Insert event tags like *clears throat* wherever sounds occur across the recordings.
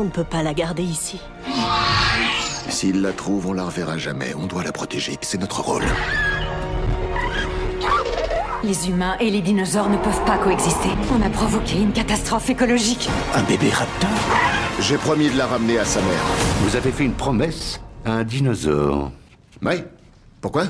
On ne peut pas la garder ici. S'il la trouve, on la reverra jamais. On doit la protéger. C'est notre rôle. Les humains et les dinosaures ne peuvent pas coexister. On a provoqué une catastrophe écologique. Un bébé raptor J'ai promis de la ramener à sa mère. Vous avez fait une promesse à un dinosaure. Oui Pourquoi?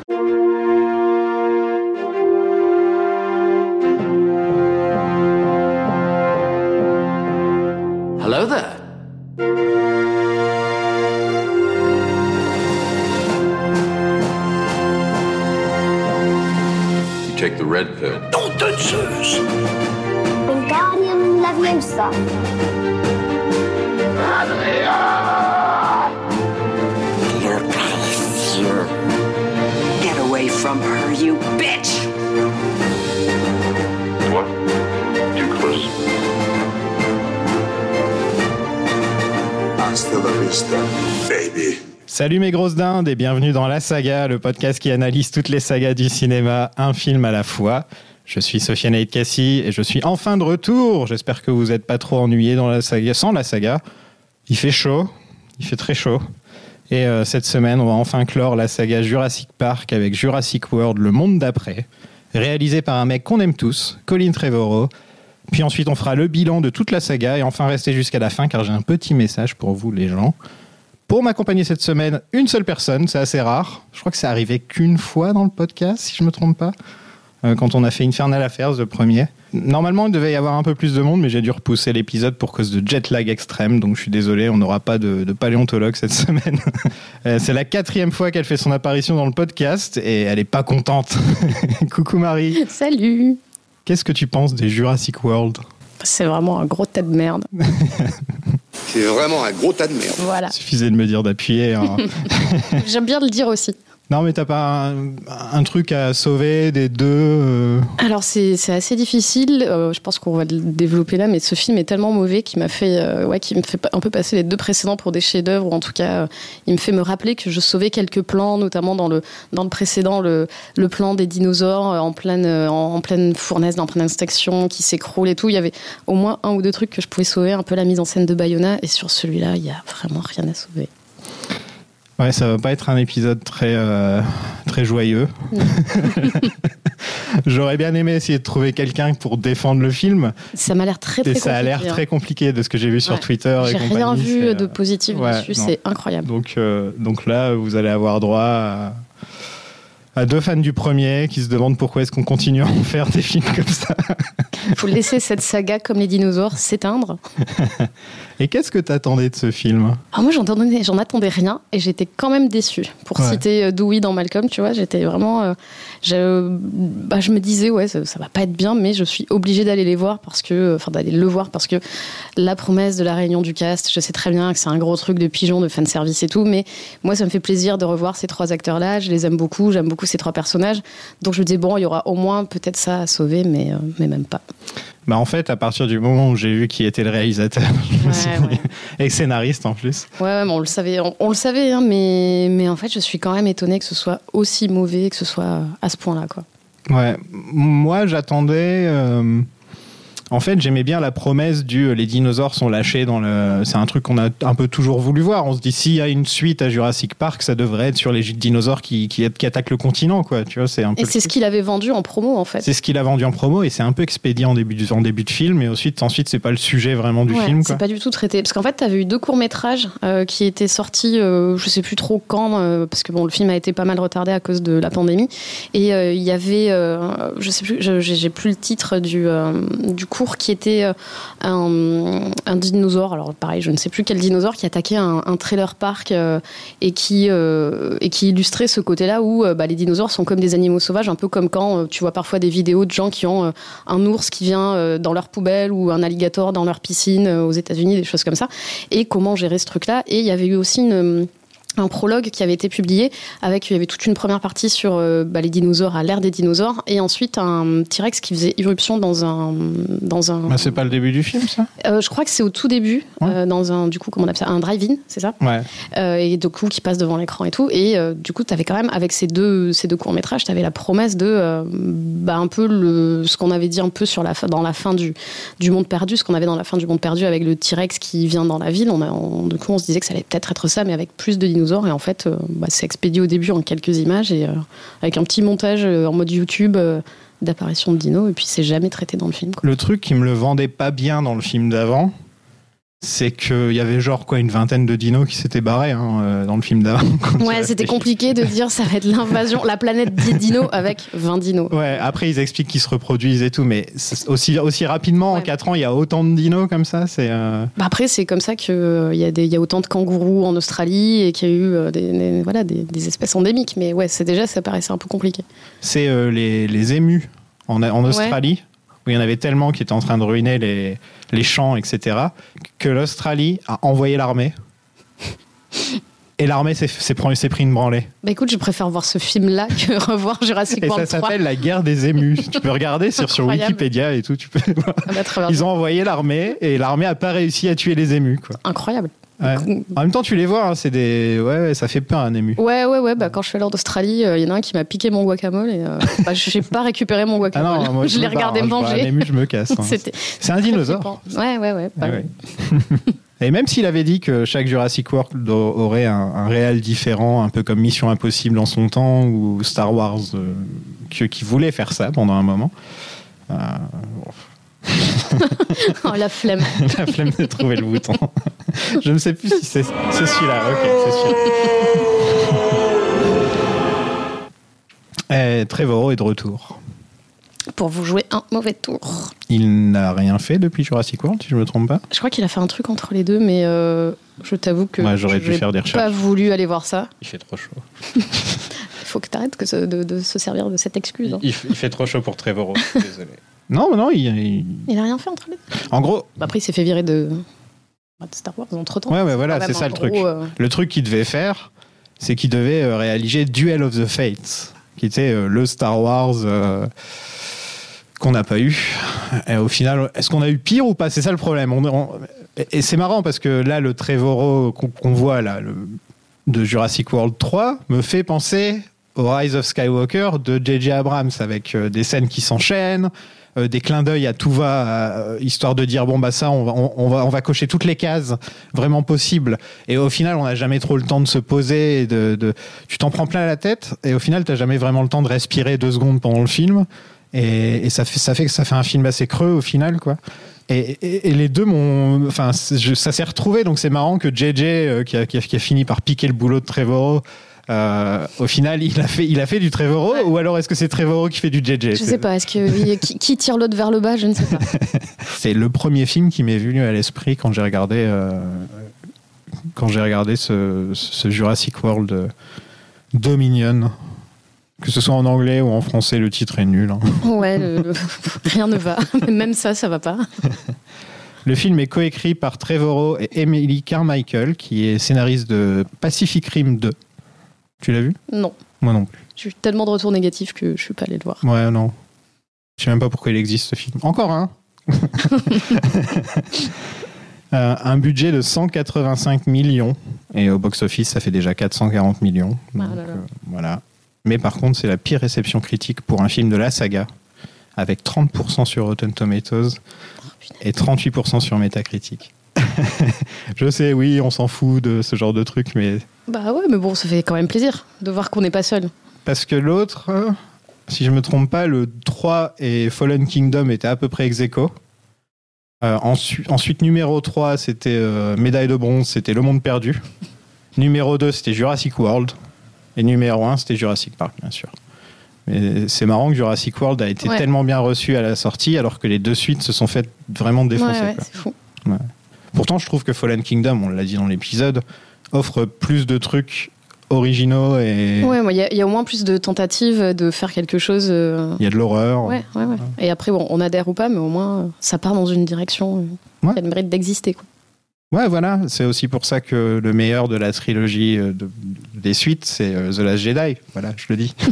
Leviosa. Get away from her, you bitch! What? Too close. Hasta la vista, baby. Salut mes grosses dindes et bienvenue dans La Saga, le podcast qui analyse toutes les sagas du cinéma, un film à la fois. Je suis Sofiane Aïd Kassi et je suis enfin de retour. J'espère que vous n'êtes pas trop ennuyés dans la saga, sans la saga. Il fait chaud, il fait très chaud. Et euh, cette semaine, on va enfin clore la saga Jurassic Park avec Jurassic World, le monde d'après, réalisé par un mec qu'on aime tous, Colin Trevorrow. Puis ensuite, on fera le bilan de toute la saga et enfin rester jusqu'à la fin car j'ai un petit message pour vous, les gens. Pour m'accompagner cette semaine, une seule personne, c'est assez rare. Je crois que c'est arrivé qu'une fois dans le podcast, si je me trompe pas, quand on a fait Infernal Affairs, le premier. Normalement, il devait y avoir un peu plus de monde, mais j'ai dû repousser l'épisode pour cause de jet lag extrême, donc je suis désolé, on n'aura pas de, de paléontologue cette *laughs* semaine. Euh, c'est la quatrième fois qu'elle fait son apparition dans le podcast et elle est pas contente. *laughs* Coucou Marie, Salut qu'est-ce que tu penses des Jurassic World? C'est vraiment un gros tas de merde. C'est vraiment un gros tas de merde. Voilà. Suffisait de me dire d'appuyer. hein. *laughs* J'aime bien le dire aussi. Non, mais t'as pas un, truc à sauver des deux euh, Alors c'est assez difficile, euh, je pense qu'on va le développer là, mais ce film est tellement mauvais qu'il m'a fait, euh, ouais, qu'il me fait un peu passer les deux précédents pour des chefs-d'œuvre, ou en tout cas, il me fait me rappeler que je sauvais quelques plans, notamment dans le dans le précédent, le, le plan des dinosaures en pleine en pleine fournaise, en pleine extinction, qui s'écroule et tout. Il y avait au moins un ou deux trucs que je pouvais sauver, un peu la mise en scène de Bayona, et sur celui-là, il y a vraiment rien à sauver. Ouais, ça va pas être un épisode très, euh, très joyeux. *laughs* J'aurais bien aimé essayer de trouver quelqu'un pour défendre le film. Ça m'a l'air très très Et ça a l'air compliqué, hein. très compliqué de ce que j'ai vu sur Ouais. Twitter. J'ai rien vu de euh, positif ouais, dessus, c'est incroyable. Donc, euh, donc là, vous allez avoir droit à, à deux fans du premier qui se demandent pourquoi est-ce qu'on continue à en faire des films comme ça. Il faut laisser cette saga comme les dinosaures s'éteindre. *laughs* Et qu'est-ce que t'attendais de ce film Alors moi, j'en attendais, j'en attendais rien et j'étais quand même déçue. Pour Ouais. citer euh, Dewey dans Malcolm, tu vois, j'étais vraiment. euh, je, bah, je me disais, ouais, ça, ça va pas être bien, mais je suis obligée d'aller les voir parce que. Enfin, d'aller le voir parce que la promesse de la réunion du cast, je sais très bien que c'est un gros truc de pigeon, de fanservice et tout, mais moi, ça me fait plaisir de revoir ces trois acteurs-là. Je les aime beaucoup, j'aime beaucoup ces trois personnages. Donc je me disais, bon, il y aura au moins peut-être ça à sauver, mais, euh, mais même pas. Bah En fait, à partir du moment où j'ai vu qui était le réalisateur *laughs* Ouais, ouais. et scénariste en plus, Ouais, ouais, mais on le savait, on, on le savait, hein, mais, mais en fait, je suis quand même étonnée que ce soit aussi mauvais, que ce soit à ce point-là, quoi. Ouais, moi j'attendais. euh, En fait, j'aimais bien la promesse du euh, les dinosaures sont lâchés dans le. C'est un truc qu'on a un peu toujours voulu voir. On se dit s'il y a une suite à Jurassic Park, ça devrait être sur les dinosaures qui, qui, qui attaquent le continent, quoi. Tu vois, c'est un peu. Et c'est ce qu'il avait vendu en promo, en fait. C'est ce qu'il a vendu en promo et c'est un peu expédié en début, de- en début de film. Et ensuite, ensuite c'est pas le sujet vraiment du Ouais, film, c'est pas du tout traité. Parce qu'en fait, tu avais eu deux courts-métrages euh, qui étaient sortis, euh, je sais plus trop quand, euh, parce que bon, le film a été pas mal retardé à cause de la pandémie. Et il y avait, je sais plus, j'ai plus le titre du, du qui était euh, un, dinosaure. Alors pareil, je ne sais plus quel dinosaure qui attaquait un, trailer park euh, et, qui, euh, et qui illustrait ce côté-là où bah, les dinosaures sont comme des animaux sauvages, un peu comme quand tu vois parfois des vidéos de gens qui ont un ours qui vient dans leur poubelle ou un alligator dans leur piscine aux États-Unis, des choses comme ça. Et comment gérer ce truc-là. Et il y avait eu aussi une un prologue qui avait été publié avec il y avait toute une première partie sur euh, bah, les dinosaures à l'ère des dinosaures et ensuite un T-Rex qui faisait irruption dans un dans un Bah, c'est pas le début du film, ça? Euh, je crois que c'est au tout début Ouais. euh, dans un du coup comment on appelle ça? Un drive-in c'est ça? Ouais. Et du coup qui passe devant l'écran et tout et du coup tu avais quand même avec ces deux ces deux courts métrages tu avais la promesse de bah, un peu le ce qu'on avait dit un peu sur la dans la fin du du monde perdu ce qu'on avait dans la fin du monde perdu avec le T-Rex qui vient dans la ville on a on, du coup on se disait que ça allait peut-être être ça mais avec plus de dinosaures et en fait euh, bah, c'est expédié au début en quelques images et euh, avec un petit montage euh, en mode YouTube d'apparition de dinos et puis c'est jamais traité dans le film. Le truc qui me le vendait pas bien dans le film d'avant, c'est qu'il y avait genre quoi une vingtaine de dinos qui s'étaient barrés hein, euh, dans le film d'avant. *laughs* Ouais, c'était compliqué de dire ça va être l'invasion, la planète des dinos avec 20 dinos. Ouais, après ils expliquent qu'ils se reproduisent et tout, mais aussi, aussi rapidement, en Ouais. 4 ans, il y a autant de dinos comme ça, c'est... euh, Bah après, c'est comme ça qu'il y, a des- il y a autant de kangourous en Australie et qu'il y a eu euh, des, des- voilà, des, des espèces endémiques. Mais ouais, c'est déjà, ça paraissait un peu compliqué. C'est euh, les, les émus en, en Australie, où il y en avait tellement qui étaient en train de ruiner les, les champs, etc., que l'Australie a envoyé l'armée. Et l'armée s'est s'est pris, s'est pris une branlée. Bah écoute, je préfère voir ce film-là que *laughs* revoir Jurassic Et World ça 3. s'appelle la guerre des émus. tu peux regarder sur, sur. Wikipédia et tout. Tu peux. Ah bah. Ils ont envoyé l'armée et l'armée a pas réussi à tuer les émus. Quoi. Incroyable. Ouais. En même temps, tu les vois, hein, c'est des. Ouais, ouais, ça fait peur un ému. Ouais, ouais, ouais. Bah, quand je suis allée en Australie, euh, il y en a un qui m'a piqué mon guacamole et euh, *laughs* bah, je n'ai pas récupéré mon Ah guacamole. non, moi, *laughs* je l'ai regardé hein, je vois Un manger. ému, je me casse. hein. *laughs* C'est un dinosaure. Ouais, ouais, ouais. Et même s'il avait dit que chaque Jurassic World aurait un, un réel différent, un peu comme Mission Impossible en son temps, ou Star Wars, euh, qui voulait faire ça pendant un moment, euh, *laughs* Oh, la flemme. *laughs* la flemme de trouver le bouton. *laughs* Je ne sais plus si c'est c'est celui-là. Ok, c'est celui-là. Et Trevorrow est de retour. Pour vous jouer un mauvais tour. Il n'a rien fait depuis Jurassic World, si je ne me trompe pas. Je crois qu'il a fait un truc entre les deux, mais euh, je t'avoue que Ouais, j'aurais pu j'ai faire des pas recherches. voulu aller voir ça. Il fait trop chaud. Il faut que tu arrêtes de, de se servir de cette excuse. hein. Il, il fait trop chaud pour Trevorrow. Désolé. Non, mais non, il, il- Il a rien fait entre les deux. en gros, Bah, après, il s'est fait virer de, de Star Wars entre temps. Ouais, ouais, voilà, c'est ça le truc. Le truc qu'il devait faire, c'est qu'il devait euh, réaliser Duel of the Fates, qui était euh, le Star Wars euh, qu'on n'a pas eu. Et au final, est-ce qu'on a eu pire ou pas? C'est ça le problème. On- on- et c'est marrant parce que là, le Trevorrow qu'on voit là, le- de Jurassic World 3 me fait penser au Rise of Skywalker de J.J. Abrams avec euh, des scènes qui s'enchaînent. Euh, des clins d'œil à tout va, euh, histoire de dire bon bah ça on va, on, va on va cocher toutes les cases vraiment possibles. Et au final on n'a jamais trop le temps de se poser, et de, tu t'en prends plein la tête et au final t'as jamais vraiment le temps de respirer deux secondes pendant le film. Et, ça fait ça fait que ça fait un film assez creux au final quoi. Et, les deux m'ont, enfin, ça s'est retrouvé, donc c'est marrant que JJ, euh, qui, a, qui a- qui a fini par piquer le boulot de Trevorrow, euh, au final, il a fait, il a fait du Trevorrow, ou alors est-ce que c'est Trevorrow qui fait du JJ Je sais pas, est-ce que qui, qui tire l'autre vers le bas Je ne sais pas. *laughs* C'est le premier film qui m'est venu à l'esprit quand j'ai regardé, euh, quand j'ai regardé ce, ce Jurassic World euh, Dominion. Que ce soit en anglais ou en français, le titre est nul. hein. *laughs* Ouais, le- le- rien ne va. Même ça, ça va pas. *laughs* Le film est coécrit par Trevorrow et Emily Carmichael, qui est scénariste de Pacific Rim 2. Tu l'as vu? Non. Moi non plus. J'ai eu tellement de retours négatifs que je suis pas allée le voir. Ouais, non. Je sais même pas pourquoi il existe ce film. Encore un *laughs* Euh, Un budget de 185 millions. Et au box-office, ça fait déjà 440 millions. Donc, Ah là là. euh, voilà. Mais par contre, c'est la pire réception critique pour un film de la saga, avec 30% sur Rotten Tomatoes et 38% sur Metacritic. *laughs* Je sais, oui, on s'en fout de ce genre de truc, mais Bah ouais, mais bon, ça fait quand même plaisir de voir qu'on n'est pas seul. Parce que l'autre, si je me trompe pas, le 3 et Fallen Kingdom étaient à peu près ex aequo. Euh, ensuite, ensuite, numéro 3, c'était euh, médaille de bronze, c'était Le Monde Perdu. numéro 2, c'était Jurassic World. Et numéro 1, c'était Jurassic Park, bien sûr. Mais c'est marrant que Jurassic World a été Ouais. tellement bien reçu à la sortie, alors que les deux suites se sont faites vraiment défoncer. ouais, ouais, c'est fou. Pourtant, je trouve que Fallen Kingdom, on l'a dit dans l'épisode, offre plus de trucs originaux et Ouais, il y, a- il y a au moins plus de tentatives de faire quelque chose. euh, il y a de l'horreur. Ouais, ouais, ouais. Et après, bon, on adhère ou pas, mais au moins, euh, ça part dans une direction euh, Ouais. qui a le mérite d'exister. quoi. Ouais, voilà, c'est aussi pour ça que le meilleur de la trilogie euh, de- des suites, c'est euh, The Last Jedi. Voilà, je le dis. *laughs*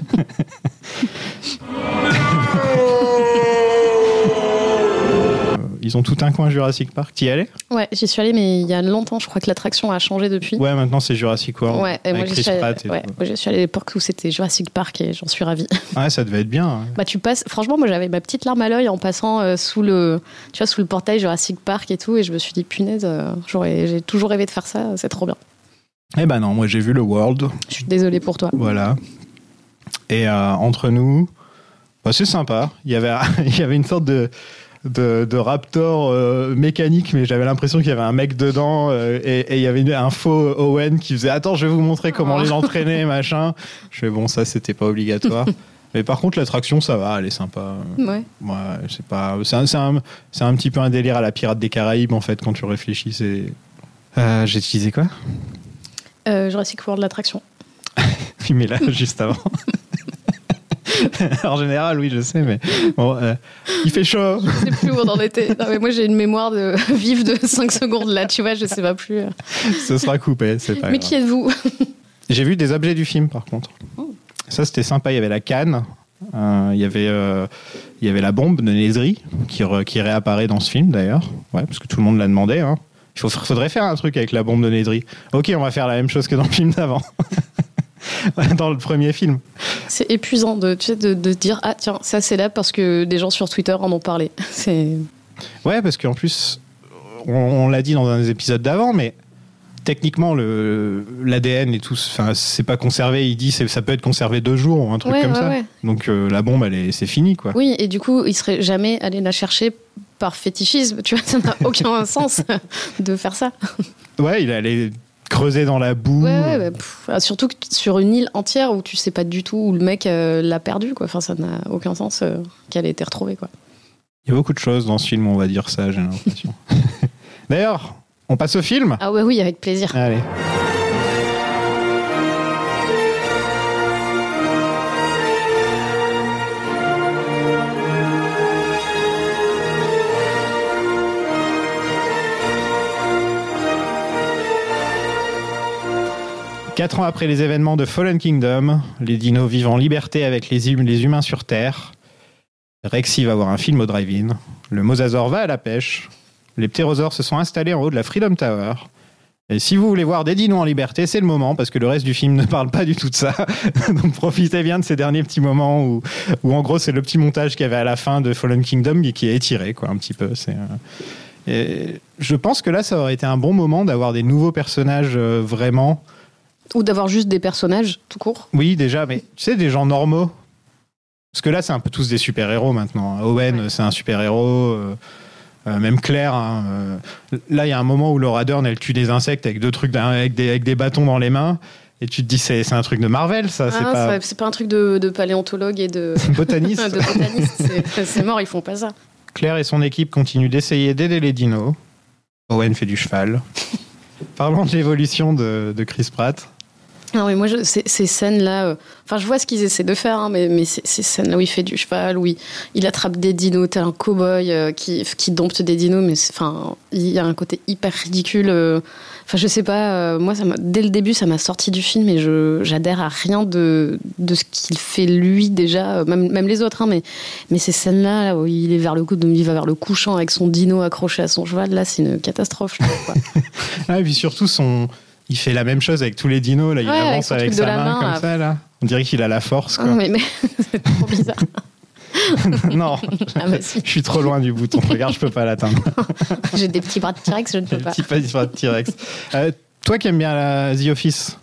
Ils ont tout un coin Jurassic Park. T'y allais? Ouais, j'y suis allée, mais il y a longtemps. Je crois que l'attraction a changé depuis. Ouais, maintenant c'est Jurassic World. Ouais, et moi j'y suis allée, et ouais, j'y suis allée à l'époque où c'était Jurassic Park et j'en suis ravie. *laughs* Ouais, ça devait être bien. Bah tu passes, franchement moi j'avais ma petite larme à l'œil en passant euh, sous le, tu vois, sous le portail Jurassic Park et tout et je me suis dit punaise, euh, j'aurais, j'ai toujours rêvé de faire ça, c'est trop bien. Eh ben non, moi j'ai vu le World. Je suis désolée pour toi. Voilà. Et euh, entre nous, bah, c'est sympa. Il y avait, *laughs* il y avait une sorte de, de, de raptor euh, mécanique, mais j'avais l'impression qu'il y avait un mec dedans euh, et, et il y avait une- un faux Owen qui faisait Attends, je vais vous montrer comment Oh. les entraîner, machin. Je fais Bon, ça, c'était pas obligatoire. *laughs* Mais par contre, l'attraction, ça va, elle est sympa. Ouais. Ouais, c'est pas, c'est un, c'est un, c'est un petit peu un délire à la Pirate des Caraïbes en fait quand tu réfléchis. C'est, Euh, j'ai utilisé quoi? Euh, Jurassic World l'attraction. *laughs* Oui, mais là, *laughs* juste avant. *laughs* en général, oui, je sais, mais bon, euh, il fait chaud. Je sais plus où on en était. Non, mais moi j'ai une mémoire de *laughs* vive de 5 secondes là, tu vois, je sais pas plus. Ce sera coupé, c'est pas mais grave. qui êtes-vous? J'ai vu des objets du film, par contre. Ça, c'était sympa. Il y avait la canne. euh, il, y avait, euh, il y avait la bombe de Nezri qui, re- qui réapparaît dans ce film d'ailleurs. Ouais, parce que tout le monde l'a demandé. hein. Il faudrait faire un truc avec la bombe de Nezri. Ok, on va faire la même chose que dans le film d'avant. *laughs* *laughs* dans le premier film. C'est épuisant de, tu sais, de, dire ah tiens ça c'est là parce que des gens sur Twitter en ont parlé. *laughs* C'est Ouais, parce qu'en plus, on, on l'a dit dans un des épisodes d'avant, mais techniquement, le l'ADN et tout, enfin, c'est pas conservé. Il dit ça peut être conservé deux jours ou un truc Ouais, comme ouais, ça. ouais. Donc euh, la bombe, elle est, c'est fini quoi. oui et du coup il serait jamais allé la chercher par fétichisme, tu vois, ça n'a aucun *laughs* sens de faire ça. Ouais, il allait creuser dans la boue. Ouais, ouais, ouais, pff, ah, surtout que sur une île entière où tu sais pas du tout où le mec euh, l'a perdu, quoi. Enfin, ça n'a aucun sens euh, qu'elle ait été retrouvée, quoi. Il y a beaucoup de choses dans ce film, on va dire ça, j'ai l'impression. *laughs* D'ailleurs, on passe au film? Ah ouais, oui, avec plaisir. Allez. Quatre ans après les événements de Fallen Kingdom, les dinos vivent en liberté avec les, hum- les humains sur Terre. Rexy va voir un film au drive-in. Le mosasaure va à la pêche. Les ptérosaures se sont installés en haut de la Freedom Tower. Et si vous voulez voir des dinos en liberté, c'est le moment, parce que le reste du film ne parle pas du tout de ça. *laughs* Donc profitez bien de ces derniers petits moments où, où en gros, c'est le petit montage qu'il y avait à la fin de Fallen Kingdom qui est étiré, quoi, un petit peu. C'est, euh, je pense que là, ça aurait été un bon moment d'avoir des nouveaux personnages euh, vraiment. Ou d'avoir juste des personnages tout court? Oui, déjà, mais tu sais, des gens normaux. Parce que là, c'est un peu tous des super-héros maintenant. Owen, Ouais. c'est un super-héros. euh, euh, même Claire. hein, euh, là, il y a un moment où Laura Dern, elle tue des insectes avec deux trucs, avec des, avec des bâtons dans les mains. Et tu te dis, c'est un truc de Marvel, ça. c'est Ah, pas c'est- pas un truc de, de paléontologue et de, botaniste. *laughs* de botaniste. *laughs* C'est- C'est mort, ils font pas ça. Claire et son équipe continuent d'essayer d'aider les dinos. Owen fait du cheval. *laughs* Parlons de l'évolution de, de Chris Pratt. Non, mais moi, ces, scènes-là, euh, enfin, je vois ce qu'ils essaient de faire, hein, mais, ces, scènes-là où il fait du cheval, où il, attrape des dinos, tel un cow-boy euh, qui, dompte des dinos, mais enfin, il y a un côté hyper ridicule. euh, Enfin, je sais pas, euh, moi, ça dès le début, ça m'a sorti du film et j'adhère à rien de, ce qu'il fait lui déjà, même, les autres, hein, mais, ces scènes-là, là, où il va vers le couchant avec son dino accroché à son cheval, là, c'est une catastrophe, je. *laughs* Ah, et puis surtout, son... il fait la même chose avec tous les dinos. Là. Il Ouais, avance avec, sa main, main, comme là. ça. Là. On dirait qu'il a la force. Ah Quoi. non, mais, mais *laughs* c'est trop bizarre. *laughs* non, Ah, bah, si. je suis trop loin du bouton. Regarde, je peux pas l'atteindre. *laughs* J'ai des petits bras de T-Rex, je ne peux pas. Petit pas de T-Rex. Euh, toi qui aimes bien la The Office,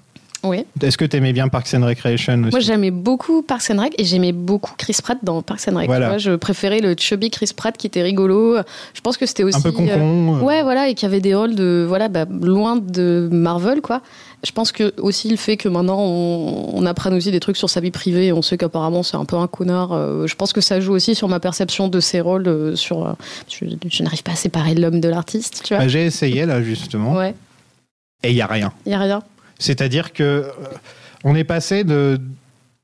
Oui. est-ce que tu aimais bien Parks and Recreation aussi Moi, j'aimais beaucoup Parks and Rec et j'aimais beaucoup Chris Pratt dans Parks and Rec. Voilà. Moi, je préférais le chubby Chris Pratt qui était rigolo. Je pense que c'était aussi. Un peu euh, con-con. euh, Ouais, voilà, et qui avait des rôles de voilà, bah, loin de Marvel, quoi. Je pense que aussi le fait que maintenant on, on apprenne aussi des trucs sur sa vie privée, on sait qu'apparemment c'est un peu un connard. euh, je pense que ça joue aussi sur ma perception de ses rôles. euh, sur, euh, je, je n'arrive pas à séparer l'homme de l'artiste, tu vois. bah, J'ai essayé là justement Ouais, et il y a rien. il y a rien. C'est-à-dire que euh, on est passé de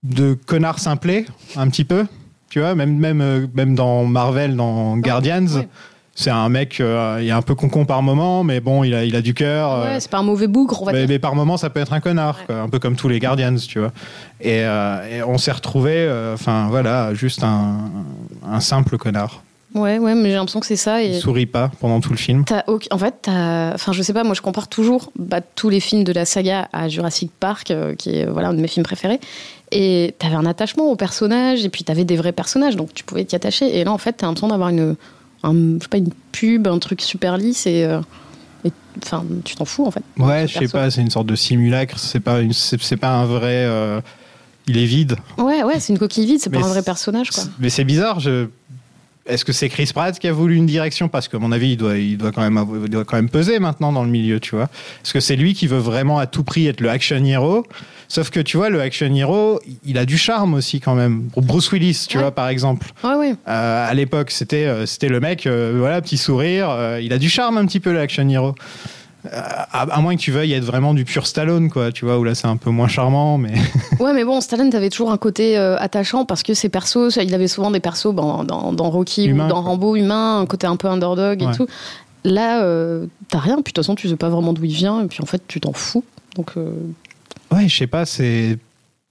de connard simplé un petit peu, tu vois, même même euh, même dans Marvel, dans Guardians, ouais. c'est un mec, euh, il est un peu concon par moment, mais bon, il a, il a du cœur. euh, Ouais, c'est pas un mauvais bougre, on va mais, dire. mais par moment, ça peut être un connard, Ouais. quoi, un peu comme tous les Guardians, tu vois. Et, et on s'est retrouvé, enfin voilà, juste un, un simple connard. Ouais, ouais, mais j'ai l'impression que c'est ça. Il Et sourit pas pendant tout le film. en fait, t'as- enfin, je sais pas, moi, je compare toujours bah, tous les films de la saga à Jurassic Park, euh, qui est voilà un de mes films préférés. Et t'avais un attachement aux personnages, et puis t'avais des vrais personnages, donc tu pouvais t'y attacher. Et là, en fait, t'as l'impression d'avoir une, un- je sais pas, une pub, un truc super lisse, et euh, et- enfin, tu t'en fous en fait. Ouais, je sais perso. pas, c'est une sorte de simulacre. C'est pas, une- pas un vrai. euh, il est vide. Ouais, ouais, c'est une coquille vide, c'est pas un vrai personnage, quoi. Mais c'est bizarre. Je... Est-ce que c'est Chris Pratt qui a voulu une direction? Parce qu'à mon avis, il doit, il, doit quand même il doit quand même peser maintenant dans le milieu, tu vois. Est-ce que c'est lui qui veut vraiment à tout prix être le action hero? Sauf que tu vois, le action hero, il a du charme aussi quand même. Bruce Willis, tu Ouais. vois, par exemple. Ouais, ouais. Euh, à l'époque, c'était euh, c'était le mec, euh, voilà, petit sourire. euh, il a du charme un petit peu, le action hero. À, à moins que tu veuilles être vraiment du pur Stallone, quoi, tu vois, où là c'est un peu moins charmant, mais. *laughs* Ouais, mais bon, Stallone, t'avais toujours un côté euh, attachant parce que ses persos, il avait souvent des persos dans, dans, dans Rocky Humain, ou dans quoi. Rambo humain, un côté un peu underdog Ouais. et tout. Là, euh, t'as rien, puis de toute façon, tu sais pas vraiment d'où il vient, et puis en fait, tu t'en fous. Donc, euh, Ouais, je sais pas, c'est.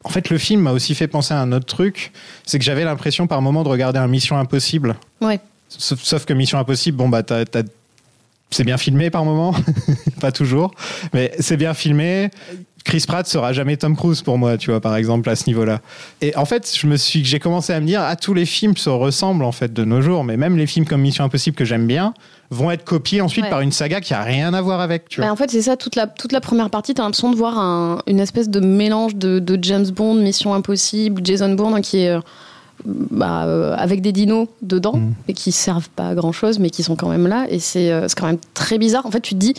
En fait, le film m'a aussi fait penser à un autre truc, c'est que j'avais l'impression par moment de regarder un Mission Impossible. ouais. Sauf, sauf que Mission Impossible, bon, bah, t'as- c'est bien filmé par moment, *laughs* pas toujours, mais c'est bien filmé. Chris Pratt sera jamais Tom Cruise pour moi, tu vois, par exemple, à ce niveau-là. Et en fait, je me suis, j'ai commencé à me dire, ah, tous les films se ressemblent en fait de nos jours, mais même les films comme Mission Impossible que j'aime bien vont être copiés ensuite Ouais. par une saga qui a rien à voir avec, tu vois. Bah, en fait, c'est ça, toute la, toute la première partie, t'as l'impression de voir un- une espèce de mélange de, de James Bond, Mission Impossible, Jason Bourne, hein, qui est euh, bah, euh, avec des dinos dedans, Mm. et qui servent pas à grand chose, mais qui sont quand même là, et c'est euh, c'est quand même très bizarre. En fait, tu te dis,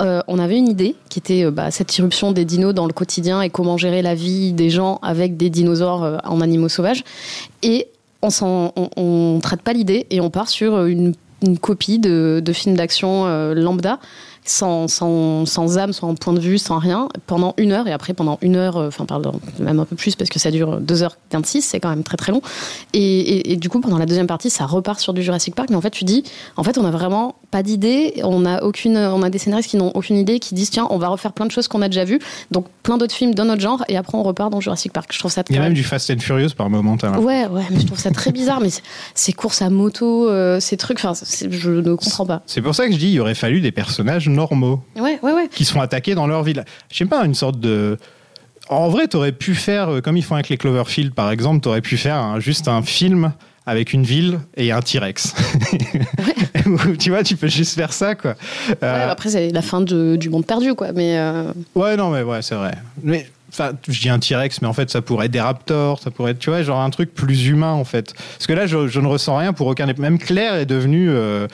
euh, on avait une idée qui était bah, cette irruption des dinos dans le quotidien et comment gérer la vie des gens avec des dinosaures en animaux sauvages, et on, s'en- on, on traite pas l'idée et on part sur une, une copie de, de film d'action lambda sans, sans, sans âme, sans point de vue, sans rien, pendant une heure, et après pendant une heure, euh, enfin pardon, même un peu plus, parce que ça dure 2h26, c'est quand même très très long. Et, et- et du coup, pendant la deuxième partie, ça repart sur du Jurassic Park, mais en fait, tu dis, en fait, on a vraiment pas d'idée, on a, aucune, on a des scénaristes qui n'ont aucune idée, qui disent, tiens, on va refaire plein de choses qu'on a déjà vues, donc plein d'autres films dans notre genre, et après on repart dans Jurassic Park. Je trouve ça Il y a très- même du Fast and Furious par moment. Ouais, ouais, mais je trouve ça très bizarre, mais ces courses à moto, euh, ces trucs, enfin, je ne comprends pas. C'est pour ça que je dis il aurait fallu des personnages normaux Ouais, ouais, ouais. qui sont attaqués dans leur ville. Je sais pas, une sorte de. En vrai, t'aurais pu faire, euh, comme ils font avec les Cloverfield par exemple, t'aurais pu faire juste un film avec une ville et un T-Rex. *laughs* Tu vois, tu peux juste faire ça, quoi. Ouais, Euh, après, c'est la fin de- du monde perdu, quoi. Mais euh, ouais, non, mais ouais, c'est vrai. Mais. Enfin, je dis un T-Rex, mais en fait, ça pourrait être des raptors, ça pourrait être, tu vois, genre un truc plus humain, en fait. Parce que là, je, je ne ressens rien pour aucun. des- Même Claire est devenue. euh,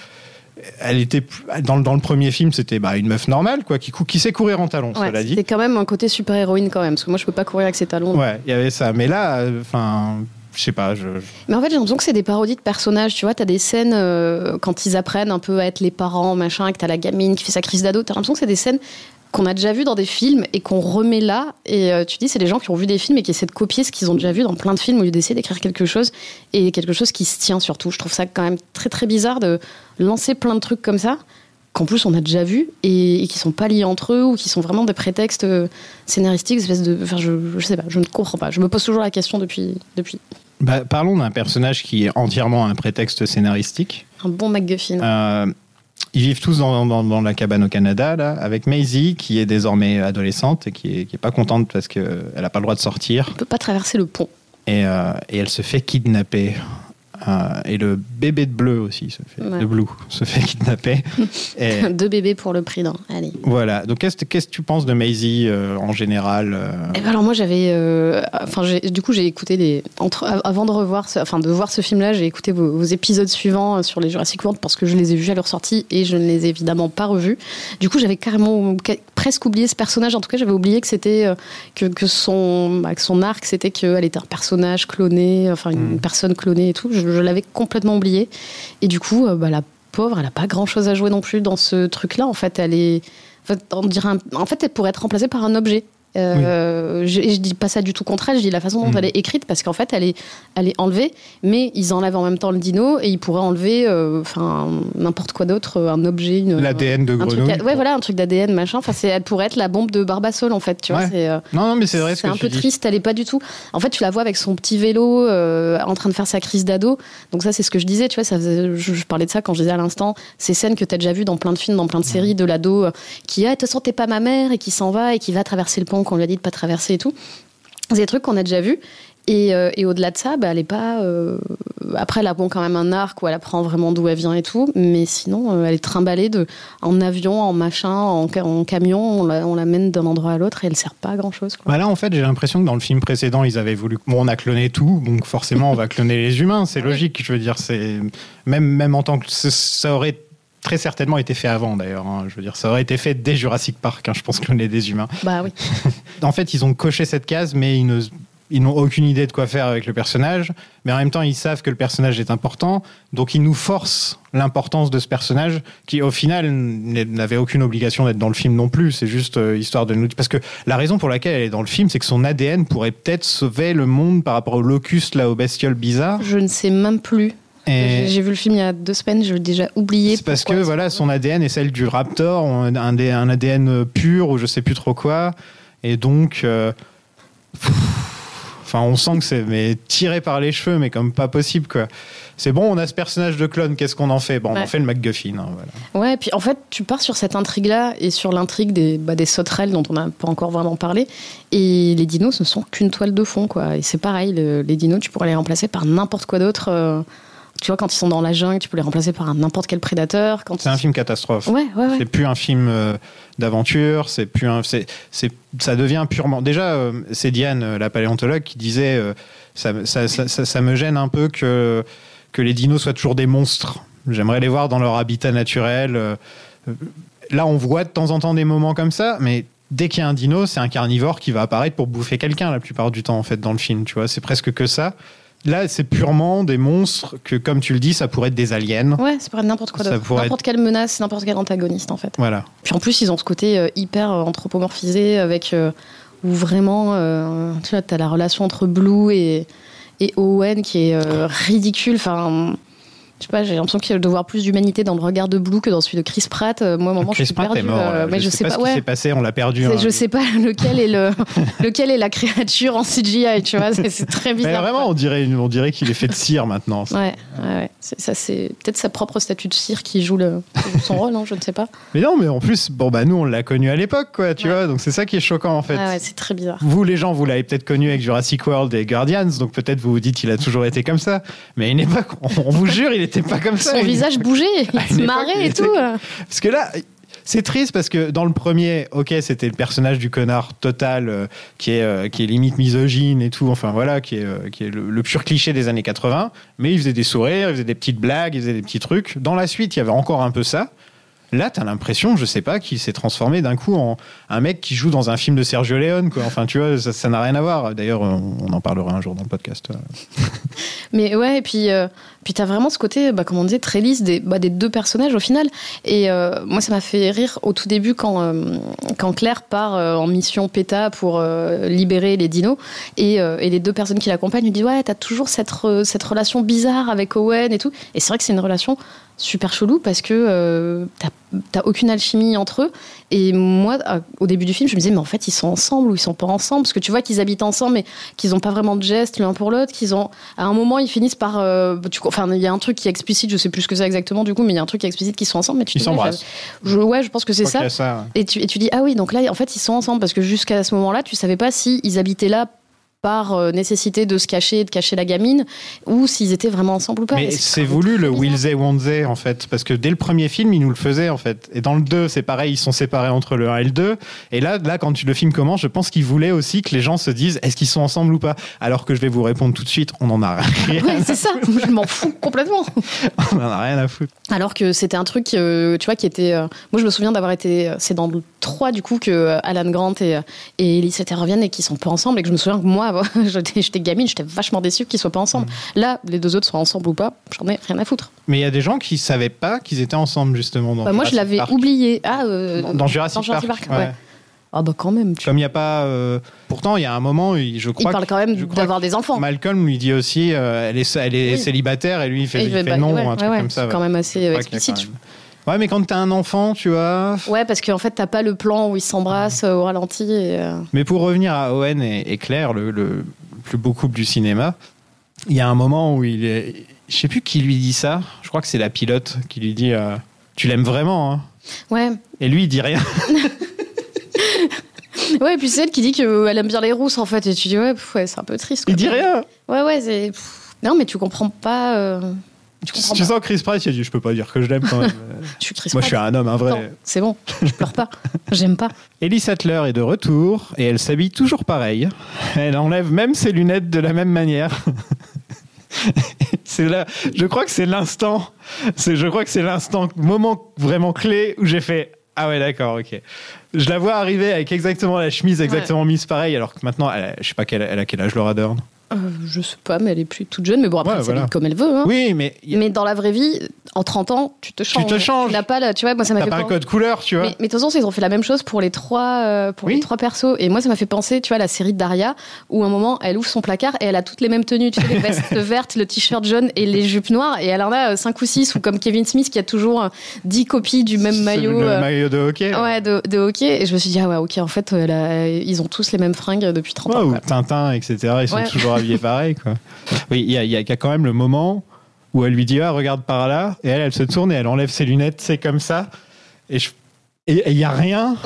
elle était dans, le- dans le premier film, c'était bah, une meuf normale, quoi, qui, qui sait courir en talons, ouais, cela dit. c'était quand même un côté super-héroïne, quand même. Parce que moi, je peux pas courir avec ses talons. Ouais, il y avait ça. Mais là, euh, enfin, je sais pas, je. je- Mais en fait, j'ai l'impression que c'est des parodies de personnages. Tu vois, t'as des scènes euh, quand ils apprennent un peu à être les parents, machin, et que t'as la gamine qui fait sa crise d'ado. T'as l'impression que c'est des scènes qu'on a déjà vues dans des films et qu'on remet là. Et euh, tu dis, c'est des gens qui ont vu des films et qui essaient de copier ce qu'ils ont déjà vu dans plein de films au lieu d'essayer d'écrire quelque chose et quelque chose qui se tient surtout. Je trouve ça quand même très très bizarre de lancer plein de trucs comme ça qu'en plus on a déjà vu et, et qui sont pas liés entre eux ou qui sont vraiment des prétextes euh, scénaristiques, espèce de, enfin je, je sais pas, je ne comprends pas. Je me pose toujours la question depuis depuis Bah, parlons d'un personnage qui est entièrement un prétexte scénaristique. un bon MacGuffin. Euh, ils vivent tous dans, dans- dans la cabane au Canada, là, avec Maisie, qui est désormais adolescente et qui est, qui est pas contente parce qu'elle n'a pas le droit de sortir. On peut pas traverser le pont. Et, euh, et elle se fait kidnapper. Euh, et le bébé de bleu aussi, se fait, Ouais. de blue, se fait kidnapper. *laughs* et *laughs* Deux bébés pour le prix d'un. Allez. voilà. Donc, qu'est-ce qu'est-ce que tu penses de Maisie euh, en général euh, Eh ben alors moi j'avais, enfin du coup j'ai écouté les, entre, av- avant de revoir, ce- enfin de voir ce film-là, j'ai écouté vos, vos épisodes suivants sur les Jurassic World parce que je les ai vus à leur sortie et je ne les ai évidemment pas revus. Du coup j'avais carrément ca- presque oublié ce personnage. En tout cas j'avais oublié que c'était que, que son, bah, que son arc c'était qu'elle était un personnage cloné, enfin une Mm. personne clonée et tout. Je, je l'avais complètement oublié. Et du coup euh, bah, la pauvre, elle a pas grand-chose à jouer non plus dans ce truc-là. En fait elle est, en fait elle pourrait être remplacée par un objet. Euh, je, je dis pas ça du tout contre elle, je dis la façon dont Mm. elle est écrite parce qu'en fait elle est, elle est enlevée, mais ils enlèvent en même temps le dino et ils pourraient enlever euh, enfin n'importe quoi d'autre, euh, un objet, une, L'ADN de un truc, grenouille. ouais voilà un truc d'ADN machin. Enfin c'est, elle pourrait être la bombe de Barbasol en fait, tu vois. Ouais. Euh, Non, non, mais c'est vrai ce c'est un peu dis. triste, elle est pas du tout. En fait, tu la vois avec son petit vélo euh, en train de faire sa crise d'ado. Donc ça, c'est ce que je disais, tu vois, ça faisait- je, je parlais de ça quand je disais à l'instant, ces scènes que tu as déjà vues dans plein de films, dans plein de séries, de l'ado qui, ah, de toute façon, t'es pas ma mère, et qui s'en va, et qui va traverser le pont qu'on lui a dit de pas traverser et tout. C'est des trucs qu'on a déjà vus. Et, euh, et au-delà de ça, bah, elle est pas. euh, Après, elle a bon quand même un arc où elle apprend vraiment d'où elle vient et tout, mais sinon, euh, elle est trimballée de en avion, en machin, en, ca- en camion. On la, on la mène d'un endroit à l'autre et elle sert pas à grand chose. Bah là, en fait, j'ai l'impression que dans le film précédent, ils avaient voulu. Bon, on a cloné tout, donc forcément, on va cloner les humains. C'est logique. Je veux dire, c'est même même en tant que ça aurait très certainement été fait avant, d'ailleurs. hein. Je veux dire, ça aurait été fait dès Jurassic Park. hein, je pense cloner des humains. Bah oui. *laughs* En fait, ils ont coché cette case, mais ils ne ils n'ont aucune idée de quoi faire avec le personnage, mais en même temps, ils savent que le personnage est important, donc ils nous forcent l'importance de ce personnage, qui au final n'avait aucune obligation d'être dans le film non plus. C'est juste euh, histoire de nous. Parce que la raison pour laquelle elle est dans le film, c'est que son ADN pourrait peut-être sauver le monde par rapport aux locustes, là, aux bestioles bizarres. Je ne sais même plus. J'ai Et j'ai vu le film il y a deux semaines, je l'ai déjà oublié. c'est parce que voilà, son ADN est celle du raptor, un, ADN pur ou je sais plus trop quoi, et donc. euh, Enfin, on sent que c'est mais tiré par les cheveux, mais comme pas possible quoi. C'est bon, on a ce personnage de clone, qu'est-ce qu'on en fait? Bon, on en fait le MacGuffin. hein, voilà. Ouais, puis en fait, tu pars sur cette intrigue-là et sur l'intrigue des, bah, des sauterelles dont on n'a pas encore vraiment parlé. Et les dinos, ce ne sont qu'une toile de fond, quoi. Et c'est pareil, le- les dinos, tu pourrais les remplacer par n'importe quoi d'autre. euh, tu vois, quand ils sont dans la jungle, tu peux les remplacer par un n'importe quel prédateur. Quand C'est un film catastrophe. Ouais, ouais, ouais. C'est plus un film euh, d'aventure, c'est plus un, c'est, c'est, ça devient purement. Déjà, euh, c'est Diane, euh, la paléontologue, qui disait, euh, ça, ça, ça, ça- ça me gêne un peu que que les dinos soient toujours des monstres. J'aimerais les voir dans leur habitat naturel. Là, on voit de temps en temps des moments comme ça, mais dès qu'il y a un dino, c'est un carnivore qui va apparaître pour bouffer quelqu'un la plupart du temps en fait dans le film. Tu vois, c'est presque que ça. Là, c'est purement des monstres que, comme tu le dis, ça pourrait être des aliens. Ouais, c'est pas n'importe quoi Ça d'autre. pourrait N'importe quelle menace, n'importe quel antagoniste, en fait. Voilà. Puis en plus, ils ont ce côté euh, hyper euh, anthropomorphisé avec euh, où vraiment, euh, tu vois, t'as la relation entre Blue et, et Owen qui est euh, ridicule. Enfin, je sais pas, j'ai l'impression qu'il y a de voir plus d'humanité dans le regard de Blue que dans celui de Chris Pratt. Euh, Moi, un moment, je suis Pratt perdue. est mort. euh, là. mais je, sais pas, ce qui s'est passé, on l'a perdu. Hein. Je sais pas *laughs* lequel est le *laughs* lequel est la créature en CGI, tu vois, c'est très Mais bizarre. vraiment, on dirait, on dirait qu'il est fait de cire maintenant. Ouais, ouais, Ça, c'est peut-être sa propre statue de cire qui joue, le, son rôle, hein, je ne sais pas. Mais non, mais en plus, bon bah nous on l'a connu à l'époque, quoi, tu Ouais. vois. Donc c'est ça qui est choquant en fait. Ah ouais, c'est très bizarre. Vous, les gens, vous l'avez peut-être connu avec Jurassic World et Guardians, donc peut-être vous vous dites qu'il a toujours été comme ça. Mais à une époque, on, on vous jure, il n'était pas comme ça. Son Il- visage bougeait, il *laughs* se marrait et était- tout. Parce que là, c'est triste parce que dans le premier, ok, c'était le personnage du connard total euh, qui, est, euh, qui est limite misogyne et tout, enfin voilà, qui est, euh, qui est le, le pur cliché des années 80. Mais il faisait des sourires, il faisait des petites blagues, il faisait des petits trucs. Dans la suite, il y avait encore un peu ça. Là, t'as l'impression, je sais pas, qu'il s'est transformé d'un coup en un mec qui joue dans un film de Sergio Leone, quoi. Enfin, tu vois, ça n'a rien à voir. D'ailleurs, on, on en parlera un jour dans le podcast. Mais ouais, et puis, puis t'as vraiment ce côté, bah, comme on disait, très lisse des, bah, deux personnages au final. Et euh, moi, ça m'a fait rire au tout début quand, euh, quand Claire part euh, en mission PETA pour libérer les dinos. Et, les deux personnes qui l'accompagnent lui disent Ouais, t'as toujours cette, re- cette relation bizarre avec Owen et tout. Et c'est vrai que c'est une relation super chelou parce que t'as aucune alchimie entre eux. Et moi, au début du film, je me disais, mais en fait, ils sont ensemble ou ils sont pas ensemble? Parce que tu vois qu'ils habitent ensemble, mais qu'ils n'ont pas vraiment de gestes l'un pour l'autre, qu'ils ont. À un moment, ils finissent par. tu- enfin, il y a un truc qui est explicite, je sais plus ce que c'est exactement du coup, mais il y a un truc qui est explicite qu'ils sont ensemble. Mais tu Ils s'embrassent. je- Ouais, je pense que c'est ça. ça, ouais. Et tu, et tu dis, ah oui, donc là, en fait, ils sont ensemble, parce que jusqu'à ce moment-là, tu savais pas si ils habitaient là par euh, nécessité de se cacher, de cacher la gamine, ou s'ils étaient vraiment ensemble ou pas. Mais c'est voulu le will they, won't they, en fait. Parce que dès le premier film, ils nous le faisaient, en fait. Et dans le 2, c'est pareil, ils sont séparés entre le 1 et le 2. Et là, là quand le film commence, je pense qu'ils voulaient aussi que les gens se disent est-ce qu'ils sont ensemble ou pas? Alors que je vais vous répondre tout de suite, on en a rien, *laughs* Ouais, c'est ça, *laughs* je m'en fous complètement. *laughs* on en a rien à foutre. Alors que c'était un truc, euh, tu vois, qui était. euh, moi, je me souviens d'avoir été. C'est dans le 3, du coup, que Alan Grant et, et Ellie reviennent et qu'ils sont pas ensemble. Et que je me souviens que moi, *laughs* j'étais j'étais gamine, j'étais vachement déçue qu'ils soient pas ensemble. Là, les deux autres sont ensemble ou pas, j'en ai rien à foutre. Mais il y a des gens qui savaient pas qu'ils étaient ensemble, justement. Dans Bah, moi, je Jurassic l'avais Park. oublié. Ah, euh, Dans, dans Jurassic, Park. ouais. Ah bah quand même. Tu... Comme il n'y a pas. euh, Pourtant, il y a un moment, il- je Il crois. parle que- quand même d'avoir des enfants. Malcolm lui dit aussi, euh, elle est, elle est Oui. célibataire et lui il fait, il il fait, bah, non ouais, ou un truc comme ça. Quand même assez explicite. Ouais, mais quand t'as un enfant, tu vois. Ouais, parce qu'en fait, t'as pas le plan où ils s'embrassent euh, au ralenti. Et, euh, Mais pour revenir à Owen et, et Claire, le, le plus beau couple du cinéma, il y a un moment où il est. Je sais plus qui lui dit ça. Je crois que c'est la pilote qui lui dit euh, Tu l'aimes vraiment hein Ouais. Et lui, il dit rien. *laughs* Ouais, et puis c'est elle qui dit qu'elle aime bien les rousses, en fait. Et tu dis, ouais, ouais c'est un peu triste. quoi. Il dit rien. Ouais, ouais, c'est. Non, mais tu comprends pas. euh, Tu Tu sens Chris Price, il a dit Je peux pas dire que je l'aime quand même. *laughs* Je suis Chris Moi, je suis un homme, un vrai. C'est bon, je pleure pas. J'aime pas. *laughs* Ellie Sattler est de retour et elle s'habille toujours pareil. Elle enlève même ses lunettes de la même manière. *laughs* c'est là, je crois que c'est l'instant, c'est, je crois que c'est l'instant, moment vraiment clé où j'ai fait ah ouais d'accord ok. Je la vois arriver avec exactement la chemise exactement mise pareil alors que maintenant elle, a- je sais pas quel, elle a quel âge Laura Dern? Euh, je sais pas, mais elle est plus toute jeune. Mais bon, après, Ouais, elle s'habille voilà. comme elle veut. hein. Oui mais a- Mais dans la vraie vie, en 30 ans, tu te changes. te changes. Tu n'as pas, la- tu vois, moi, ça m'a fait pas un code couleur tu vois. Mais, mais de toute façon, ils ont fait la même chose pour les trois, euh, pour Oui. les trois persos. Et moi, ça m'a fait penser, tu vois, à la série de Daria, où à un moment, elle ouvre son placard et elle a toutes les mêmes tenues, tu sais, les *laughs* vestes vertes, le t-shirt jaune et les jupes noires. Et elle en a euh, cinq ou six, ou comme Kevin Smith qui a toujours euh, 10 copies du même maillot. le euh, maillot de hockey. Ouais, de, de hockey. Et je me suis dit, ah ouais, ok, en fait, a- ils ont tous les mêmes fringues depuis 30 Ouais, ans. ou. Tintin, etc. Ils sont Ouais. toujours *laughs* pareil. Quoi. Oui, il y a, il y a quand même le moment où elle lui dit ah, regarde par là. Et elle, elle se tourne et elle enlève ses lunettes, c'est comme ça. Et il y a rien.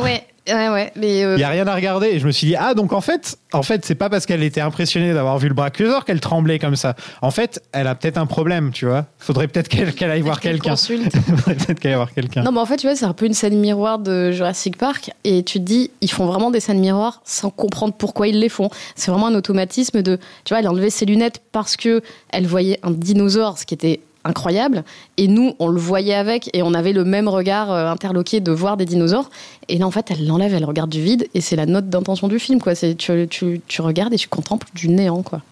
Ouais, ouais. Mais euh, Il y a rien à regarder. Et je me suis dit ah, donc en fait, en fait c'est pas parce qu'elle était impressionnée d'avoir vu le brachiosaure qu'elle tremblait comme ça. En fait, elle a peut-être un problème, tu vois. Faudrait peut-être qu'elle qu'elle aille voir quelqu'un. consulte. *laughs* Faudrait peut-être qu'elle aille voir quelqu'un. Non, mais en fait, tu vois, c'est un peu une scène miroir de Jurassic Park. Et tu te dis, ils font vraiment des scènes miroirs sans comprendre pourquoi ils les font. C'est vraiment un automatisme de. Tu vois, elle a enlevé ses lunettes parce que elle voyait un dinosaure, ce qui était incroyable. Et nous, on le voyait avec et on avait le même regard euh, interloqué de voir des dinosaures. Et là, en fait, elle l'enlève, elle regarde du vide. Et c'est la note d'intention du film, quoi. C'est tu, tu, tu regardes et tu contemples du néant, quoi.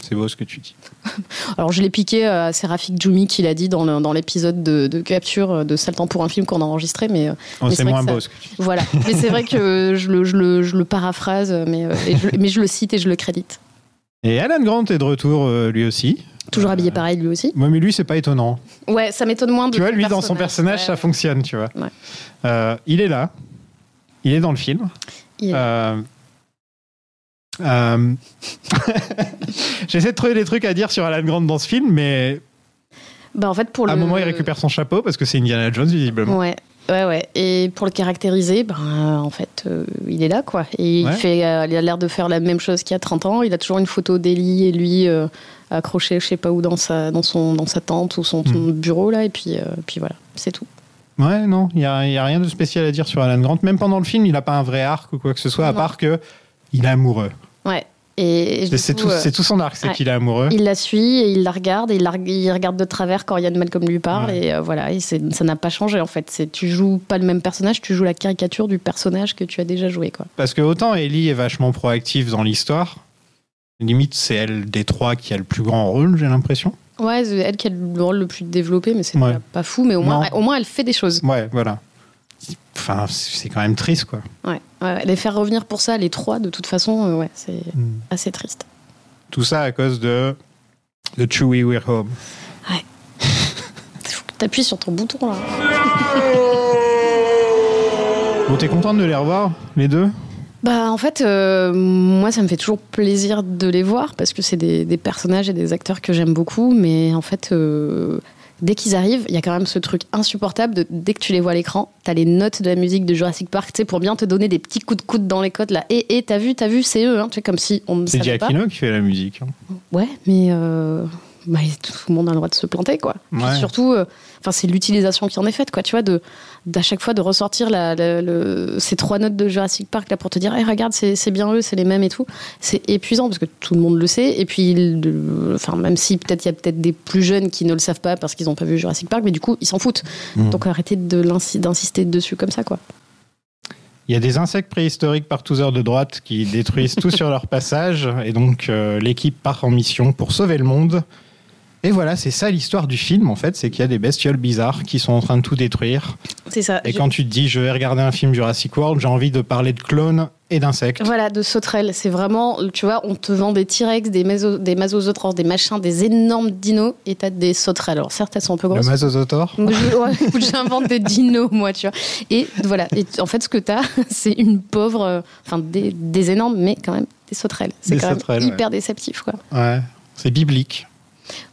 C'est beau ce que tu dis. *laughs* Alors, je l'ai piqué à Serafik Djoumi qui l'a dit dans l'épisode de, de capture de Sale temps pour un film qu'on a enregistré. Mais euh, Oh, Mais c'est moins ça- beau ce que tu dis. Voilà, *laughs* mais c'est vrai que je le, je le, je le paraphrase, mais, euh, et je, mais je le cite et je le crédite. Et Alan Grant est de retour euh, lui aussi. Toujours habillé pareil lui aussi. Moi, mais lui, c'est pas étonnant. Ouais, ça m'étonne moins de. Tu vois, lui, dans son personnage, ça ouais. fonctionne, tu vois. Ouais. Euh, il est là. Il est dans le film. Il est là. Euh, euh, *laughs* J'essaie de trouver des trucs à dire sur Alan Grant dans ce film, mais Bah, en fait, pour à un moment, il récupère son chapeau parce que c'est Indiana Jones, visiblement. Ouais. Ouais, ouais. Et pour le caractériser, ben, euh, en fait, euh, il est là, quoi. Et Ouais. il, fait, euh, il a l'air de faire la même chose qu'il y a 30 ans. Il a toujours une photo d'Ellie et lui euh, accroché, je sais pas où, dans sa, dans son, dans sa tente ou son, son bureau, là. Et puis, puis voilà, c'est tout. Ouais, non, il n'y a, y a rien de spécial à dire sur Alan Grant. Même pendant le film, il n'a pas un vrai arc ou quoi que ce soit, à part que il est amoureux. Et, C'est tout, euh, c'est tout son arc, c'est ouais. qu'il est amoureux. Il la suit et il la regarde et il, la, il regarde de travers quand Yann Malcolm lui parle Ouais. et euh, voilà et ça n'a pas changé en fait c'est tu joues pas le même personnage tu joues la caricature du personnage que tu as déjà joué quoi Parce que autant Ellie est vachement proactive dans l'histoire, limite c'est elle des trois qui a le plus grand rôle, j'ai l'impression. ouais c'est elle qui a le rôle le plus développé mais c'est Ouais. pas, pas fou mais au moins au moins elle fait des choses Ouais, voilà. Enfin, c'est quand même triste, quoi. ouais, ouais. les faire revenir pour ça les trois de toute façon euh, ouais c'est Mm. assez triste Tout ça à cause de de Chewie We're Home. *laughs* t'appuies sur ton bouton là Bon, t'es contente de les revoir, les deux? Bah en fait, euh, moi ça me fait toujours plaisir de les voir parce que c'est des, des personnages et des acteurs que j'aime beaucoup, mais en fait, euh, dès qu'ils arrivent, il y a quand même ce truc insupportable de dès que tu les vois à l'écran, t'as les notes de la musique de Jurassic Park, tu sais, pour bien te donner des petits coups de coude dans les côtes là. Et, et t'as vu, t'as vu, c'est eux, hein, tu sais, comme si on ne C'est savait pas. Giacchino qui fait la musique. hein. Ouais, mais euh, bah, tout le monde a le droit de se planter, quoi. Ouais. surtout, euh, enfin, c'est l'utilisation qui en est faite, quoi. Tu vois, de d'à chaque fois de ressortir la, la- le- ces trois notes de Jurassic Park là pour te dire, hey, regarde, c'est bien eux, c'est les mêmes et tout. C'est épuisant parce que tout le monde le sait. Et puis, enfin, même si peut-être il y a peut-être des plus jeunes qui ne le savent pas parce qu'ils n'ont pas vu Jurassic Park, mais du coup, ils s'en foutent. Mm. Donc arrêtez de d'insister dessus comme ça, quoi. Il y a des insectes préhistoriques par tous heures de droite qui détruisent tout sur leur *laughs* passage, et donc euh, l'équipe part en mission pour sauver le monde. Et voilà, c'est ça l'histoire du film en fait, c'est qu'il y a des bestioles bizarres qui sont en train de tout détruire. C'est ça. Et Je- quand tu te dis je vais regarder un film Jurassic World, j'ai envie de parler de clones et d'insectes. Voilà, de sauterelles. C'est vraiment, tu vois, on te vend des T-Rex, des, méso- des des machins, des énormes dinos, et t'as des sauterelles. Alors certes, elles sont un peu Le grosses. *laughs* Ouais, écoute, J'invente des dinos, moi, tu vois. Et voilà. Et en fait, ce que t'as, *laughs* c'est une pauvre, euh, enfin, des, des énormes, mais quand même des sauterelles. C'est quand sauterelles, même ouais. hyper déceptif, quoi. Ouais, c'est biblique.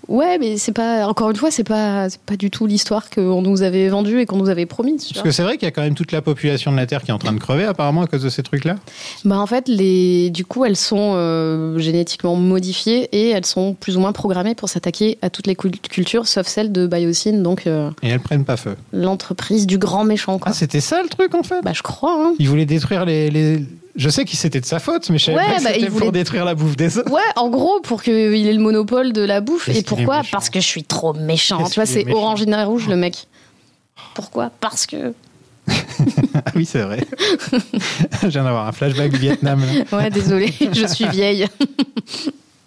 Ouais, mais c'est pas, encore une fois, c'est pas, pas du tout l'histoire qu'on nous avait vendue et qu'on nous avait promise. Parce que c'est vrai qu'il y a quand même toute la population de la Terre qui est en train de crever apparemment à cause de ces trucs-là. Bah en fait, les... du coup, elles sont euh, génétiquement modifiées et elles sont plus ou moins programmées pour s'attaquer à toutes les cul- cultures, sauf celle de Biosyn, donc euh, Et elles prennent pas feu. l'entreprise du grand méchant. Quoi. Ah, c'était ça le truc en fait? Bah je crois. Hein. Il voulait détruire les. les... Je sais que c'était de sa faute, mais je savais Ouais, pas bah, c'était pour voulait- détruire la bouffe des autres. Ouais, en gros, pour qu'il ait le monopole de la bouffe. Et qu'il pourquoi. Parce que je suis trop méchant. Tu vois, qu'il est c'est orange et rouge, le mec. Pourquoi Parce que. *laughs* Ah oui, c'est vrai. je viens d'avoir un flashback du Vietnam. là. *laughs* Ouais, désolé, je suis vieille.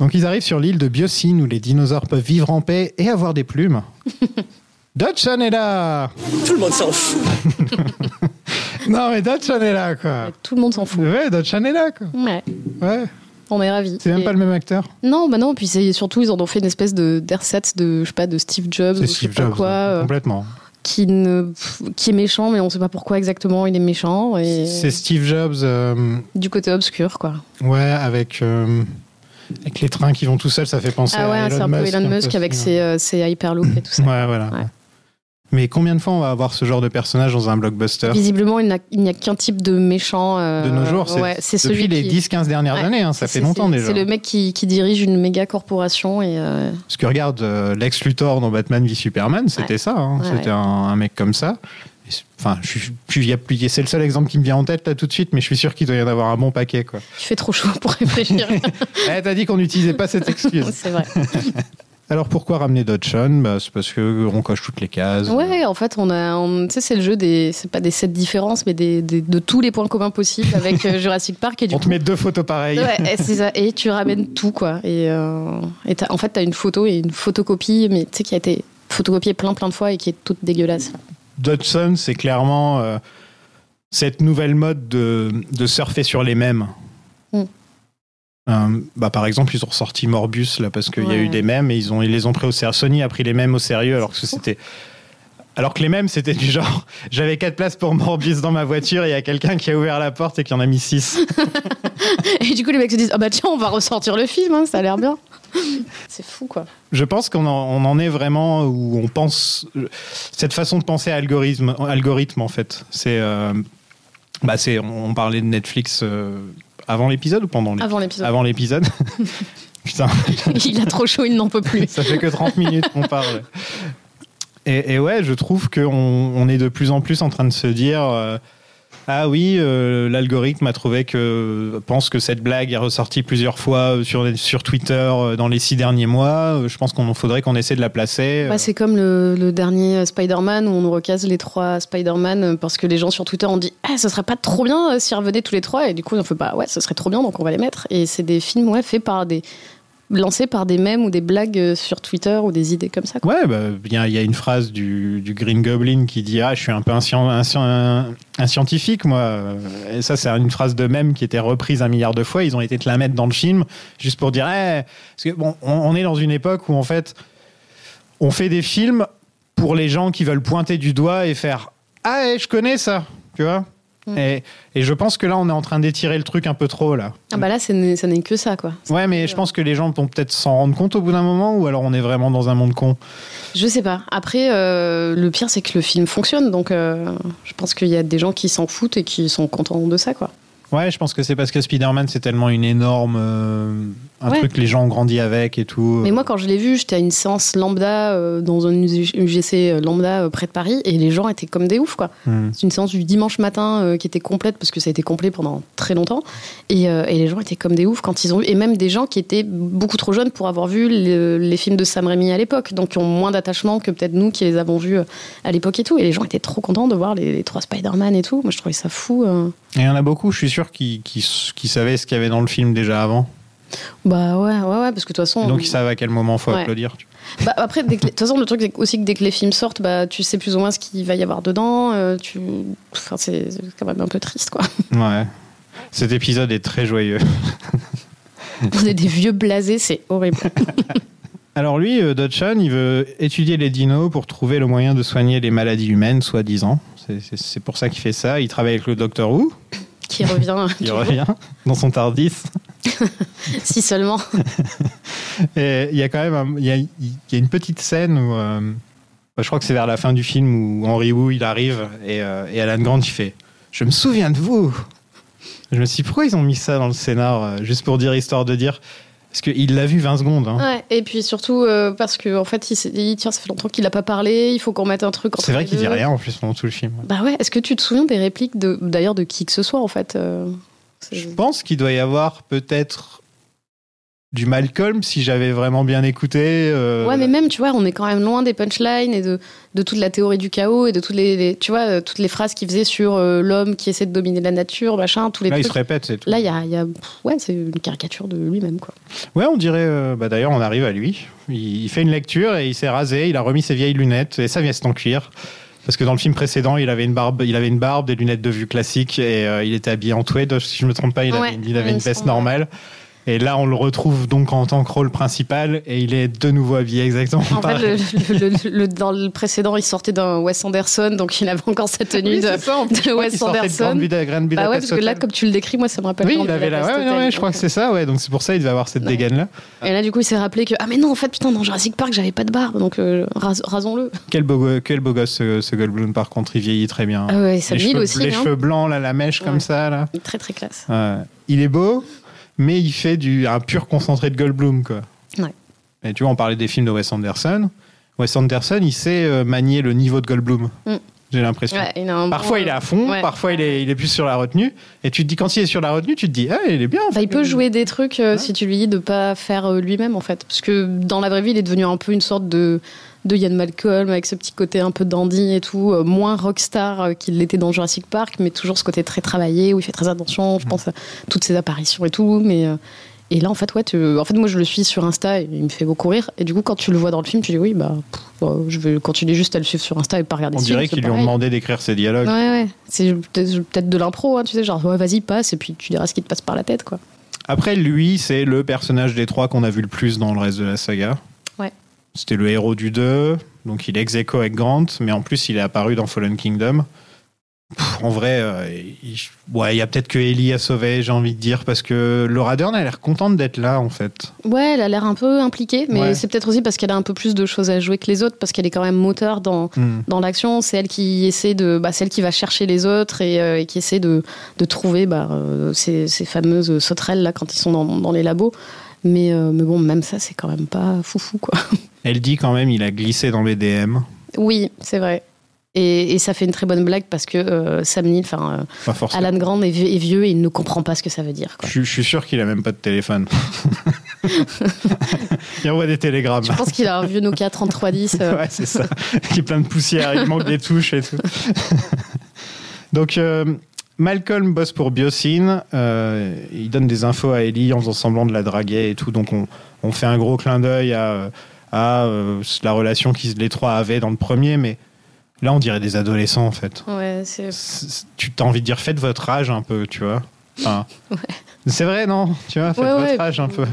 Donc ils arrivent sur l'île de Biosyn où les dinosaures peuvent vivre en paix et avoir des plumes. *laughs* Dodson est là Tout le monde s'en fout. *laughs* Non mais Dodson est là quoi Tout le monde s'en fout. Ouais, Dodson est là quoi Ouais, Ouais, on est ravis. c'est même Et- pas le même acteur. Non, bah non, puis c'est surtout, ils en ont fait une espèce de d'Airset de, je sais pas, de Steve Jobs, ou C'est je sais Steve pas Jobs, quoi. euh, complètement. qui, ne, qui est méchant, mais on sait pas pourquoi exactement il est méchant. Et C'est Steve Jobs, euh, du côté obscur, quoi. ouais, avec, euh, avec les trains qui vont tout seuls, ça fait penser Ah à ouais, Elon c'est un peu Musk. Elon Musk avec ses, euh, ses Hyperloop et tout ça. Ouais, voilà. Ouais. Mais combien de fois on va avoir ce genre de personnage dans un blockbuster Visiblement, il n'y a qu'un type de méchant. euh, de nos jours C'est ouais, depuis celui les qui... 10-15 dernières Ouais, années, hein, ça fait longtemps déjà. C'est le mec qui, qui dirige une méga corporation et euh, Parce que regarde, euh, Lex Luthor dans Batman v Superman, c'était Ouais. ça. hein. C'était un, un mec comme ça. Et Enfin, je c'est le seul exemple qui me vient en tête là tout de suite, mais je suis sûr qu'il doit y en avoir un bon paquet. Quoi. il fait trop chaud pour réfléchir. *laughs* Eh, T'as dit qu'on n'utilisait pas cette *laughs* excuse. c'est vrai. *laughs* Alors pourquoi ramener Dodson bah, C'est parce que on coche toutes les cases. Ouais, en fait, on a, on- tu sais, c'est le jeu des, c'est pas des sept différences, mais des, des- de tous les points communs possibles avec euh, Jurassic Park et du On coup, te met deux photos pareilles. Ouais, et c'est ça. Et tu ramènes tout, quoi. Et, euh, et t'as- en fait, tu as une photo et une photocopie, mais tu sais, qui a été photocopiée plein, plein de fois et qui est toute dégueulasse. Dodson, c'est clairement euh, cette nouvelle mode de, de surfer sur les mêmes. Mm. Euh, bah, par exemple, ils ont ressorti Morbius là parce qu'il y a eu des mèmes et ils, ont, ils les ont pris au sérieux. Sony a pris les mèmes au sérieux alors que c'était. Alors que les mèmes, c'était du genre, *laughs* j'avais quatre places pour Morbius dans ma voiture et il y a quelqu'un qui a ouvert la porte et qui en a mis six. *laughs* Et du coup, les mecs se disent Ah bah tiens, on va ressortir le film, hein, ça a l'air bien. *laughs* C'est fou, quoi. Je pense qu'on en, on en est vraiment où on pense cette façon de penser à algorithme, algorithme en fait. C'est, euh, bah c'est, on parlait de Netflix euh, avant l'épisode ou pendant l'épisode Avant l'épisode. Avant *laughs* l'épisode. Putain, *laughs* Il a trop chaud, il n'en peut plus. ça fait que 30 minutes qu'on parle. Et, et ouais, je trouve qu'on on est de plus en plus en train de se dire. euh, ah oui, euh, l'algorithme a trouvé que pense que cette blague est ressortie plusieurs fois sur, sur Twitter euh, dans les six derniers mois. Euh, Je pense qu'on faudrait qu'on essaie de la placer. Ouais, c'est comme le, dernier Spider-Man où on recase les trois Spider-Man euh, parce que les gens sur Twitter ont dit Ah, ce serait pas trop bien euh, s'ils revenaient tous les trois. Et du coup, on fait Bah ouais, ce serait trop bien, donc on va les mettre. Et c'est des films ouais, faits par des. Lancés par des mèmes ou des blagues euh, sur Twitter ou des idées comme ça. quoi. Ouais, bah, il y, a- une phrase du, du Green Goblin qui dit Ah, je suis un peu un, un scien- un- un scientifique, moi. Et ça, c'est une phrase de même qui était reprise un milliard de fois. Ils ont été te la mettre dans le film juste pour dire Eh, Parce que, bon, on, on est dans une époque où, en fait, on fait des films pour les gens qui veulent pointer du doigt et faire Ah, eh, je connais ça, tu vois Mm. et, et je pense que là, on est en train d'étirer le truc un peu trop, là. Ah bah là, ça n'est ça n'est que ça, quoi. Ouais, mais je pense que les gens vont peut-être s'en rendre compte au bout d'un moment, ou alors on est vraiment dans un monde con. Je sais pas. Après, euh, le pire, c'est que le film fonctionne. Donc, euh, je pense qu'il y a des gens qui s'en foutent et qui sont contents de ça, quoi. Ouais, je pense que c'est parce que Spider-Man, c'est tellement une énorme. euh, un Ouais. truc que les gens ont grandi avec et tout. Mais moi, quand je l'ai vu, j'étais à une séance lambda euh, dans un UGC lambda euh, près de Paris et les gens étaient comme des oufs, quoi. Hmm. C'est une séance du dimanche matin euh, qui était complète parce que ça a été complet pendant très longtemps. Et, euh, et les gens étaient comme des oufs quand ils ont vu. Et même des gens qui étaient beaucoup trop jeunes pour avoir vu le- les films de Sam Raimi à l'époque. Donc qui ont moins d'attachement que peut-être nous qui les avons vus euh, à l'époque et tout. Et les gens étaient trop contents de voir les, les trois Spider-Man et tout. Moi, je trouvais ça fou. Et il y en a beaucoup, je suis sûr, qui, qui, qui savaient ce qu'il y avait dans le film déjà avant. Bah ouais, ouais, ouais, parce que de toute façon. Et donc, ils savent à quel moment faut Ouais. applaudir. Bah, après, de toute façon, le truc c'est aussi que dès que les films sortent, bah, tu sais plus ou moins ce qu'il va y avoir dedans. euh, tu... enfin, c'est quand même un peu triste, quoi. Ouais. Cet épisode est très joyeux. *laughs* On est des vieux blasés, c'est horrible. *laughs* Alors lui, euh, Dodson, il veut étudier les dinos pour trouver le moyen de soigner les maladies humaines, soi-disant. C'est- pour ça qu'il fait ça. Il travaille avec le docteur Who. Qui revient. *laughs* Toujours. revient dans son Tardis. *laughs* Si seulement. *laughs* Et il y a quand même il y a, il y a une petite scène où euh, je crois que c'est vers la fin du film où Henry Wu il arrive et, euh, et Alan Grant il fait je me souviens de vous je me suis dit pourquoi ils ont mis ça dans le scénar euh, juste pour dire histoire de dire parce qu'il l'a vu 20 secondes hein. Ouais, et puis surtout euh, parce qu'en en fait, il s'est dit tiens, ça fait longtemps qu'il a pas parlé, il faut qu'on mette un truc entre c'est vrai qu'il dit rien en plus pendant tout le film Bah ouais, est-ce que tu te souviens des répliques de d'ailleurs de qui que ce soit en fait euh, je pense qu'il doit y avoir peut-être du Malcolm si j'avais vraiment bien écouté euh, Ouais, mais même, tu vois, on est quand même loin des punchlines et de, de toute la théorie du chaos et de toutes les, les- tu vois, euh, toutes les phrases qu'il faisait sur euh, l'homme qui essaie de dominer la nature, machin, tous les là il se répète c'est tout Là, il y a, il y a- ouais, c'est une caricature de lui-même, quoi. Ouais, on dirait. euh, bah D'ailleurs, on arrive à lui. Il, il fait une lecture et il s'est rasé. Il a remis ses vieilles lunettes et sa veste en cuir. Parce que dans le film précédent, il avait une barbe, il avait une barbe, des lunettes de vue classiques et il était habillé en tweed. Si je me trompe pas, il avait, il une veste normale. Et là, on le retrouve donc en tant que rôle principal et il est de nouveau habillé exactement En fait, pareil. le, le- le- le- dans le précédent, il sortait d'un Wes Anderson, donc il avait encore sa tenue Oui, de, ça, de crois Wes de Anderson. Grande Buda- Grande Bah ouais, parce que là, comme tu le décris, moi, ça me rappelle. Oui, il avait la. Ouais, Hotel, ouais, je crois que c'est ça, ouais. Donc c'est pour ça il devait avoir cette Ouais. dégaine-là. Et là, du coup, il s'est rappelé que ah mais non, en fait, putain, dans Jurassic Park, j'avais pas de barbe, donc euh, ras- rasons-le. Quel beau, quel beau gosse ce, ce Goldblum, par contre, il vieillit très bien. Ah ouais, ça les cheveux, aussi, les hein. cheveux blancs, là, la mèche comme ça, là. Très très classe. Il est beau, mais il fait du, un pur concentré de Goldblum, quoi. Ouais. Et tu vois, on parlait des films de Wes Anderson. Wes Anderson, il sait euh, manier le niveau de Goldblum. Mm. J'ai l'impression. Ouais, Parfois, bon- il est à fond, Ouais. parfois, il est, il est plus sur la retenue. Et tu te dis, quand il est sur la retenue, tu te dis, ah, il est bien. fait. il peut jouer des trucs euh, si tu lui dis de pas faire euh, lui-même en fait, parce que dans la vraie vie, il est devenu un peu une sorte de de Ian Malcolm avec ce petit côté un peu dandy et tout, euh, moins rockstar euh, qu'il l'était dans Jurassic Park, mais toujours ce côté très travaillé où il fait très attention. Je pense à toutes ses apparitions et tout, mais euh, et là en fait ouais, tu- en fait moi je le suis sur Insta et il me fait beaucoup rire. Et du coup quand tu le vois dans le film, tu dis oui bah, pff, bah, je vais continuer juste à le suivre sur Insta et pas regarder. On dirait qu'ils lui ont demandé d'écrire ses dialogues. Ouais ouais, c'est peut-être peut-être de l'impro, hein, tu sais genre ouais vas-y passe et puis tu diras ce qui te passe par la tête quoi. Après, lui, c'est le personnage des trois qu'on a vu le plus dans le reste de la saga. C'était le héros du 2, donc il est ex aequo avec Grant, mais en plus, il est apparu dans Fallen Kingdom. Pff, en vrai, euh, il ouais, y a peut-être que Ellie à sauver, j'ai envie de dire, parce que Laura Dern a l'air contente d'être là, en fait. Ouais, elle a l'air un peu impliquée, mais Ouais. c'est peut-être aussi parce qu'elle a un peu plus de choses à jouer que les autres, parce qu'elle est quand même moteur dans, Hmm. dans l'action. C'est elle qui essaie de, bah, c'est elle qui va chercher les autres et, euh, et qui essaie de, de trouver bah, euh, ces, ces fameuses sauterelles là quand ils sont dans, dans les labos. Mais, euh, mais bon, même ça, c'est quand même pas foufou quoi. *laughs* Elle dit quand même il a glissé dans les DM. Oui, c'est vrai. Et, et ça fait une très bonne blague parce que euh, Sam Neill, enfin euh. Alan Grant est vieux, est vieux et il ne comprend pas ce que ça veut dire. Quoi. Je, je suis sûr qu'il a même pas de téléphone. *laughs* il envoie des télégrammes. Je pense qu'il a un vieux Nokia 3310. euh, Ouais, c'est ça. *laughs* Qui est plein de poussière, il manque des touches et tout. *laughs* Donc, euh, Malcolm bosse pour Biosyn. euh, il donne des infos à Ellie en faisant semblant de la draguer et tout. Donc, on, on fait un gros clin d'œil à, à euh, la relation qu'ils les trois avaient dans le premier. Mais là, on dirait des adolescents, en fait. ouais, c'est Tu as envie de dire, faites votre âge un peu, tu vois. Enfin, *laughs* C'est vrai, non Tu vois, faites Ouais, votre ouais. âge un peu.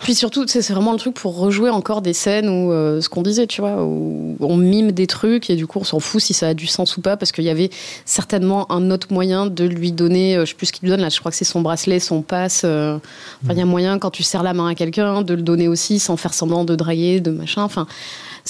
Puis surtout, c'est vraiment le truc pour rejouer encore des scènes où, euh, ce qu'on disait, tu vois, où on mime des trucs et du coup, on s'en fout si ça a du sens ou pas, parce qu'il y avait certainement un autre moyen de lui donner, euh, je sais plus ce qu'il lui donne là, je crois que c'est son bracelet, son passe. euh, Enfin, il y a moyen, quand tu serres la main à quelqu'un, de le donner aussi sans faire semblant de draguer, de machin. Enfin,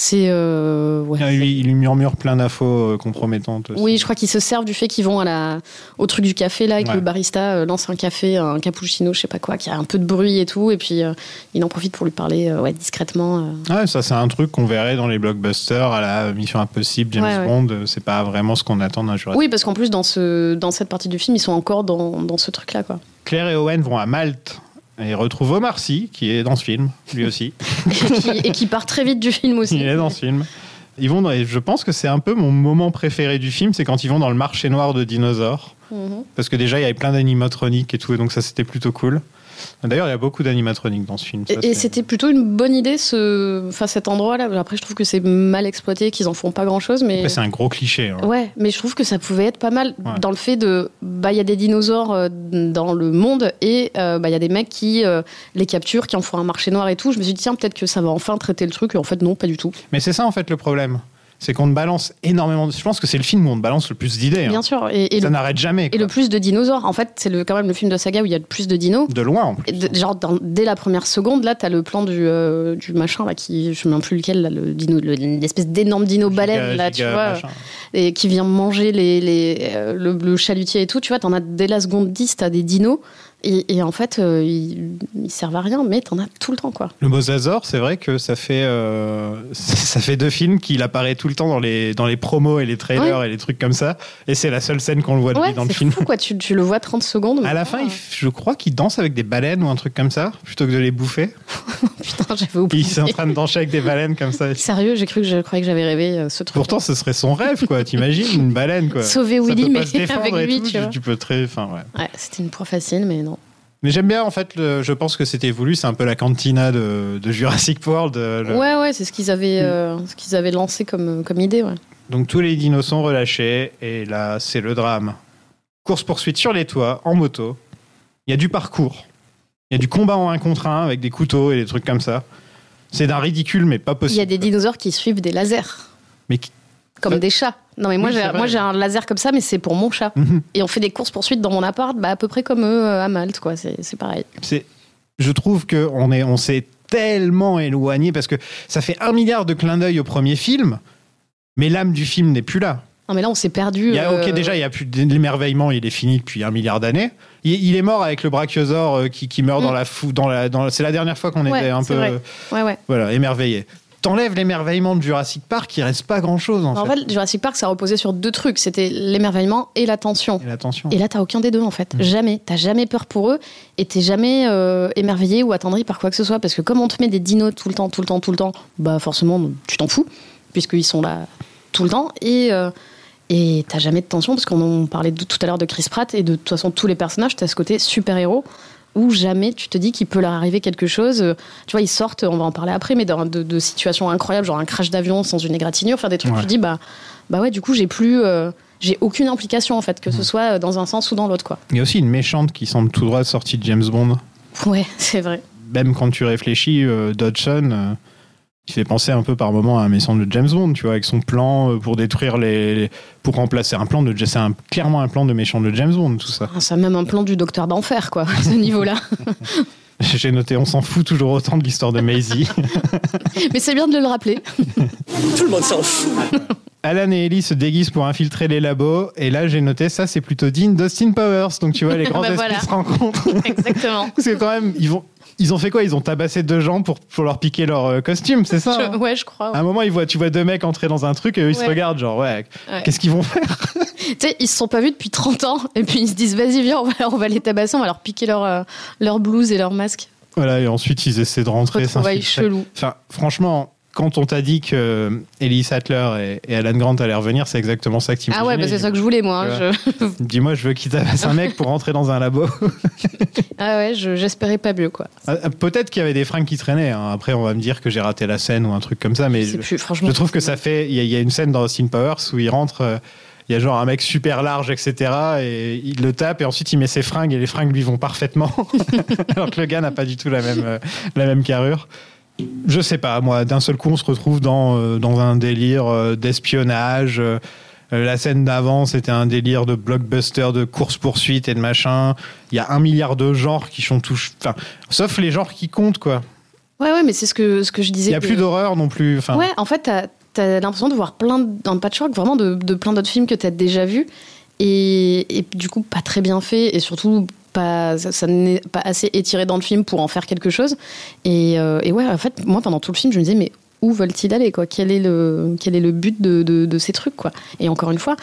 c'est. euh, ouais, Il lui, il lui murmure plein d'infos euh, compromettantes. aussi. oui, je crois qu'ils se servent du fait qu'ils vont à la, au truc du café là, et que Ouais. le barista euh, lance un café, un cappuccino, je sais pas quoi, qui a un peu de bruit et tout, et puis euh, il en profite pour lui parler euh, ouais, discrètement. Ouais, ça c'est un truc qu'on verrait dans les blockbusters à la Mission Impossible, James. Bond. C'est pas vraiment ce qu'on attend d'un Jurassic Oui, parce qu'en plus, dans, ce, dans cette partie du film, ils sont encore dans, dans ce truc-là, quoi. Claire et Owen vont à Malte et retrouvent Omar Sy qui est dans ce film, lui aussi. *laughs* et, qui, et qui part très vite du film aussi. Il est dans ce film. Ils vont dans- et je pense que c'est un peu mon moment préféré du film, c'est quand ils vont dans le marché noir de dinosaures. Mhm. Parce que déjà, il y avait plein d'animatroniques et tout, et donc ça, c'était plutôt cool. D'ailleurs, il y a beaucoup d'animatroniques dans ce film. ça, Et, c'était plutôt une bonne idée, ce, enfin, cet endroit-là. Après, je trouve que c'est mal exploité, qu'ils en font pas grand-chose, mais. C'est un gros cliché. hein. Ouais, mais je trouve que ça pouvait être pas mal Ouais. dans le fait de. Bah, il y a des dinosaures euh, dans le monde et euh, bah, il y a des mecs qui euh, les capturent, qui en font un marché noir et tout. Je me suis dit, tiens, peut-être que ça va enfin traiter le truc. Et en fait, non, pas du tout. Mais c'est ça, en fait, le problème. C'est qu'on te balance énormément. de- Je pense que c'est le film où on te balance le plus d'idées. hein. Bien sûr. Et, et Ça le, n'arrête jamais. et le plus de dinosaures. En fait, c'est le, quand même le film de saga où il y a le plus de dinos. De loin, en plus. Et de- genre dans- dès la première seconde là t'as le plan du, euh, du machin là qui je me souviens plus lequel là, le dino le- l'espèce d'énorme dino baleine Giga- là tu vois machin. et qui vient manger les, les euh, le, le chalutier et tout tu vois t'en as dès la seconde 10 t'as des dinos et, et en fait euh, ils, ils servent à rien mais t'en as tout le temps quoi Le mosasaure, c'est vrai que ça fait, euh, *laughs* ça fait deux films qu'il apparaît tout le temps dans les, dans les promos et les trailers et les trucs comme ça. Et c'est la seule scène qu'on le voit de lui dans le c'est film. fou quoi tu, tu le vois 30 secondes À la fin, il je crois qu'il danse avec des baleines ou un truc comme ça, plutôt que de les bouffer. *laughs* putain j'avais oublié il est en train de danser avec des baleines comme ça. sérieux j'ai cru que je croyais que j'avais rêvé euh, ce truc Pourtant, ce serait son rêve, quoi. T'imagines une baleine, quoi. Sauver Willy, mais avec lui, tout, tu vois. tu peux très, enfin, ouais. ouais c'était une proie facile mais non Mais j'aime bien, en fait, le- je pense que c'était voulu. C'est un peu la cantina de, de Jurassic World. euh, le- ouais ouais c'est ce qu'ils avaient Mm. euh, ce qu'ils avaient lancé comme comme idée ouais Donc tous les dinos sont relâchés et là c'est le drame. Course poursuite sur les toits en moto. Il y a du parcours. Il y a du combat en un contre un avec des couteaux et des trucs comme ça. C'est d'un ridicule mais pas Il possible. y a des dinosaures qui suivent des lasers, Mais qui- comme des chats. Non, mais moi, oui, j'ai, moi un laser comme ça, mais c'est pour mon chat. Mhm. Et on fait des courses poursuites dans mon appart, bah, à peu près comme eux euh, à Malte, quoi. C'est, pareil. c'est je trouve que on est on s'est tellement éloigné parce que ça fait un milliard de clins d'œil au premier film, mais l'âme du film n'est plus là. Non, mais là, on s'est perdu. Il y a, euh, ok, déjà, il y a plus l'émerveillement, il est fini depuis un milliard d'années. Il, il est mort avec le brachiosaure euh, qui, qui meurt dans Mm. la fou, dans la, dans, c'est la dernière fois qu'on Ouais, était un peu, vrai. Ouais, ouais. voilà, émerveillé. T'enlèves l'émerveillement de Jurassic Park, il reste pas grand chose en, En fait. fait, Jurassic Park, ça reposait sur deux trucs. C'était l'émerveillement et l'attention. Et l'attention. Et là, t'as aucun des deux, en fait. Mm. Jamais. T'as jamais peur pour eux et t'es jamais euh, émerveillé ou attendri par quoi que ce soit. Parce que comme on te met des dinos tout le temps, tout le temps, tout le temps, bah forcément, tu t'en fous, puisqu'ils sont là tout le temps. Et, euh, et t'as jamais de tension, parce qu'on en parlait de- tout à l'heure de Chris Pratt, et de toute façon, tous les personnages, t'as ce côté super-héros où jamais tu te dis qu'il peut leur arriver quelque chose. Euh, Tu vois, ils sortent, on va en parler après, mais dans- de, de situations incroyables, genre un crash d'avion sans une égratignure, enfin des trucs, Ouais. tu te dis, bah, bah ouais, du coup, j'ai plus. euh, j'ai aucune implication en fait, que Mm. ce soit dans un sens ou dans l'autre quoi. Il y a aussi une méchante qui semble tout droit sortie de James Bond. Ouais, *laughs* c'est vrai. Même quand tu réfléchis, euh, Dodson, il fait penser un peu par moment à un méchant de James Bond, tu vois, avec son plan euh, pour détruire les, les- pour remplacer un plan de, c'est un- clairement un plan de méchant de James Bond, tout ça. Ah, Ça a même un plan du docteur d'enfer quoi, à ce niveau-là. *laughs* J'ai noté, on s'en fout toujours autant de l'histoire de Maisie. *laughs* Mais c'est bien de le rappeler. *laughs* Tout le monde s'en fout. Alan et Ellie se déguisent pour infiltrer les labos, et là j'ai noté ça, c'est plutôt digne d'Austin Powers. Donc tu vois, les grands Bah, esprits voilà. se rencontrent. Exactement. Parce que quand même, ils vont, ils ont fait quoi? Ils ont tabassé deux gens pour, pour leur piquer leur euh, costume, c'est ça Je- hein? ouais, je crois. À un moment, ils voient, tu vois deux mecs entrer dans un truc et eux, ils se regardent, genre, ouais, Ouais. qu'est-ce qu'ils vont faire? *laughs* Tu sais, ils se sont pas vus depuis 30 ans et puis ils se disent vas-y viens, on va, on va les tabasser, on va leur piquer leur, euh, leur blouse et leur masque. Voilà, et ensuite, ils essaient de rentrer. Retrouvailles chelou. Enfin, franchement, quand on t'a dit que Ellie Sattler et, et Alan Grant allaient revenir, c'est exactement ça que tu Ah ouais, bah c'est ça que je voulais moi. hein, je- *laughs* Dis-moi, je veux qu'il tabasse un mec pour rentrer dans un labo. *laughs* Ah ouais, je- j'espérais pas mieux quoi. Ah, ah, Peut-être qu'il y avait des fringues qui traînaient. hein. Après, on va me dire que j'ai raté la scène ou un truc comme ça, mais je, plus, franchement. je trouve que ça fait. Il y, a- il y a une scène dans Austin Powers où il rentre. euh, il y a genre un mec super large, etc. Et il le tape et ensuite il met ses fringues et les fringues lui vont parfaitement. *laughs* Alors que le gars n'a pas du tout la même, euh, la même carrure. Je sais pas, moi, d'un seul coup, on se retrouve dans, euh, dans un délire euh, d'espionnage. euh, la scène d'avant, c'était un délire de blockbuster, de course-poursuite et de machin. Il y a un milliard de genres qui sont tous. Enfin, sauf les genres qui comptent, quoi. Ouais, ouais, mais c'est ce que, ce que je Il disais. n'y a que- plus d'horreur non plus. Enfin, Ouais, en fait, t'as as, l'impression de voir plein dans le patchwork vraiment de, de plein d'autres films que t'as déjà vus et, et du coup pas très bien fait et surtout pas ça, ça n'est pas assez étiré dans le film pour en faire quelque chose. Et, euh, et ouais en fait moi pendant tout le film je me disais mais où veulent-ils aller quoi? Quel est le quel est le but de, de, de ces trucs quoi? Et encore une fois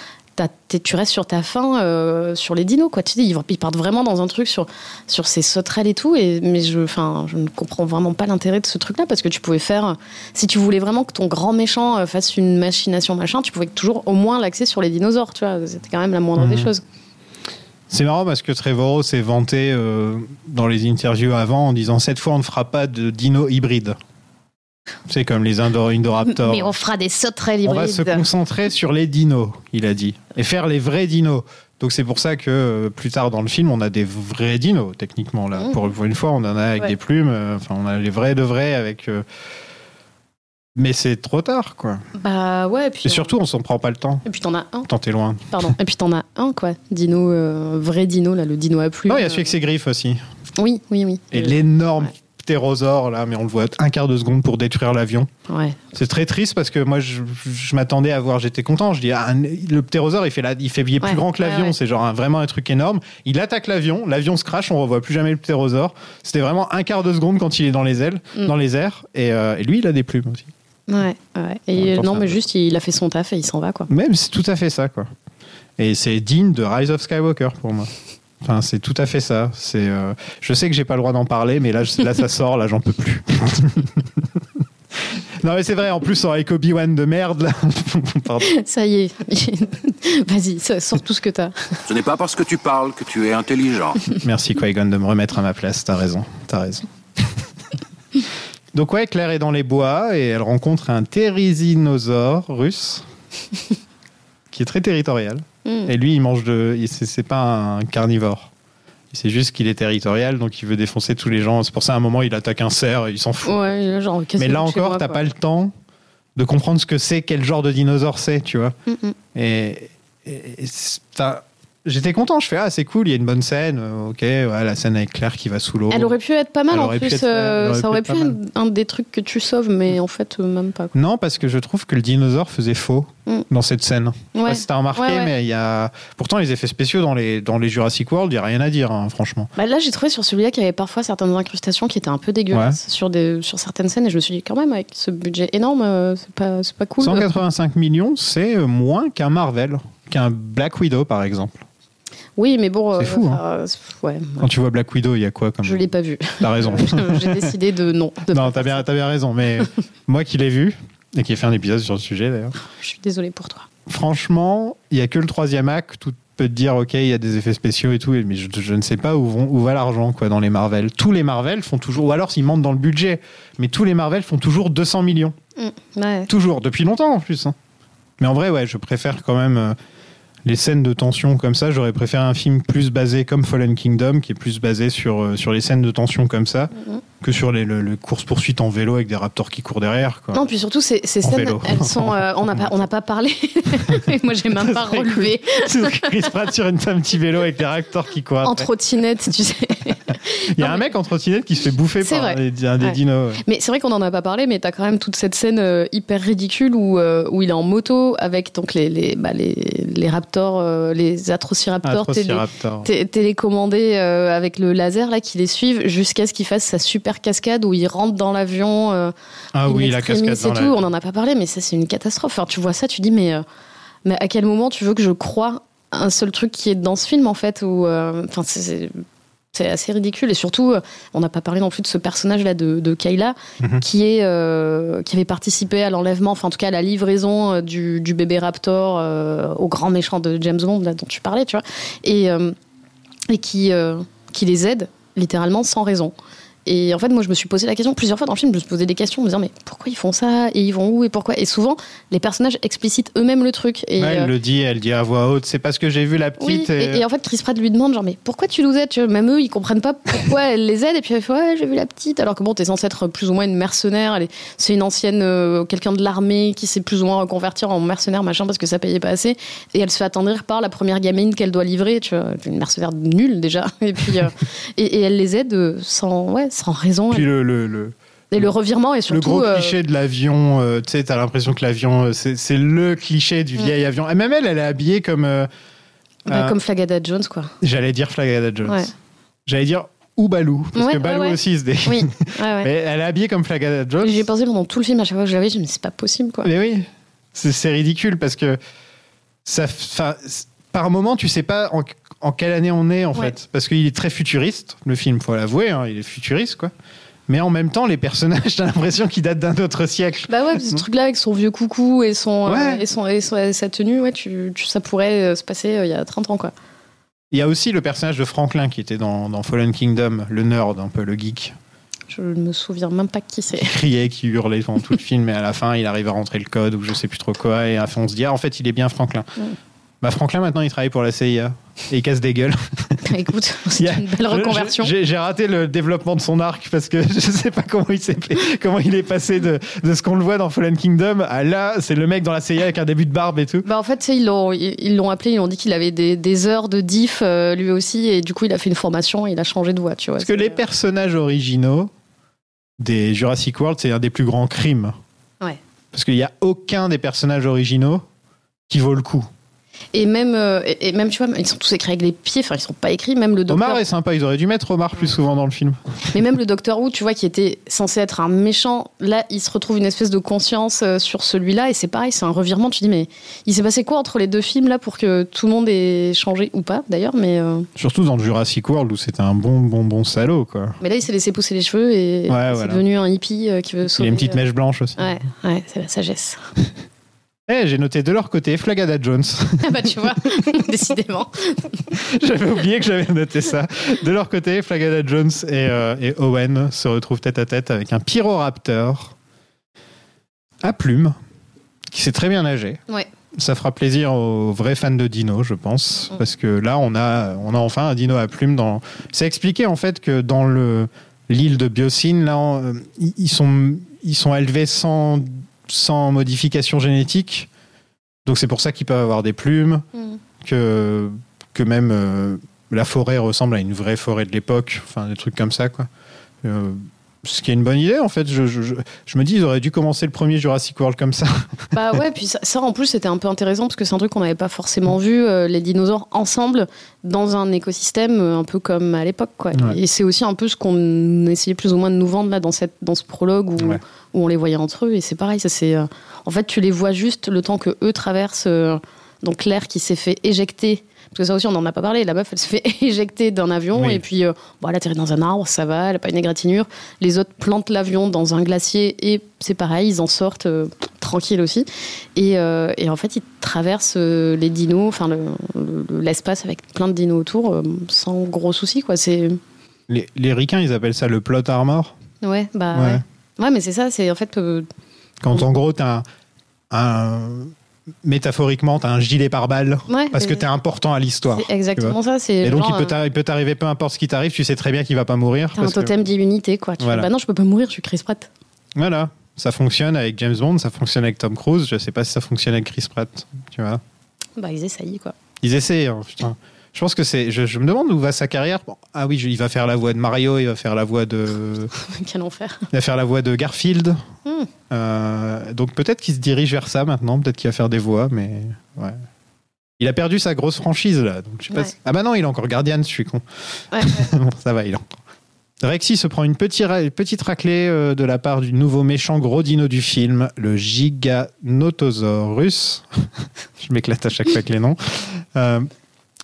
tu restes sur ta fin euh, sur les dinos quoi. Tu dis ils, ils partent vraiment dans un truc sur sur ces sauterelles et tout. Et mais je enfin je ne comprends vraiment pas l'intérêt de ce truc là parce que tu pouvais faire si tu voulais vraiment que ton grand méchant euh, fasse une machination machin tu pouvais toujours au moins l'axer sur les dinosaures tu vois. C'était quand même la moindre Mhm. des choses C'est marrant parce que Trevorrow s'est vanté euh, dans les interviews avant en disant cette fois on ne fera pas de dino hybride. C'est comme les Indo- Indoraptors. Mais on fera des sauterelles On va se hybrides. concentrer sur les dinos, il a dit, et faire les vrais dinos. Donc c'est pour ça que euh, plus tard dans le film, on a des vrais dinos techniquement là. Mmh. Pour, une fois, on en a avec Ouais. des plumes. euh, Enfin, on a les vrais de vrais avec. euh, Mais c'est trop tard, quoi. Bah ouais, et puis. Et surtout, on s'en prend pas le temps. Et puis t'en as un, Tant t'es loin. pardon. Et puis t'en as un, quoi. Dino, euh, vrai dino, là, le dino à plumes. Non, il y a celui avec ses griffes aussi. Oui, oui, oui. Et Euh, l'énorme ouais. ptérosaure là, mais on le voit un quart de seconde pour détruire l'avion. Ouais. C'est très triste parce que moi, je, je m'attendais à voir, j'étais content. Je dis, ah, un- le ptérosaure, il fait, la, il fait il est plus Ouais, grand que l'avion. ouais. C'est genre un- vraiment un truc énorme. Il attaque l'avion, l'avion se crache, on revoit plus jamais le ptérosaure. C'était vraiment un quart de seconde quand il est dans les ailes, Mm. dans les airs. Et, euh, et lui, il a des plumes aussi. Ouais, ouais. Et temps, non, mais juste, il a fait son taf et il s'en va, quoi. Même, c'est tout à fait ça, quoi. Et c'est digne de Rise of Skywalker pour moi. Enfin, c'est tout à fait ça. C'est, euh, je sais que j'ai pas le droit d'en parler, mais là, là, ça *laughs* sort, là, j'en peux plus. *laughs* non, mais c'est vrai. En plus, avec Obi-Wan de merde, là. *laughs* Pardon. Ça y est. Vas-y, sors tout ce que t'as. Ce n'est pas parce que tu parles que tu es intelligent. Merci Qui-Gon de me remettre à ma place. T'as raison. T'as raison. Donc ouais, Claire est dans les bois et elle rencontre un thérisinosaure russe *laughs* qui est très territorial. Mm. Et lui, il mange de. C'est pas un carnivore. C'est juste qu'il est territorial, donc il veut défoncer tous les gens. C'est pour ça, à un moment, il attaque un cerf, il s'en fout. Ouais, genre, Mais là encore, t'as pas le temps de comprendre ce que c'est, quel genre de dinosaure c'est, tu vois. Mm, mm. Et, et- et j'étais content. Je fais ah c'est cool, il y a une bonne scène. euh, Ok, ouais, la scène avec Claire qui va sous l'eau. Elle aurait pu être pas mal Elle en plus. être- elle euh, aurait ça aurait pu être un des trucs que tu sauves, mais en fait, euh, même pas. quoi. Non, parce que je trouve que le dinosaure faisait faux Mm. dans cette scène. Ouais. pas si t'as remarqué, Ouais, ouais. mais il y a. Pourtant, les effets spéciaux dans les, dans les Jurassic World, il n'y a rien à dire, hein, franchement. Bah là, j'ai trouvé sur celui-là qu'il y avait parfois certaines incrustations qui étaient un peu dégueulasses sur, des, sur certaines scènes, et je me suis dit, quand même, avec ce budget énorme, euh, c'est pas, c'est pas cool. 185 millions, c'est euh, moins qu'un Marvel, qu'un Black Widow, par exemple. Oui, mais bon. C'est euh, fou, hein. ouais, Quand tu vois Black Widow, il y a quoi comme. je l'ai pas vu. T'as raison. *laughs* j'ai décidé de non. de non, t'as bien, t'as bien raison, mais *laughs* moi qui l'ai vu, et qui ai fait un épisode sur le sujet d'ailleurs. Je suis désolée pour toi. franchement, il y a que le troisième acte où tu peux te dire, ok, il y a des effets spéciaux et tout, mais je, je ne sais pas où, vont, où va l'argent quoi dans les Marvel. Tous les Marvel font toujours, ou alors s'ils mentent dans le budget, mais tous les Marvel font toujours 200 millions. Mm, ouais. Toujours, depuis longtemps en plus. hein. Mais en vrai, ouais, je préfère quand même euh, les scènes de tension comme ça. J'aurais préféré un film plus basé comme Fallen Kingdom, qui est plus basé sur, euh, sur les scènes de tension comme ça, Mhm. que sur les, le, le course-poursuite en vélo avec des raptors qui courent derrière. Quoi. Non, puis surtout, ces, ces scènes, vélo. elles sont. euh, on n'a pas, on pas parlé. *laughs* Moi, j'ai même pas relevé. Chris Pratt sur une, un petit vélo avec des raptors qui courent En trottinette, tu sais. Il y a un mec en trottinette qui se fait bouffer C'est par vrai. des, un des Ouais. dinos. ouais. Mais c'est vrai qu'on en a pas parlé, mais t'as quand même toute cette scène euh, hyper ridicule où, euh, où il est en moto avec donc les, les, bah, les, les raptors, euh, les atrociraptors Atrociraptor. té- télécommandés avec le laser là qui les suivent jusqu'à ce qu'il fasse sa super cascade où il rentre dans l'avion. Ah oui, la cascade et tout. la... On en a pas parlé, mais ça c'est une catastrophe. Enfin, tu vois ça, tu dis mais, mais à quel moment tu veux que je croie un seul truc qui est dans ce film en fait où, enfin c'est- c'est c'est assez ridicule. Et surtout euh, on n'a pas parlé non plus de ce personnage là de, de Kayla Mhm. qui est euh, qui avait participé à l'enlèvement enfin en tout cas à la livraison euh, du, du bébé raptor euh, au grand méchant de James Bond là dont tu parlais tu vois. Et et qui qui les aide littéralement sans raison et en fait, moi, je me suis posé la question plusieurs fois dans le film. Je me suis posé des questions, en me disant mais pourquoi ils font ça et ils vont où et pourquoi? Et souvent, les personnages explicitent eux-mêmes le truc. Et, Ouais, euh, elle le dit, elle dit à voix haute, c'est parce que j'ai vu la oui, petite. et, et en fait, Chris Pratt lui demande genre mais pourquoi tu nous aides? Tu vois, Même eux, ils comprennent pas pourquoi elle les aide. Et puis elle fait ouais, j'ai vu la petite. Alors que bon, t'es censé être plus ou moins une mercenaire. Elle est- c'est une ancienne, euh, quelqu'un de l'armée qui s'est plus ou moins reconvertir en mercenaire machin parce que ça payait pas assez. Et elle se fait attendrir par la première gamine qu'elle doit livrer. Tu vois, une mercenaire nulle déjà. *laughs* Et puis euh, et, et elle les aide euh, sans ouais, sans raison. Puis le, le, le, et le revirement et le surtout gros euh, cliché de l'avion, euh, tu sais, t'as l'impression que l'avion, euh, c'est le cliché du Mm. vieil avion. Et même elle, elle est habillée comme. bah, comme Flagada Jones quoi. J'allais dire Flagada Jones. Ouais. J'allais dire ou Balou. Parce Ouais, que Balou aussi, c'est des. Oui. *laughs* Mais elle est habillée comme Flagada Jones. J'ai pensé pendant tout le film à chaque fois que je l'avais, je me dis c'est pas possible quoi. Mais oui, c'est ridicule parce que ça, par moment, tu sais pas en, en quelle année on est en Ouais. fait, parce qu'il est très futuriste. Le film, faut l'avouer, hein, il est futuriste quoi. Mais en même temps, les personnages, *laughs* t'as l'impression qu'ils datent d'un autre siècle. Bah ouais, ce truc-là avec son vieux coucou et son, euh, et son, et son- et sa tenue, ouais, tu, tu- ça pourrait euh, se passer euh, il y a 30 ans quoi. Il y a aussi le personnage de Franklin qui était dans, dans Fallen Kingdom, le nerd, un peu le geek. Je ne me souviens même pas qui c'est. Qui criait, qui hurlait pendant tout le film, et à la fin, il arrive à rentrer le code ou je sais plus trop quoi, et on se dit, ah, en fait, il est bien Franklin. Bah, Franklin, maintenant, il travaille pour la CIA. Et il casse des gueules. *laughs* Écoute, Il *laughs* y c'est a- une belle reconversion. J'ai raté le développement de son arc parce que *laughs* je sais pas comment il, comment est passé de, de ce qu'on le voit dans Fallen Kingdom à là, c'est le mec dans la CIA avec un début de barbe et tout. Bah en fait, ils l'ont ils l'ont appelé, ils ont dit qu'il avait des, des heures de diff euh, lui aussi, et du coup, il a fait une formation et il a changé de voix, tu vois. Parce que les personnages originaux des Jurassic World, c'est un des plus grands crimes. Ouais. Parce qu'il n'y a aucun des personnages originaux qui vaut le coup. Et même, euh, et même, tu vois, ils sont tous écrits avec les pieds, enfin, ils sont pas écrits, même le docteur. Omar est sympa, ils auraient dû mettre Omar plus souvent dans le film. Mais même le docteur Who, tu vois, qui était censé être un méchant, là, il se retrouve une espèce de conscience euh, sur celui-là, et c'est pareil, c'est un revirement. Tu dis, mais il s'est passé quoi entre les deux films, là, pour que tout le monde ait changé, ou pas, d'ailleurs, mais, euh, Surtout dans Jurassic World où c'était un bon, bon, bon salaud, quoi. mais là, il s'est laissé pousser les cheveux, et Ouais, c'est voilà. devenu un hippie qui veut Il sauver. a une petite mèche blanche aussi. Ouais, ouais, c'est la sagesse. *laughs* Eh, j'ai noté de leur côté Flagada Jones. *laughs* Ah bah, tu vois, *laughs* décidément. j'avais oublié que j'avais noté ça. De leur côté, Flagada Jones et, euh, et Owen se retrouvent tête à tête avec un Pyroraptor à plumes qui sait très bien nager. Ouais. Ça fera plaisir aux vrais fans de dino, je pense, parce que là, on a, on a enfin un dino à plumes. Dans... C'est expliqué en fait que dans le l'île de Biocine, là, on- ils sont, ils sont élevés sans, sans modification génétique. Donc c'est pour ça qu'ils peuvent avoir des plumes, Mm. que, que même euh, la forêt ressemble à une vraie forêt de l'époque, enfin des trucs comme ça, quoi. Euh, ce qui est une bonne idée, en fait. Je, je, je- je me dis, ils auraient dû commencer le premier Jurassic World comme ça. *laughs* Bah ouais, puis ça, ça, en plus c'était un peu intéressant parce que c'est un truc qu'on n'avait pas forcément vu, euh, les dinosaures ensemble dans un écosystème euh, un peu comme à l'époque. quoi. Ouais. Et c'est aussi un peu ce qu'on essayait plus ou moins de nous vendre là dans, cette, dans ce prologue où, Ouais. où on les voyait entre eux. Et c'est pareil, ça c'est. euh, en fait, tu les vois juste le temps que eux traversent. euh, donc l'air qui s'est fait éjecter. Parce que ça aussi, on n'en a pas parlé. La meuf, elle se fait *laughs* éjecter d'un avion Oui. et puis euh, bon, elle atterrit dans un arbre, ça va, elle n'a pas une égratignure. Les autres plantent l'avion dans un glacier et c'est pareil, ils en sortent euh, tranquilles aussi. Et, euh, et en fait, ils traversent euh, les dinos, enfin le- le- l'espace avec plein de dinos autour sans gros soucis. Quoi. C'est... Les, les ricains, ils appellent ça le plot armor. Ouais, bah Ouais. ouais. Ouais, mais c'est ça, c'est en fait. Quand en gros, t'as un, un- Métaphoriquement, t'as un gilet pare-balles. ouais, Parce que c'est- t'es important à l'histoire. exactement ça. C'est Et donc, genre, il peut t'arriver peu importe ce qui t'arrive, tu sais très bien qu'il va pas mourir. Un parce que- totem d'immunité, quoi. Tu Voilà. fais, bah non, je peux pas mourir, je suis Chris Pratt. Voilà. Ça fonctionne avec James Bond, ça fonctionne avec Tom Cruise. Je sais pas si ça fonctionne avec Chris Pratt. Tu vois. Bah, ils essayent, quoi. Ils essaient. hein, putain. Je pense que c'est. Je, je me demande où va sa carrière. Bon, ah oui, il va faire la voix de Mario, il va faire la voix de. *laughs* Quel enfer. Il va faire la voix de Garfield. Hmm. Euh, donc peut-être qu'il se dirige vers ça maintenant. Peut-être qu'il va faire des voix, mais ouais. Il a perdu sa grosse franchise là. Donc je sais pas Ouais. si- Ah bah non, il est encore Guardian, je suis con. Ouais, *laughs* bon, ça va, il est encore. Rexy se prend une petite, ra- petite raclée euh, de la part du nouveau méchant gros dino du film, le Giganotosaurus. *laughs* je m'éclate à chaque fois avec les noms. Euh,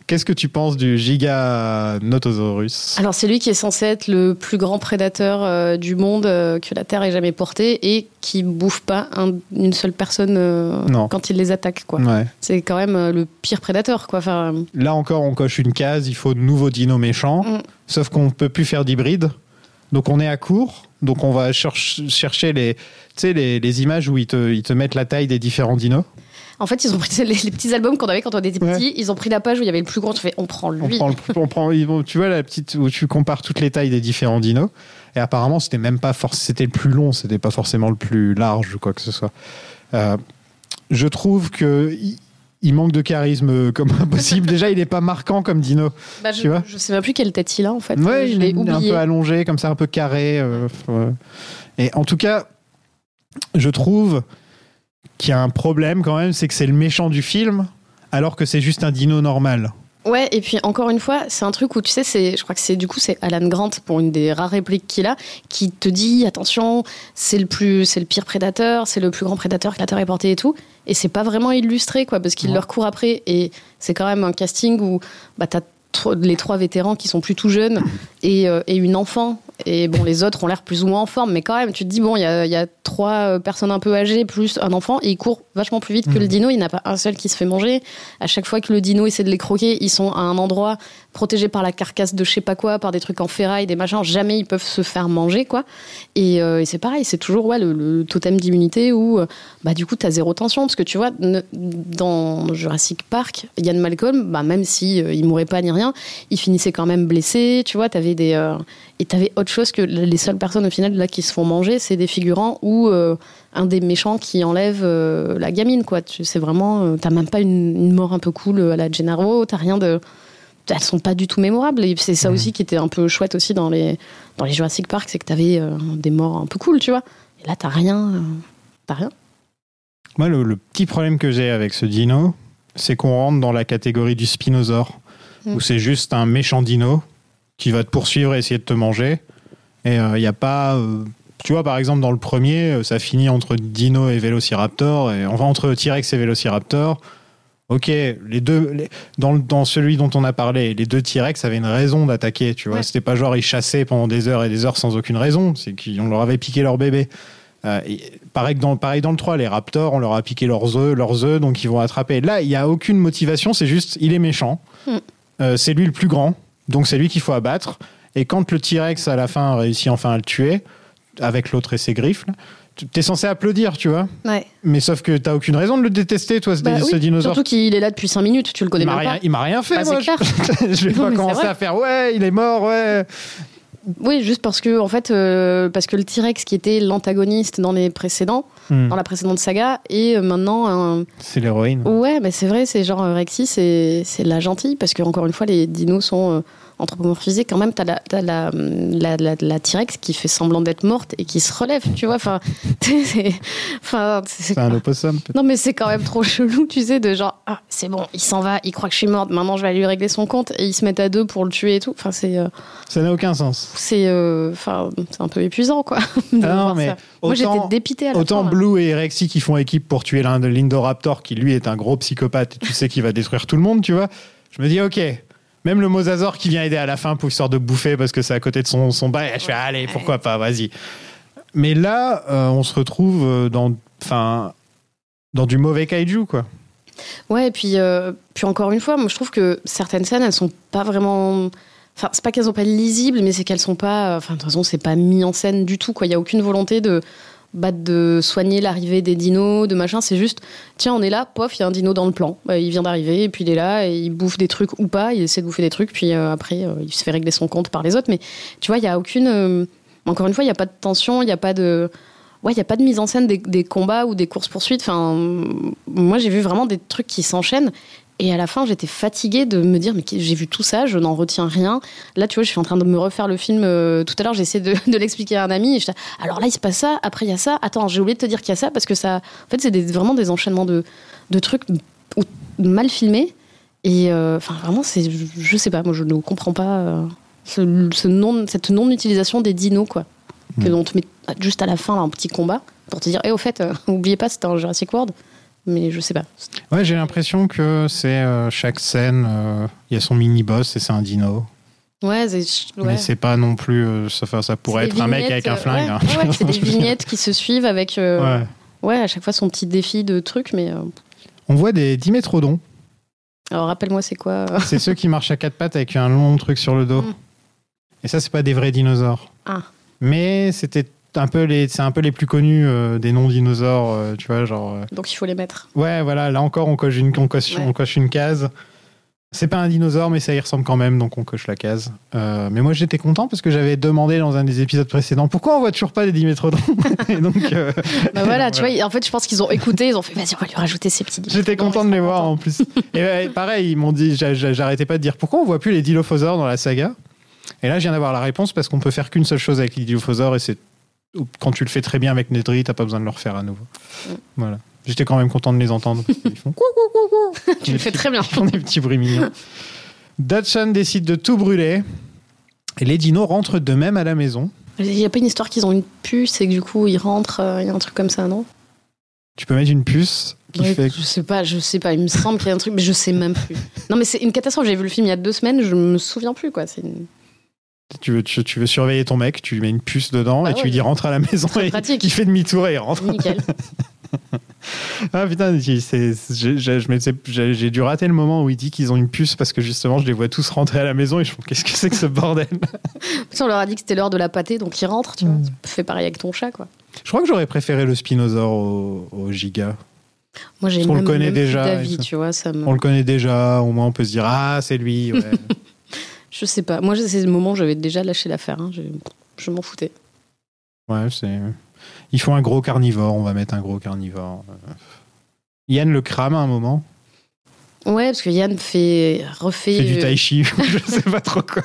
Qu'est-ce que tu penses du Giganotosaurus Alors c'est lui qui est censé être le plus grand prédateur euh, du monde euh, que la Terre ait jamais porté et qui bouffe pas un- une seule personne euh, quand il les attaque. Quoi. Ouais. C'est quand même le pire prédateur. Quoi. Enfin, Là encore, on coche une case, il faut de nouveaux dinos méchants, Mm. sauf qu'on ne peut plus faire d'hybride. Donc on est à court, donc on va cherch- chercher les, images où ils te, ils te mettent la taille des différents dinos. En fait, ils ont pris *laughs* les, les petits albums qu'on avait quand on était Ouais. petits. Ils ont pris la page où il y avait le plus grand. Tu fais, on prend On lui. prend, le- on prend, ils vont- tu vois la petite où tu compares toutes les tailles des différents dinos. Et apparemment, c'était même pas forc- c'était le plus long, c'était pas forcément le plus large ou quoi que ce soit. Euh, je trouve que il, manque de charisme comme *laughs* impossible. Déjà, il est pas marquant comme dino. Bah, je, tu vois je sais même plus quelle tête il a en fait. Ouais, je il est un peu allongé, comme ça, un peu carré. euh, ouais. Et en tout cas, je trouve qu'il y a un problème quand même, c'est que c'est le méchant du film, alors que c'est juste un dino normal. Ouais, et puis encore une fois, c'est un truc où tu sais, c'est, je crois que c'est du coup c'est Alan Grant pour une des rares répliques qu'il a, qui te dit attention, c'est le plus, c'est le pire prédateur, c'est le plus grand prédateur que la Terre ait porté et tout, et c'est pas vraiment illustré quoi, parce qu'il Ouais. leur court après, et c'est quand même un casting où bah t'as les trois vétérans qui sont plus tout jeunes *clears throat* et, euh, et une enfant Et bon, les autres ont l'air plus ou moins en forme, mais quand même, tu te dis, bon, il y a, il y a trois euh, personnes un peu âgées plus un enfant, et ils courent vachement plus vite que le dino. Il n'y en a pas un seul qui se fait manger. À chaque fois que le dino essaie de les croquer, ils sont à un endroit protégé par la carcasse de je sais pas quoi, par des trucs en ferraille, des machins. Jamais ils peuvent se faire manger, quoi. Et, euh, c'est pareil, c'est toujours ouais, le, totem d'immunité où, euh, bah, du coup, tu as zéro tension. Parce que tu vois, dans Jurassic Park, Ian Malcolm, bah, même si euh, il mourait pas ni rien, il finissait quand même blessé. Tu vois, t'avais des. et t'avais autre chose que les seules personnes au final là qui se font manger, c'est des figurants ou un des méchants qui enlève la gamine, quoi. C'est vraiment. t'as même pas une, une mort un peu cool à la Gennaro, t'as rien de. Elles sont pas du tout mémorables. Et c'est ça aussi qui était un peu chouette aussi dans les, dans les Jurassic Park, c'est que t'avais euh, des morts un peu cool, tu vois. Et là, t'as rien. euh, t'as rien. Moi, le, le petit problème que j'ai avec ce dino, c'est qu'on rentre dans la catégorie du spinosaure, Mm. où c'est juste un méchant dino qui va te poursuivre et essayer de te manger. Et il n'y a pas. euh, tu vois, par exemple, dans le premier, euh, ça finit entre dino et vélociraptor, et, enfin entre T-Rex et vélociraptor. Ok, les deux, les- dans, celui dont on a parlé, les deux T-Rex avaient une raison d'attaquer, tu vois. Ouais. C'était pas genre ils chassaient pendant des heures et des heures sans aucune raison, c'est qu'on leur avait piqué leur bébé. Euh, pareil, dans, pareil dans le 3, les raptors, on leur a piqué leurs œufs, leurs œufs, donc ils vont attraper. Là, il n'y a aucune motivation, c'est juste, il est méchant. Hmm. Euh, c'est lui le plus grand, donc c'est lui qu'il faut abattre. Et quand le T-Rex, à la fin, réussit enfin à le tuer, avec l'autre et ses griffes, t'es censé applaudir, tu vois. Ouais. Mais sauf que t'as aucune raison de le détester, toi, ce, Bah ce dinosaure. Surtout qu'il est là depuis 5 minutes, tu le connais Il m'a même rien, pas. il m'a rien fait, Bah, moi. clair. *laughs* Je, vais Non, pas commencer à faire ouais, il est mort, ouais. Oui, juste parce que en fait, euh, parce que le T-Rex qui était l'antagoniste dans les précédents, Hmm. dans la précédente saga, et maintenant un, C'est l'héroïne. Ouais, mais c'est vrai, c'est genre euh, Rexy, c'est c'est la gentille, parce que encore une fois, les dinos sont euh, anthropomorphisés. Quand même, t'as la, t'as la, la, la, la T-Rex qui fait semblant d'être morte et qui se relève, tu vois. Enfin, *laughs* c'est- enfin, un opossum. non, mais c'est quand même trop chelou, tu sais, de genre, ah, c'est bon, il s'en va, il croit que je suis morte, maintenant je vais aller lui régler son compte, et ils se mettent à deux pour le tuer et tout. Enfin, c'est, euh, Ça n'a aucun sens. c'est, euh, enfin, un peu épuisant, quoi. *laughs* Ah non, mais ça. Moi, j'étais dépitée à la Autant fin. Blue et Rexy qui font équipe pour tuer l'un de l'Indoraptor, qui lui est un gros psychopathe, et tu sais qu'il va détruire tout le monde, tu vois. Je me dis, ok, même le Mosasaur qui vient aider à la fin pour histoire de bouffer parce que c'est à côté de son, son bail, je fais, allez, pourquoi pas, vas-y. Mais là, euh, on se retrouve euh, dans, enfin, dans du mauvais kaiju, quoi. Ouais, et puis, euh, puis encore une fois, moi je trouve que certaines scènes, elles sont pas vraiment. Enfin, c'est pas qu'elles sont pas lisibles, mais c'est qu'elles sont pas. Enfin, de toute façon, c'est pas mis en scène du tout, quoi. Il y a aucune volonté de. Bah, de soigner l'arrivée des dinos, de machin, c'est juste, tiens, on est là, pof, il y a un dino dans le plan. Bah, il vient d'arriver, et puis il est là, et il bouffe des trucs ou pas, il essaie de bouffer des trucs, puis euh, après, euh, il se fait régler son compte par les autres. Mais tu vois, il y a aucune. euh, encore une fois, il n'y a pas de tension, il n'y a pas de. Ouais, il n'y a pas de mise en scène des, des combats ou des courses-poursuites. Enfin, moi, j'ai vu vraiment des trucs qui s'enchaînent. Et à la fin, j'étais fatiguée de me dire, mais j'ai vu tout ça, je n'en retiens rien. Là, tu vois, je suis en train de me refaire le film. euh, tout à l'heure, j'ai essayé de, *laughs* de l'expliquer à un ami. Et alors là, il se passe ça, après, il y a ça. Attends, j'ai oublié de te dire qu'il y a ça, parce que ça. En fait, c'est des- vraiment des enchaînements de, de trucs mal filmés. Et euh, enfin, vraiment, c'est, je, sais pas, moi, je ne comprends pas euh, ce, ce non, cette non-utilisation des dinos, quoi. Que Mm. on te met juste à la fin, là, un petit combat, pour te dire, et au fait, euh, *laughs* oubliez pas, c'était un Jurassic World. Mais je sais pas. Ouais, j'ai l'impression que c'est euh, chaque scène, euh, il y a son mini-boss et c'est un dino. Ouais, c'est. Mais Ouais. c'est pas non plus. euh, ça, ça pourrait être un mec avec un euh, flingue. ouais, hein. ouais, c'est des *laughs* vignettes qui se suivent avec. Ouais. ouais. à chaque fois son petit défi de trucs, mais. On voit des dimétrodons. Alors rappelle-moi, c'est quoi C'est ceux qui marchent à quatre pattes avec un long truc sur le dos. *laughs* Mm. Et ça, c'est pas des vrais dinosaures. Ah. Mais c'était un peu les, c'est un peu les plus connus euh, des non-dinosaures, euh, tu vois, genre. euh, Donc il faut les mettre. Ouais, voilà, là encore, on coche une, on coche, Ouais. on coche une case. C'est pas un dinosaure, mais ça y ressemble quand même, donc on coche la case. Mais moi, j'étais content parce que j'avais demandé dans un des épisodes précédents pourquoi on voit toujours pas des dimétrodons. *laughs* Et donc, Bah voilà, tu vois, en fait, je pense qu'ils ont écouté, ils ont fait, vas-y, on va lui rajouter ces petits. J'étais content de les voir en plus. Et *laughs* pareil, ils m'ont dit, j'a- j'a- j'arrêtais pas de dire pourquoi on voit plus les dilophosaures dans la saga? Et là, je viens d'avoir la réponse parce qu'on peut faire qu'une seule chose avec les dilophosaures et c'est quand tu le fais très bien avec Nedry, t'as pas besoin de le refaire à nouveau. Mm. Voilà. J'étais quand même content de les entendre. *laughs* parce qu'ils font coucou, coucou. Tu le fais très bien. Ils font des petits bruits mignons. Dutchon décide de tout brûler. Et les dinos rentrent de même à la maison. Il n'y a pas une histoire qu'ils ont une puce et que du coup ils rentrent, euh, il y a un truc comme ça, non? Tu peux mettre une puce qui Ouais, fait. Je sais pas, je sais pas, il me semble qu'il y a un truc, mais je sais même plus. Non mais c'est une catastrophe, j'ai vu le film il y a deux semaines, je me souviens plus quoi. C'est une- Tu veux, tu, tu veux surveiller ton mec, tu lui mets une puce dedans Bah et tu lui dis rentre à la maison et pratique. il fait demi-tour et il rentre. Nickel. *laughs* Ah putain, j'ai dû rater le moment où il dit qu'ils ont une puce parce que justement je les vois tous rentrer à la maison et je me dis qu'est-ce que c'est que ce bordel? *laughs* On leur a dit que c'était l'heure de la pâtée, donc ils rentrent, tu vois. Mm. Tu fais pareil avec ton chat, quoi. Je crois que j'aurais préféré le Spinosaure au, au Giga. Moi, j'ai le connaît déjà, tu vois. Ça me... On le connaît déjà, au moins on peut se dire ah c'est lui. ouais. *laughs* Je sais pas. Moi, c'est le moment où j'avais déjà lâché l'affaire. hein. Je, je m'en foutais. Ouais, c'est. Il faut un gros carnivore, on va mettre un gros carnivore. Yann le crame à un moment. Ouais, parce que Yann fait, refait. C'est du euh, tai chi, *laughs* je sais pas trop quoi.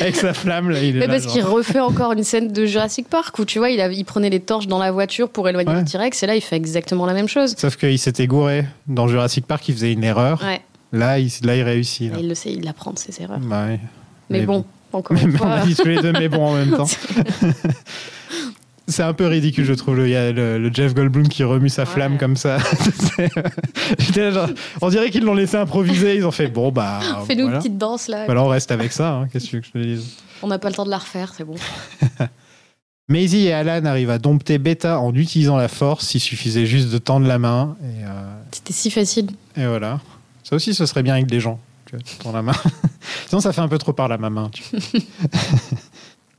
Avec sa flamme, là, il est Mais là, parce genre. qu'il refait encore une scène de Jurassic Park où tu vois, il, a- il prenait les torches dans la voiture pour éloigner Ouais. le T-Rex et là, il fait exactement la même chose. Sauf qu'il s'était gouré. Dans Jurassic Park, il faisait une erreur. Ouais, Là, il, là, il réussit. là. il le sait, il apprend de ses erreurs. Bah ouais. Mais, Mais bon, encore une on a dit tous les deux, mais bon, en même temps. *laughs* C'est un peu ridicule, je trouve, le, il y a le, le Jeff Goldblum qui remue sa flamme comme ça. *laughs* Là, genre, on dirait qu'ils l'ont laissé improviser. Ils ont fait bon, bah. *laughs* Fais-nous voilà. une petite danse là. Voilà, on reste avec ça. hein, Qu'est-ce que tu veux que je te dise? On n'a pas le temps de la refaire, c'est bon. Maisie et Alan arrivent à dompter Beta en utilisant la force. Il suffisait juste de tendre la main. Euh, C'était si facile. et voilà. Ça aussi, ce serait bien avec des gens. Tu vois, la main. *laughs* Sinon, ça fait un peu trop par la ma main. tu vois. *laughs*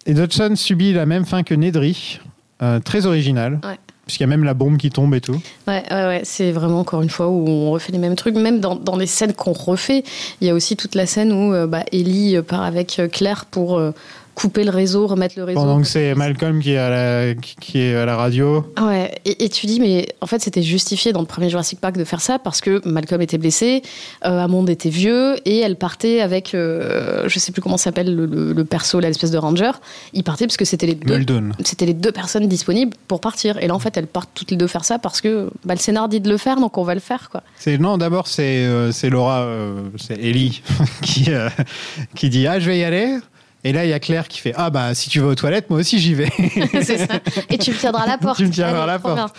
et Dodson subit la même fin que Nedry. Euh, très original. Ouais. Puisqu'il y a même la bombe qui tombe et tout. Ouais, ouais, ouais. c'est vraiment encore une fois où on refait les mêmes trucs. Même dans, dans les scènes qu'on refait, il y a aussi toute la scène où euh, bah, Ellie euh, part avec euh, Claire pour euh, couper le réseau, remettre le réseau. Pendant que c'est Malcolm qui est à la, qui- qui est à la radio. Ouais, et, et tu dis, mais en fait, c'était justifié dans le premier Jurassic Park de faire ça parce que Malcolm était blessé, euh, Hammond était vieux, et elle partait avec, euh, je sais plus comment s'appelle le, le- le perso, l'espèce de ranger. Il partait parce que c'était les deux. C'était les deux personnes disponibles pour partir. Et là, en fait, elles partent toutes les deux faire ça parce que bah, le scénar dit de le faire, donc on va le faire, quoi. C'est non, d'abord c'est euh, Laura, euh, c'est Ellie *laughs* qui euh, qui dit ah je vais y aller. Et là il y a Claire qui fait ah bah si tu vas aux toilettes moi aussi j'y vais. *laughs* c'est ça. Et tu me tiendras la porte. Tu me tiendras Allez, la porte.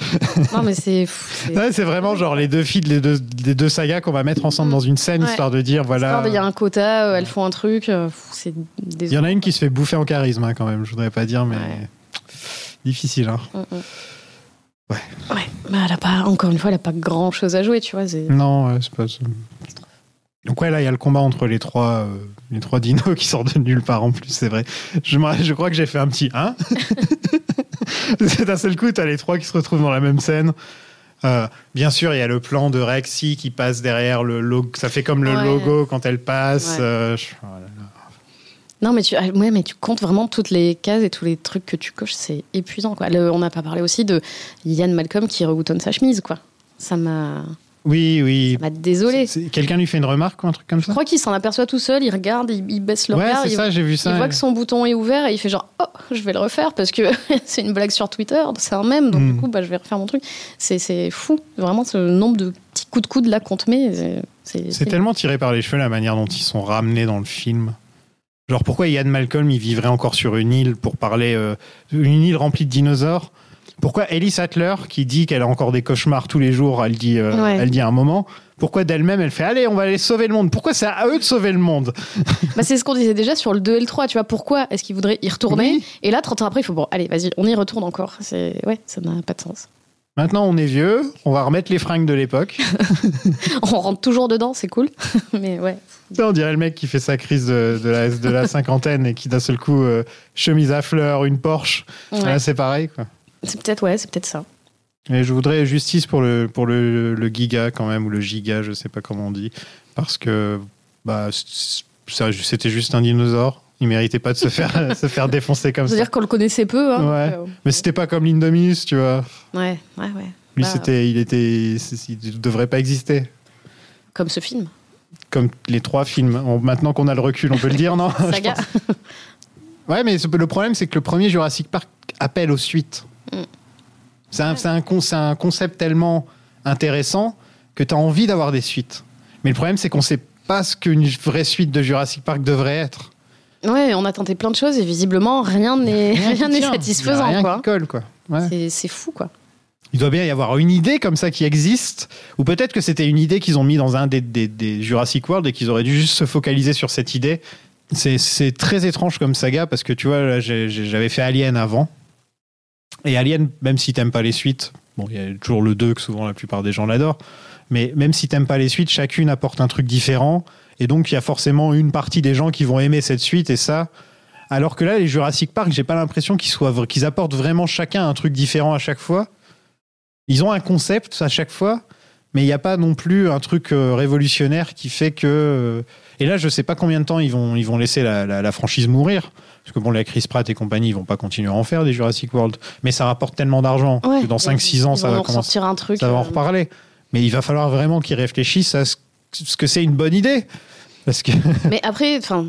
Non, mais c'est *laughs* fou. c'est- Ouais, vraiment genre les deux filles des deux, des deux sagas qu'on va mettre ensemble dans une scène Ouais. histoire de dire voilà. Il y a un quota, euh, elles font un truc. euh, C'est Il y en a une qui se fait bouffer en charisme hein, quand même. Je voudrais pas dire mais Ouais. difficile. Hein. Mm, mm. Ouais, mais elle a pas, encore une fois, elle a pas grand chose à jouer, tu vois. Non, ouais, c'est pas ça. Donc ouais, là, il y a le combat entre les trois, euh, les trois dinos *laughs* qui sortent de nulle part en plus, c'est vrai. Je, crois que j'ai fait un petit 1. *laughs* c'est d'un seul coup, t'as les trois qui se retrouvent dans la même scène. Euh, bien sûr, il y a le plan de Rexy qui passe derrière le logo. Ça fait comme le Ouais. logo quand elle passe. Ouais. euh, je- voilà. Non, mais tu, ah, ouais, mais tu comptes vraiment toutes les cases et tous les trucs que tu coches, c'est épuisant, quoi. Le- on n'a pas parlé aussi de Yann Malcolm qui reboutonne sa chemise, quoi. Ça m'a, Oui, oui. ça m'a désolé. Quelqu'un lui fait une remarque ou un truc comme Je ça crois qu'il s'en aperçoit tout seul, il regarde, il, il baisse le Ouais, regard, c'est ça, j'ai vu ça. il voit que son bouton est ouvert et il fait genre oh je vais le refaire parce que *laughs* c'est une blague sur Twitter, c'est un mème donc Mm. du coup bah, je vais refaire mon truc. C'est, fou, vraiment ce nombre de petits coups de coude là qu'on te met. C'est tellement tiré par les cheveux la manière dont ils sont ramenés dans le film. Genre pourquoi Ian Malcolm il vivrait encore sur une île pour parler euh, une île remplie de dinosaures Pourquoi Ellie Sattler qui dit qu'elle a encore des cauchemars tous les jours, elle dit euh, Ouais. elle dit à un moment pourquoi d'elle-même elle fait allez on va aller sauver le monde Pourquoi c'est à eux de sauver le monde *laughs* Bah, c'est ce qu'on disait déjà sur le 2 et le 3, tu vois. Pourquoi est-ce qu'il voudrait y retourner Oui. Et là, 30 ans après, il faut bon, allez, vas-y, on y retourne encore. C'est ouais, ça n'a pas de sens. Maintenant on est vieux, on va remettre les fringues de l'époque. *laughs* On rentre toujours dedans, c'est cool. *laughs* Mais ouais. On dirait le mec qui fait sa crise de, de la, de la cinquantaine et qui d'un seul coup euh, chemise à fleurs, une Porsche. Ouais. Là c'est pareil quoi. C'est peut-être ouais, c'est peut-être ça. Mais je voudrais justice pour le, pour le, le giga quand même, ou le giga, je sais pas comment on dit. Parce que bah, ça, c'était juste un dinosaure. Il méritait pas de se faire, *laughs* se faire défoncer comme ça. C'est-à-dire qu'on le connaissait peu. Hein, Ouais. donc, Mais c'était pas comme l'Indominus, tu vois. euh, ouais, ouais, ouais. Lui, Bah, c'était, il était, il devrait pas exister. Comme ce film. Comme les trois films. On- maintenant qu'on a le recul, on peut le dire, non? *laughs* Saga. Ouais, mais le problème, c'est que le premier Jurassic Park appelle aux suites. Mm. C'est un, concept tellement intéressant que tu as envie d'avoir des suites. Mais le problème, c'est qu'on sait pas ce qu'une vraie suite de Jurassic Park devrait être. Ouais, on a tenté plein de choses et visiblement rien n'est *laughs* satisfaisant rien quoi. qui colle, quoi. Ouais. C'est- fou quoi. Il doit bien y avoir une idée comme ça qui existe, ou peut-être que c'était une idée qu'ils ont mis dans un des, des- des Jurassic World et qu'ils auraient dû juste se focaliser sur cette idée c'est très étrange comme saga parce que tu vois, j'avais fait Alien avant. Et Alien, même si t'aimes pas les suites, bon, il y a toujours le 2 que souvent la plupart des gens l'adorent, mais même si t'aimes pas les suites, chacune apporte un truc différent. Et donc, il y a forcément une partie des gens qui vont aimer cette suite et ça. Alors que là, les Jurassic Park, j'ai pas l'impression qu'ils soient apportent vraiment chacun un truc différent à chaque fois. Ils ont un concept à chaque fois, mais il n'y a pas non plus un truc euh, révolutionnaire qui fait que. euh, Et là, je sais pas combien de temps ils vont, ils vont laisser la, la- la franchise mourir. Parce que bon, les Chris Pratt et compagnie, ils vont pas continuer à en faire des Jurassic World. Mais ça rapporte tellement d'argent Ouais. que dans 5-6 ans, ça va en commencer. un truc. Ça va en euh, reparler. Mais il va falloir vraiment qu'ils réfléchissent à ce, que c'est une bonne idée. Parce que. *laughs* Mais après, enfin,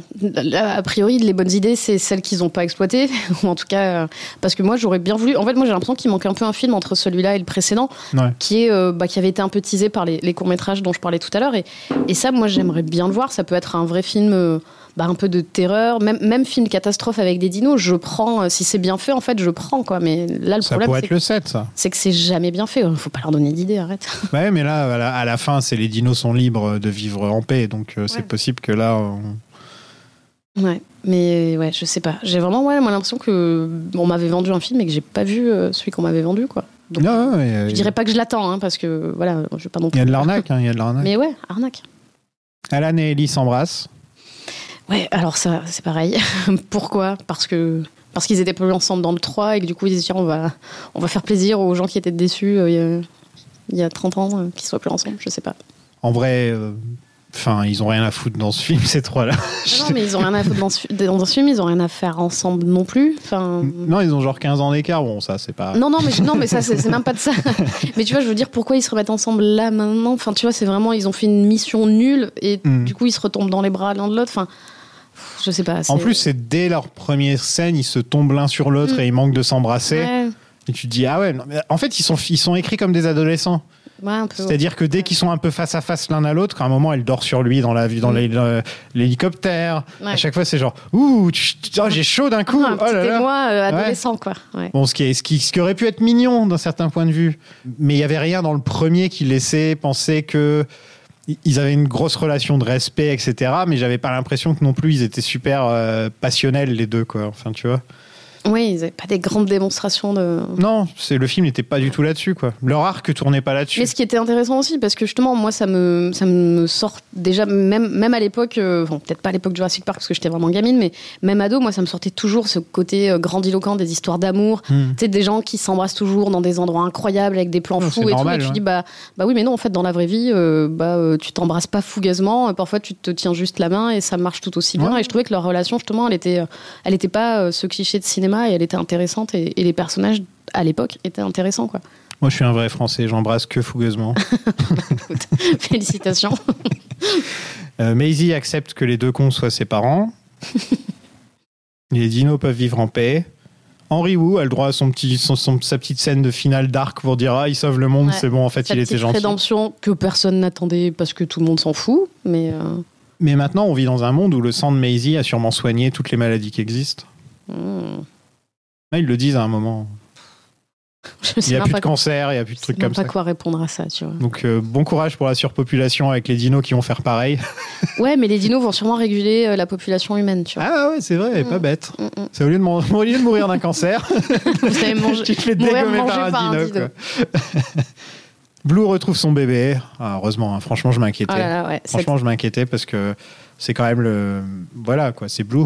a priori, les bonnes idées, c'est celles qu'ils n'ont pas exploitées, *laughs* ou en tout cas, euh, parce que moi, j'aurais bien voulu. En fait, moi, j'ai l'impression qu'il manque un peu un film entre celui-là et le précédent, Ouais. qui est, euh, bah, qui avait été un peu teasé par les, les courts métrages dont je parlais tout à l'heure, et, et ça, moi, j'aimerais bien le voir. Ça peut être un vrai film, euh, bah, un peu de terreur, même, même film catastrophe avec des dinos. Je prends, euh, si c'est bien fait, en fait, je prends quoi. Mais là, le Ça problème, pourrait c'est être le 7, ça. c'est que c'est jamais bien fait. Faut pas leur donner d'idées, arrête. *laughs* Ouais, mais là, à la, à la fin, c'est les dinos sont libres de vivre en paix. Donc, euh, c'est possible que là. on- Ouais, mais ouais, je sais pas. J'ai vraiment ouais, moi l'impression que on m'avait vendu un film et que j'ai pas vu euh, celui qu'on m'avait vendu quoi. Donc, Non, euh, je dirais pas que je l'attends hein, parce que voilà, je vais pas non Il plus. y a de l'arnaque, hein, il y a de l'arnaque. Mais ouais, arnaque. Alan et Ellie s'embrassent. Ouais, alors ça c'est pareil. *laughs* Pourquoi? Parce que parce qu'ils étaient plus ensemble dans le 3 et que du coup ils se disent tiens, on va on va faire plaisir aux gens qui étaient déçus euh, il y a- il y a 30 ans euh, qu'ils soient plus ensemble, je sais pas. En vrai, euh, enfin, ils ont rien à foutre dans ce film, ces trois-là. Non, non, *laughs* mais ils ont rien à foutre dans ce, dans ce film, ils ont rien à faire ensemble non plus. Enfin, Non, ils ont genre 15 ans d'écart. Bon, ça, c'est pas. Non, non, mais, non, mais ça, c'est même pas de ça. *laughs* mais tu vois, je veux dire, pourquoi ils se remettent ensemble là, maintenant? Enfin, tu vois, c'est vraiment, ils ont fait une mission nulle et Mm. du coup, ils se retombent dans les bras l'un de l'autre. Enfin, je sais pas. En plus, c'est dès leur première scène, ils se tombent l'un sur l'autre Mm. et ils manquent de s'embrasser. Ouais, Et tu te dis, ah ouais, non, en fait, ils sont, ils sont écrits comme des adolescents. ouais. C'est-à-dire que dès qu'ils sont un peu face à face l'un à l'autre, à un moment, elle dort sur lui dans la dans Mm. l'hélicoptère. Ouais. À chaque fois, c'est genre, ouh, oh, j'ai chaud d'un coup. Ah, un oh là petit là. émoi euh, adolescent, quoi. Bon, ce qui, est, ce, qui, ce qui aurait pu être mignon d'un certain point de vue, mais il y avait rien dans le premier qui laissait penser que ils avaient une grosse relation de respect, etc. Mais j'avais pas l'impression que non plus ils étaient super euh, passionnels les deux, quoi. Enfin, tu vois. Oui, ils avaient pas des grandes démonstrations de. Non, c'est le film n'était pas du tout là-dessus, quoi. Leur arc tournait pas là-dessus. Mais ce qui était intéressant aussi, parce que justement, moi, ça me, ça me sort déjà, même, même à l'époque, euh, bon, peut-être pas à l'époque de Jurassic Park, parce que j'étais vraiment gamine, mais même ado, moi, ça me sortait toujours ce côté euh, grandiloquent des histoires d'amour. Hmm. Tu sais, des gens qui s'embrassent toujours dans des endroits incroyables, avec des plans fous et normal, tout. Et tu ouais. dis, bah, bah oui, mais non, en fait, dans la vraie vie, euh, bah, euh, tu t'embrasses pas fougueusement. euh, Parfois, tu te tiens juste la main et ça marche tout aussi bien. Ouais. Et je trouvais que leur relation, justement, elle était, elle était pas ce cliché de cinéma et elle était intéressante. Et, et les personnages, à l'époque, étaient intéressants, quoi. Moi, je suis un vrai Français, j'embrasse que fougueusement. *laughs* *laughs* Félicitations. Euh, Maisie accepte que les deux cons soient ses parents. *laughs* les dinos peuvent vivre en paix. Henry Wu a le droit à son petit, son- son- sa petite scène de finale d'arc pour dire Ah, il sauve le monde, Ouais. c'est bon, en fait, Sa il était gentil. rédemption que personne n'attendait parce que tout le monde s'en fout. Mais euh, Mais maintenant, on vit dans un monde où le sang de Maisie a sûrement soigné toutes les maladies qui existent. hmm, Là, ils le disent à un moment. je Il sais n'y a plus de cancer, il n'y a plus de je sais trucs même comme pas ça. quoi répondre à ça, tu vois. Donc, euh, bon courage pour la surpopulation avec les dinos qui vont faire pareil. *laughs* Ouais, mais les dinos vont sûrement réguler euh, la population humaine, tu vois. Ah ouais, c'est vrai, pas Mm. bête. Mm, mm. C'est au lieu de, mou- *laughs* au lieu de mourir d'un cancer, *laughs* manger. tu te fais dégommer par un par un dino. Blue retrouve son bébé. Ah, heureusement, hein, franchement, je m'inquiétais. Oh ouais. Franchement, je m'inquiétais parce que c'est quand même le. Voilà, quoi, c'est Blue.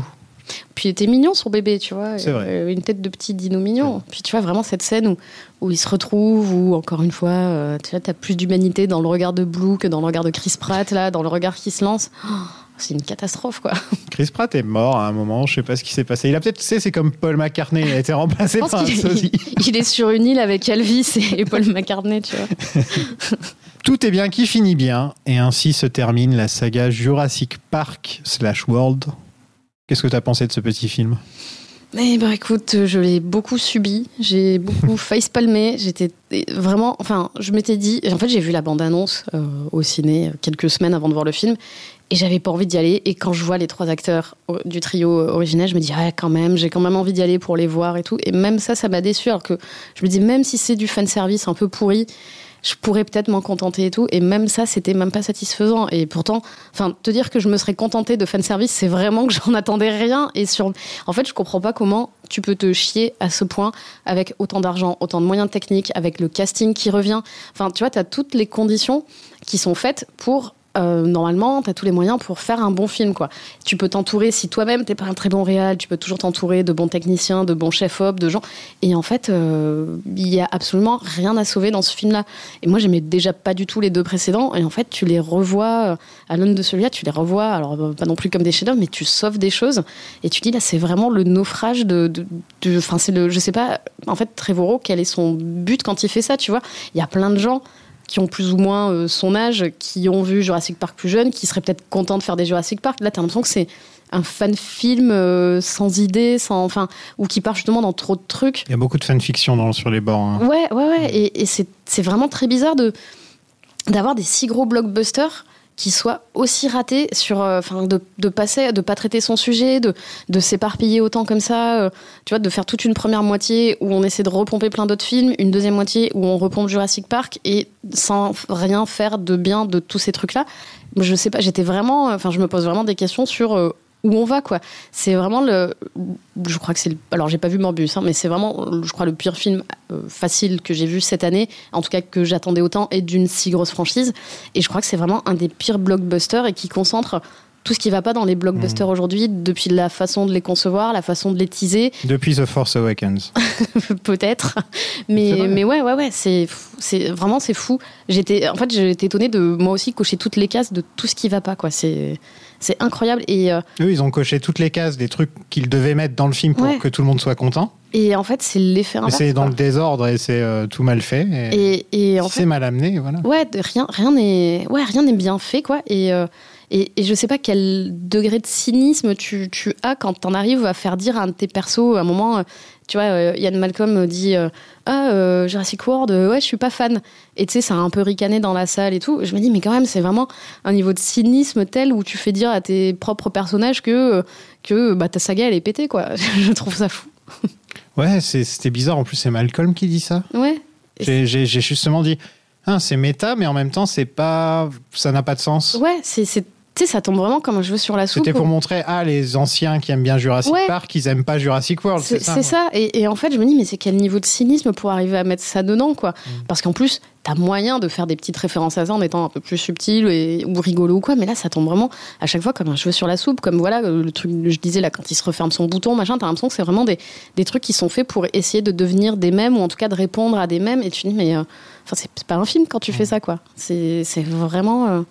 Puis il était mignon son bébé, tu vois. C'est vrai. Euh, Une tête de petit dino mignon. Puis tu vois vraiment cette scène où, où ils se retrouvent, où encore une fois, euh, tu vois, t'as plus d'humanité dans le regard de Blue que dans le regard de Chris Pratt, là, dans le regard qui se lance. Oh, c'est une catastrophe, quoi. *laughs* Chris Pratt est mort à un moment, je sais pas ce qui s'est passé. Il a peut-être, tu sais, c'est comme Paul McCartney, il a été remplacé par un sosie. *laughs* il est sur une île avec Elvis et Paul McCartney, tu vois. *laughs* Tout est bien qui finit bien, et ainsi se termine la saga Jurassic Park slash World. Qu'est-ce que tu as pensé de ce petit film? Eh ben écoute, je l'ai beaucoup subi, j'ai beaucoup *laughs* facepalmé, j'étais vraiment, enfin, je m'étais dit, en fait j'ai vu la bande-annonce euh, au ciné euh, quelques semaines avant de voir le film, et j'avais pas envie d'y aller, et quand je vois les trois acteurs euh, du trio originel, je me dis, ah quand même, j'ai quand même envie d'y aller pour les voir et tout, et même ça, ça m'a déçu, alors que je me dis, même si c'est du fanservice un peu pourri, je pourrais peut-être m'en contenter et tout. Et même ça, c'était même pas satisfaisant. Et pourtant, enfin, te dire que je me serais contentée de fanservice, c'est vraiment que *laughs* j'en attendais rien. Et sur, en fait, je comprends pas comment tu peux te chier à ce point avec autant d'argent, autant de moyens techniques, avec le casting qui revient. Enfin, tu vois, tu as toutes les conditions qui sont faites pour euh, normalement, tu as tous les moyens pour faire un bon film. Quoi. Tu peux t'entourer, si toi-même t'es pas un très bon réal, tu peux toujours t'entourer de bons techniciens, de bons chefs-op, de gens. Et en fait, euh, il y a absolument rien à sauver dans ce film-là. Et moi, j'aimais déjà pas du tout les deux précédents. Et en fait, tu les revois euh, à l'aune de celui-là, tu les revois, alors pas non plus comme des chefs mais tu sauves des choses. Et tu dis, là, c'est vraiment le naufrage de. Enfin, c'est le. Je sais pas, en fait, Trevorrow, quel est son but quand il fait ça, tu vois? Il y a plein de gens qui ont plus ou moins euh, son âge, qui ont vu Jurassic Park plus jeune, qui seraient peut-être contents de faire des Jurassic Park. Là, tu as l'impression que c'est un fan film euh, sans idée, sans, enfin, ou qui part justement dans trop de trucs. Il y a beaucoup de fanfiction dans, sur les bords. hein. Ouais, ouais, ouais. Et, et c'est c'est vraiment très bizarre de d'avoir des si gros blockbusters qui soient aussi ratés sur, euh, enfin, de, de passer, de pas traiter son sujet, de, de s'éparpiller autant comme ça, euh, tu vois, de faire toute une première moitié où on essaie de repomper plein d'autres films, une deuxième moitié où on repompe Jurassic Park et sans rien faire de bien de tous ces trucs-là. Je sais pas, j'étais vraiment, enfin, je me pose vraiment des questions sur euh, où on va quoi. C'est vraiment le, je crois que c'est, le- alors j'ai pas vu Morbius, hein, mais c'est vraiment, je crois le pire film euh, facile que j'ai vu cette année, en tout cas que j'attendais autant et d'une si grosse franchise. Et je crois que c'est vraiment un des pires blockbusters et qui concentre tout ce qui va pas dans les blockbusters aujourd'hui, depuis la façon de les concevoir, la façon de les teaser, Depuis The Force Awakens. *laughs* peut-être. Mais, mais ouais, ouais, ouais, c'est, c'est vraiment c'est fou. J'étais, en fait, j'étais étonnée de moi aussi cocher toutes les cases de tout ce qui va pas, quoi. C'est, c'est incroyable. Et, euh, Eux, ils ont coché toutes les cases des trucs qu'ils devaient mettre dans le film pour Ouais. que tout le monde soit content. et en fait, c'est l'effet inverse. c'est dans le désordre et c'est euh, tout mal fait. Et, Et, et en c'est fait, mal amené, voilà. ouais, rien, rien n'est, ouais, rien n'est bien fait, quoi. Et, euh, et, et je sais pas quel degré de cynisme tu, tu as quand t'en arrives à faire dire à un de tes persos, à un moment, euh, tu vois, euh, Ian Malcolm dit euh, Ah, euh, Jurassic World, euh, ouais, je suis pas fan. Et tu sais, ça a un peu ricané dans la salle et tout. Je me dis, mais quand même, c'est vraiment un niveau de cynisme tel où tu fais dire à tes propres personnages que, euh, que bah, ta saga, elle est pétée, quoi. *laughs* je trouve ça fou. Ouais, c'était bizarre. En plus, c'est Malcolm qui dit ça. Ouais. J'ai justement dit ah, c'est méta, mais en même temps, c'est pas, ça n'a pas de sens. Ouais, c'est. Tu sais, ça tombe vraiment comme un cheveu sur la soupe. C'était pour montrer ah les anciens qui aiment bien Jurassic Ouais. Park, ils aiment pas Jurassic World. C'est ça. Et, et en fait, je me dis, mais c'est quel niveau de cynisme pour arriver à mettre ça dedans, quoi. Mm. Parce qu'en plus, t'as moyen de faire des petites références à ça en étant un peu plus subtil et, ou rigolo ou quoi. Mais là, ça tombe vraiment à chaque fois comme un cheveu sur la soupe. Comme voilà, le truc, je disais là, quand il se referme son bouton, machin, t'as l'impression que c'est vraiment des, des trucs qui sont faits pour essayer de devenir des mèmes ou en tout cas de répondre à des mèmes. Et tu dis, mais euh, enfin, c'est pas un film quand tu fais ça, quoi. C'est c'est vraiment euh,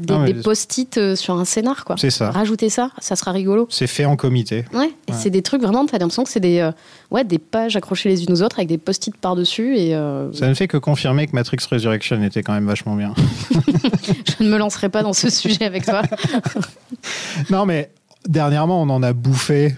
des, post-it euh, sur un scénar, quoi. C'est ça. Rajouter ça, ça sera rigolo. C'est fait en comité. Ouais, et c'est des trucs vraiment, t'as l'impression que c'est des, euh, ouais, des pages accrochées les unes aux autres avec des post-it par-dessus et euh, Ça ne fait que confirmer que Matrix Resurrection était quand même vachement bien. *laughs* je ne me lancerai pas dans ce sujet avec toi. *laughs* non, mais dernièrement, on en a bouffé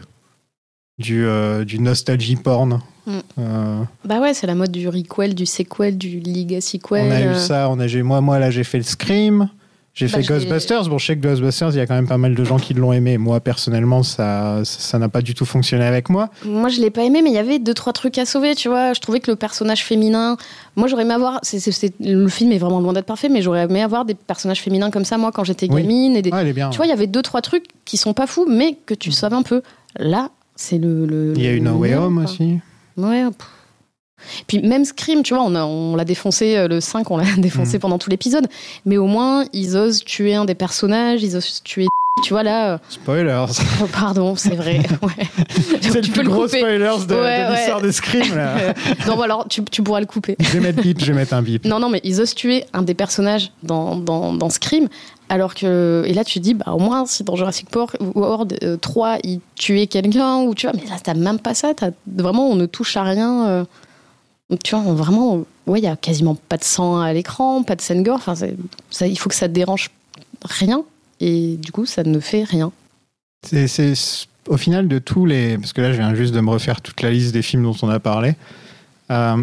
du, euh, du nostalgie porn. Mm. Euh, bah ouais, c'est la mode du requel, du sequel, du legacy quel. on a eu ça. On a, moi, moi, là, j'ai fait le Scream. J'ai Bah, fait Ghostbusters. Bon, je sais que Ghostbusters, il y a quand même pas mal de gens qui l'ont aimé. Moi, personnellement, ça ça n'a pas du tout fonctionné avec moi. Moi, je l'ai pas aimé, mais il y avait deux trois trucs à sauver, tu vois. Je trouvais que le personnage féminin, moi, j'aurais aimé avoir. le film est vraiment loin d'être parfait, mais j'aurais aimé avoir des personnages féminins comme ça, moi, quand j'étais Oui. gamine. Et des... Est bien. Tu vois, il y avait deux trois trucs qui sont pas fous, mais que tu sauves un peu. Là, c'est le, le- il y a eu No Way Home aussi. Ouais. pff. Puis même Scream, tu vois, on, a- on l'a défoncé, euh, le 5, on l'a *laughs* défoncé Mhm. pendant tout l'épisode. Mais au moins, ils osent tuer un des personnages, ils osent tuer. *laughs* Tu vois, là. euh, Spoilers. *laughs* oh, pardon, c'est vrai. Ouais. C'est Tu le plus le gros spoilers de, Ouais, de ouais. l'histoire de Scream. Là. Euh, non, bah alors, tu, tu pourras le couper. je vais mettre bip, je vais mettre un bip. Non, non, mais ils osent tuer un des personnages dans, dans, dans Scream. Alors que. Et là, tu dis, bah, au moins, si dans Jurassic Park World euh, 3, ils tuaient quelqu'un, ou tu vois, mais là, t'as même pas ça. T'as, vraiment, on ne touche à rien. euh, tu vois, on- vraiment, ouais, il y a quasiment pas de sang à l'écran, pas de scène gore. Enfin, ça, il faut que ça dérange rien. Et du coup, ça ne fait rien. C'est, au final de tous les. Parce que là, je viens juste de me refaire toute la liste des films dont on a parlé. Euh,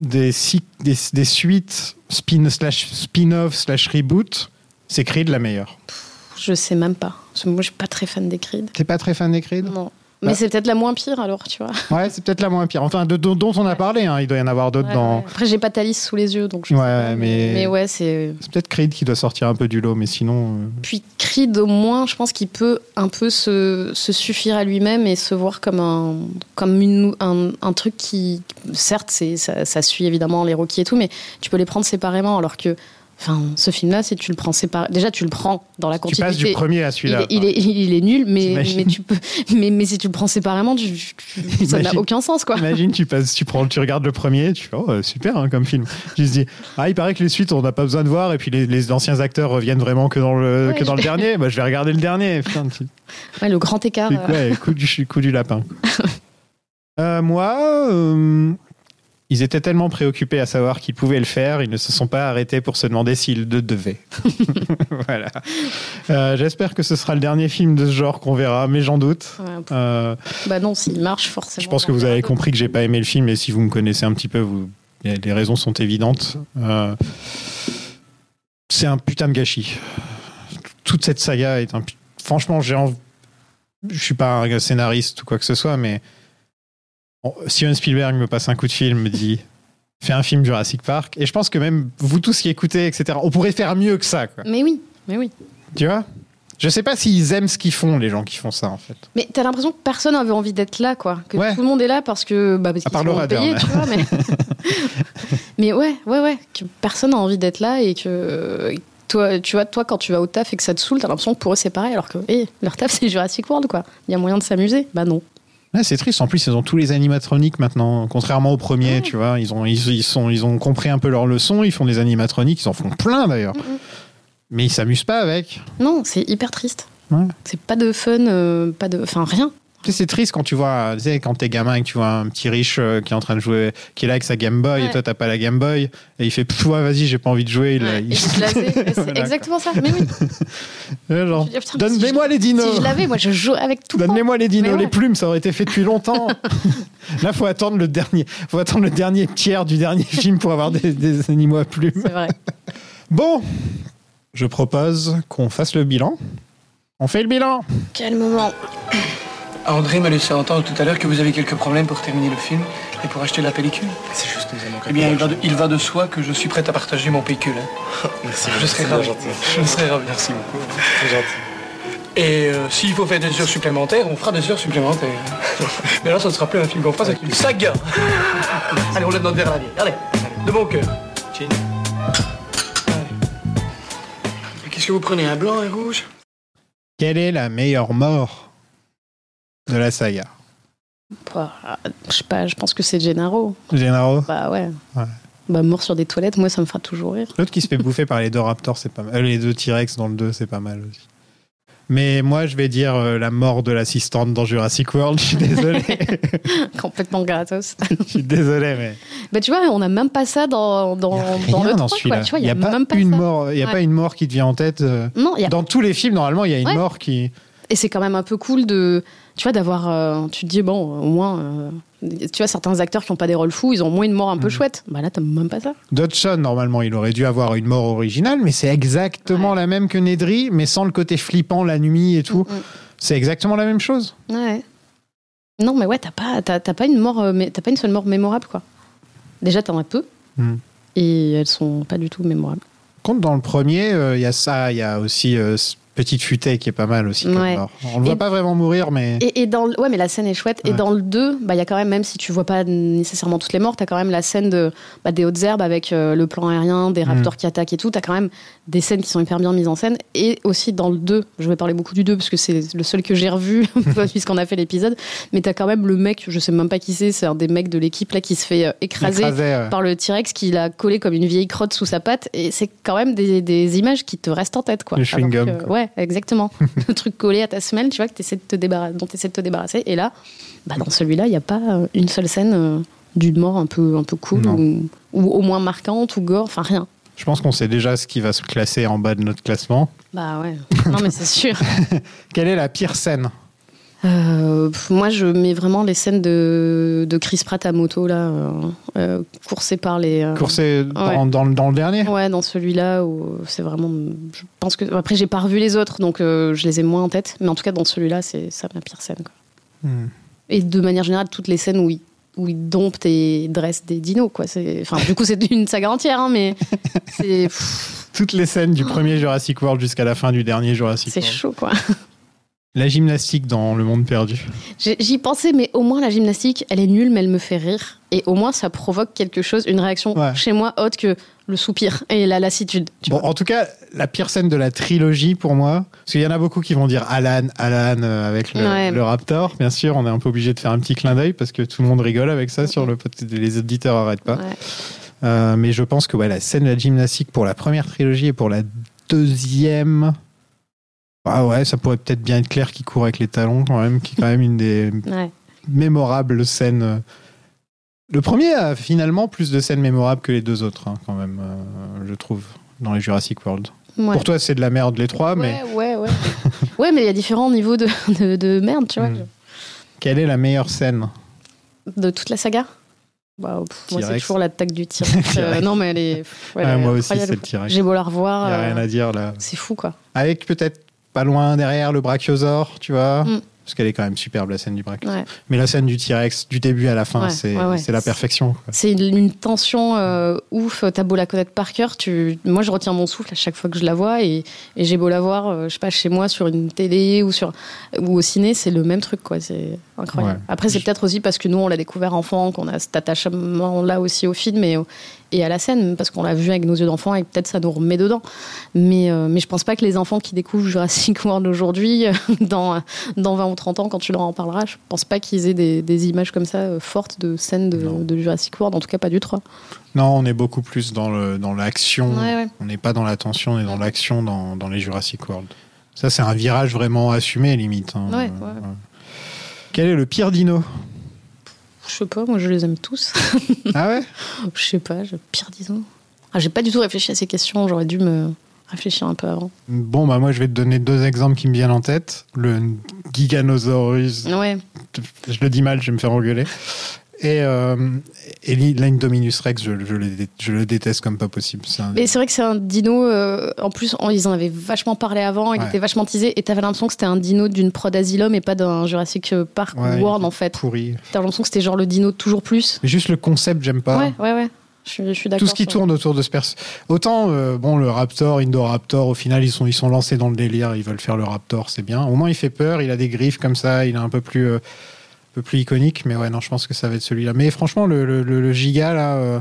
des, si- des, des suites spin, slash, spin-off slash reboot, c'est Creed la meilleure. Je sais même pas. Moi, je suis pas très fan des Creed. T'es pas très fan des Creed? Non. Mais Bah. c'est peut-être la moins pire alors, tu vois. Ouais, c'est peut-être la moins pire. Enfin, de, de- dont on a parlé, hein. il doit y en avoir d'autres Ouais, dans. ouais. Après, j'ai pas liste sous les yeux, donc je Ouais, sais pas, mais- mais ouais, c'est. C'est peut-être Creed qui doit sortir un peu du lot, mais sinon. euh, Puis Creed, au moins, je pense qu'il peut un peu se, se suffire à lui-même et se voir comme un, comme une, un, un truc qui, certes, ça, ça suit évidemment les Rocky et tout, mais tu peux les prendre séparément. Alors que, enfin, ce film-là, si tu le prends séparément, déjà tu le prends dans la Tu continuité. passes du premier à il celui-là. est, il, est, il est nul, mais, mais, tu peux, mais, mais si tu le prends séparément, tu- tu- ça n'a aucun sens, quoi. Imagine, tu passes, tu prends, tu regardes le premier, tu fais oh euh, super hein, comme film. Tu te dis ah il paraît que les suites on n'a pas besoin de voir et puis les, les anciens acteurs reviennent vraiment que dans le Ouais, que dans le vais- dernier. Bah je vais regarder le dernier. Putain, tu- Ouais, le grand écart. tu- euh, ouais, coup du coup du lapin. *laughs* Euh, moi, euh, ils étaient tellement préoccupés à savoir qu'ils pouvaient le faire, ils ne se sont pas arrêtés pour se demander s'ils le devaient. *laughs* voilà. Euh, J'espère que ce sera le dernier film de ce genre qu'on verra, mais j'en doute. ouais, Euh, bah non, s'il marche, forcément. je pense que vous avez compris que j'ai pas aimé le film et si vous me connaissez un petit peu, vous, les raisons sont évidentes. Euh, c'est un putain de gâchis. Toute cette saga est un. pu- Franchement, j'ai envie. Je suis pas un scénariste ou quoi que ce soit, mais Bon, Steven Spielberg me passe un coup de fil, me dit fais un film Jurassic Park. Et je pense que même vous tous qui écoutez, etc., on pourrait faire mieux que ça. Quoi. Mais oui, mais oui. Tu vois? Je sais pas s'ils aiment ce qu'ils font, les gens qui font ça, en fait. Mais t'as l'impression que personne avait envie d'être là, quoi. Que Ouais. tout le monde est là parce que bah, parce À part sont Laura payés, tu vois. Mais... *laughs* mais ouais, ouais, ouais. Que personne n'a envie d'être là et que toi, tu vois, toi, quand tu vas au taf et que ça te saoule, t'as l'impression que pour eux c'est pareil. Alors que hé, leur taf c'est Jurassic World, quoi. Il y a moyen de s'amuser. Bah non. Ouais, c'est triste. En plus, ils ont tous les animatroniques maintenant, contrairement au premier, tu vois. Ils ont, ils, ils sont, ils ont compris un peu leur leçon. Ils font des animatroniques. Ils en font plein d'ailleurs. Mais ils s'amusent pas avec. Non, c'est hyper triste. Ouais. C'est pas de fun, euh, pas de, enfin rien. C'est triste quand tu vois, tu sais, quand t'es gamin et que tu vois un petit riche euh, qui est en train de jouer, qui est là avec sa Game Boy et toi t'as pas la Game Boy et il fait Pff, ouais, vas-y, j'ai pas envie de jouer. Il, Ouais, il- *laughs* c'est Voilà, exactement ça. Mais oui. *laughs* Genre, si je- les dinos. Si je l'avais, moi je jouerais avec tout. Donne-moi les dinos, ouais. les plumes, ça aurait été fait depuis longtemps. *laughs* Là, faut attendre le dernier, faut attendre le dernier tiers du dernier film pour avoir des, des animaux à plumes. C'est vrai. Bon, je propose qu'on fasse le bilan. On fait le bilan. Quel moment. André m'a laissé entendre tout à l'heure que vous avez quelques problèmes pour terminer le film et pour acheter la pellicule. C'est juste nous avons Eh bien, il va, de, il va de soi que je suis prêt à partager mon pécule. hein. *laughs* Merci. Je serai ravi. Je serai ravi. Merci beaucoup. C'est gentil. Et euh, s'il faut faire des heures supplémentaires, on fera des heures supplémentaires. *laughs* Mais là, ça ne sera plus un film qu'on fera, c'est une saga. *laughs* Allez, on la donne vers la vie. Allez, de bon cœur. Chin. Qu'est-ce que vous prenez, un blanc, un rouge? Quelle est la meilleure mort? De la saga Bah, je sais pas, je pense que c'est Gennaro. Gennaro? Bah ouais. Ouais. Bah mort sur des toilettes, moi ça me fera toujours rire. L'autre qui se fait bouffer par les deux raptors, c'est pas mal. Euh, les deux T-Rex dans le 2, c'est pas mal aussi. Mais moi, je vais dire euh, la mort de l'assistante dans Jurassic World. *laughs* Je suis désolé. *laughs* Complètement gratos. je suis désolé, mais bah tu vois, on a même pas ça dans, dans, y a dans le dans 3, celui-là. quoi. Tu vois, Il y a pas même pas une ça. mort. Il y a Ouais. pas une mort qui te vient en tête. euh, Non, il y a... Dans tous les films, normalement, il y a une Ouais. mort qui. Et c'est quand même un peu cool de, tu vois, d'avoir, euh, tu te dis bon, au moins, euh, tu vois, certains acteurs qui ont pas des rôles fous, ils ont au moins une mort un Mhm. peu chouette. Bah là, t'as même pas ça. Dodson, normalement, il aurait dû avoir une mort originale, mais c'est exactement la même que Nedry, mais sans le côté flippant la nuit et tout. Mm, C'est exactement la même chose. Ouais. Non, mais ouais, t'as pas, t'as, t'as pas une mort, euh, mais t'as pas une seule mort mémorable, quoi. Déjà, t'en as peu. Hmm. Et elles sont pas du tout mémorables. Contre, dans le premier, euh, il y a ça, il y a aussi Petite Futaie qui est pas mal aussi. comme Ouais. mort. On le voit Et- pas vraiment mourir, mais. Et, et dans le- ouais, mais la scène est chouette. Et Ouais. dans le 2, bah, il y a quand même, même si tu vois pas nécessairement toutes les morts, t'as quand même la scène de, bah, des hautes herbes avec euh, le plan aérien, des raptors qui attaquent et tout. T'as quand même des scènes qui sont hyper bien mises en scène. Et aussi dans le 2, je vais parler beaucoup du 2 parce que c'est le seul que j'ai revu, *laughs* puisqu'on a fait l'épisode. Mais t'as quand même le mec, je sais même pas qui c'est, c'est un des mecs de l'équipe là qui se fait euh, écraser. Ouais. Par le T-Rex qui l'a collé comme une vieille crotte sous sa patte, et c'est quand même des, des images qui te restent en tête. Quoi. Le chewing Alors gum, que- quoi. Ouais, exactement. *laughs* le truc collé à ta semelle, tu vois, que essaies de te débarrasser, dont tu essaies de te débarrasser. Et là, bah, dans celui-là, il n'y a pas euh, une seule scène euh, d'une mort un peu, un peu cool ou, ou au moins marquante ou gore, enfin rien. Je pense qu'on sait déjà ce qui va se classer en bas de notre classement. Bah ouais, non mais c'est sûr. *laughs* Quelle est la pire scène? Euh, moi, je mets vraiment les scènes de, de Chris Pratt à moto, là, euh, euh, coursé par les. euh, Coursé dans, ouais. dans, le- dans le dernier Ouais, dans celui-là où c'est vraiment. Je pense que après j'ai pas revu les autres, donc euh, je les ai moins en tête. Mais en tout cas, dans celui-là, c'est ça ma pire scène. Quoi. Hmm. Et de manière générale, toutes les scènes où il, où il dompte et dresse des dinos, quoi. C'est, enfin, du coup, c'est *laughs* une saga entière, hein, mais c'est, Toutes les scènes du premier Jurassic World jusqu'à la fin du dernier Jurassic c'est World. chaud, quoi. La gymnastique dans Le Monde Perdu. J'y pensais, mais au moins la gymnastique, elle est nulle, mais elle me fait rire. Et au moins, ça provoque quelque chose, une réaction Ouais. chez moi autre que le soupir et la lassitude. tu Bon, vois. en tout cas, la pire scène de la trilogie pour moi, parce qu'il y en a beaucoup qui vont dire Alan, Alan euh, avec le, Ouais. le Raptor. Bien sûr, on est un peu obligé de faire un petit clin d'œil parce que tout le monde rigole avec ça sur le les auditeurs arrêtent pas. Euh, mais je pense que la scène de la gymnastique pour la première trilogie et pour la deuxième. Ah ouais, ça pourrait peut-être bien être Claire qui court avec les talons quand même, qui est quand même une des Ouais. mémorables scènes. Le premier a finalement plus de scènes mémorables que les deux autres, hein, quand même, euh, je trouve, dans les Jurassic World. Ouais. Pour toi, c'est de la merde les trois, mais Ouais, ouais, ouais. *laughs* ouais, mais il y a différents niveaux de, de, de merde, tu vois, Hmm. quelle est la meilleure scène de toute la saga? Bah, pff, moi, c'est T-Rex. toujours l'attaque du *laughs* T-Rex. Euh, non, mais elle est. ouais, elle est Moi aussi, c'est le. T-Rex. J'ai beau la Il revoir. n'y a euh, rien à dire là. C'est fou, quoi. Avec peut-être pas loin derrière le brachiosaure, tu vois Mm. Parce qu'elle est quand même superbe, la scène du brachiosaure. Ouais. Mais la scène du T-Rex, du début à la fin, Ouais, c'est ouais, la perfection. C'est une, tension euh, ouf. T'as beau la connaître par cœur, tu... moi je retiens mon souffle à chaque fois que je la vois et, et j'ai beau la voir, euh, je sais pas, chez moi sur une télé ou sur ou au ciné, c'est le même truc quoi. C'est incroyable. Après c'est Je- peut-être aussi parce que nous on l'a découvert enfant, qu'on a cet attachement là aussi au film et, et à la scène parce qu'on l'a vu avec nos yeux d'enfant et peut-être ça nous remet dedans. Mais euh, mais je pense pas que les enfants qui découvrent Jurassic World aujourd'hui, euh, *laughs* dans dans 20 ou 30 ans quand tu leur en parleras, je pense pas qu'ils aient des, des images comme ça euh, fortes de scènes de, Jurassic World, en tout cas pas du 3. Non, on est beaucoup plus dans le dans l'action. Ouais, ouais. On n'est pas dans la tension, on est dans l'action dans, dans les Jurassic World. Ça, c'est un virage vraiment assumé, limite. hein. Ouais, Euh, ouais. Quel est le pire dino? Je sais pas, moi je les aime tous. Ah ouais *laughs* je sais pas, je... pire disons. Ah, j'ai pas du tout réfléchi à ces questions, j'aurais dû me réfléchir un peu avant. Bon, bah moi, je vais te donner deux exemples qui me viennent en tête. Le Giganosaurus, Ouais, je le dis mal, je vais me faire engueuler. Et, euh, et l'Indominus Rex, je, je le, dé- je le déteste comme pas possible. Un- mais c'est vrai que c'est un dino, euh, en plus on- ils en avaient vachement parlé avant, il Ouais. était vachement teasé, et t'avais l'impression que c'était un dino d'une prod Asylum et pas d'un Jurassic Park Ouais, World en fait. pourri. T'as l'impression que c'était genre le dino toujours plus. Mais juste le concept, j'aime pas. Ouais, ouais, ouais. Je suis, je suis d'accord. Tout ce qui tourne autour de ce perso. Autant, euh, bon, le Raptor, Indoraptor, au final, ils sont, ils sont lancés dans le délire, ils veulent faire le Raptor, c'est bien. Au moins, il fait peur, il a des griffes comme ça, il est un peu plus, euh, peu plus iconique, mais ouais, non, je pense que ça va être celui-là. Mais franchement, le, le, le- le giga, là, euh,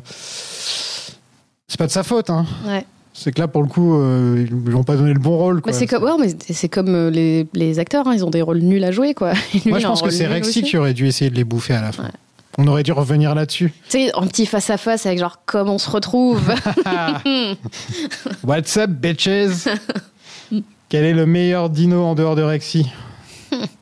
c'est pas de sa faute, hein. Ouais. C'est que là, pour le coup, euh, ils lui ont pas donné le bon rôle. Bah, c'est comme, ouais, mais c'est comme euh, les, les acteurs, hein, ils ont des rôles nuls à jouer quoi. *laughs* Lui, Moi, je pense que c'est Rexy aussi. qui aurait dû essayer de les bouffer à la fin. Ouais. On aurait dû revenir là-dessus. Tu sais, en petit face à face avec genre comme on se retrouve. *laughs* What's up, bitches? *laughs* Quel est le meilleur dino en dehors de Rexy?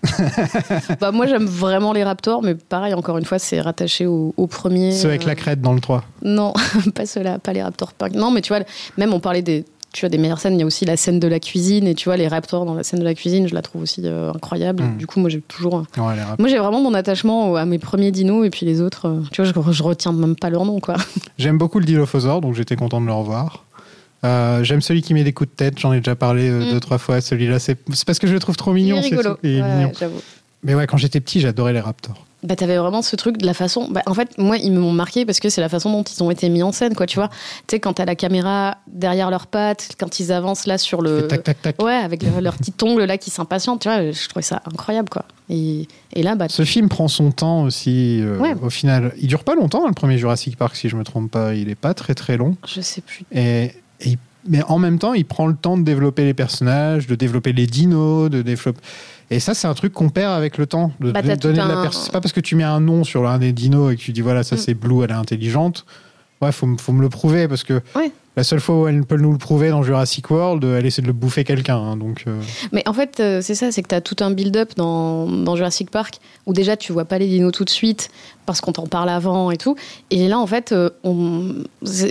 *laughs* bah moi j'aime vraiment les Raptors, mais pareil encore une fois c'est rattaché au, au premier. Ceux avec euh, la crête dans le 3. Non, *laughs* pas ceux-là, pas les Raptors. Non, mais tu vois, même on parlait des, tu vois, des meilleures scènes. Il y a aussi la scène de la cuisine et tu vois les Raptors dans la scène de la cuisine, je la trouve aussi euh, incroyable. Mm. Du coup, moi j'ai toujours, Ouais, rap- moi j'ai vraiment mon attachement à mes premiers dinos et puis les autres, euh, tu vois, je, je retiens même pas leur nom quoi. J'aime beaucoup le Dilophosaure, donc j'étais content de le revoir. Euh, J'aime celui qui met des coups de tête, j'en ai déjà parlé euh, Mm. deux, trois fois. Celui-là, c'est parce que je le trouve trop Il mignon. est c'est rigolo. Il est Ouais, mignon. Mais ouais, quand j'étais petit, j'adorais les Raptors. Bah, t'avais vraiment ce truc de la façon. Bah, en fait, moi, ils m'ont marqué parce que c'est la façon dont ils ont été mis en scène, quoi. Tu vois, tu sais, quand t'as la caméra derrière leurs pattes, quand ils avancent là sur le. Tac, tac, tac. Ouais, avec leur, leur petit ongle là qui s'impatiente, tu vois, je trouvais ça incroyable, quoi. Et, et là, bah. Ce film prend son temps aussi. euh, Ouais. Au final, il dure pas longtemps, hein, le premier Jurassic Park, si je me trompe pas. Il est pas très très long. Je sais plus. Et, et il- mais en même temps, il prend le temps de développer les personnages, de développer les dinos, de développer. Et ça, c'est un truc qu'on perd avec le temps. De, Bah, de donner de la un- C'est pas parce que tu mets un nom sur l'un des dinos et que tu dis voilà, ça Mm. c'est Blue, elle est intelligente. Ouais, faut, faut me le prouver parce que Ouais. La seule fois où elle peut nous le prouver dans Jurassic World, elle essaie de le bouffer quelqu'un. hein, donc, euh, Mais en fait, euh, c'est ça, c'est que t'as tout un build-up dans, dans Jurassic Park où déjà tu vois pas les dinos tout de suite parce qu'on t'en parle avant et tout. Et là, en fait, euh, on-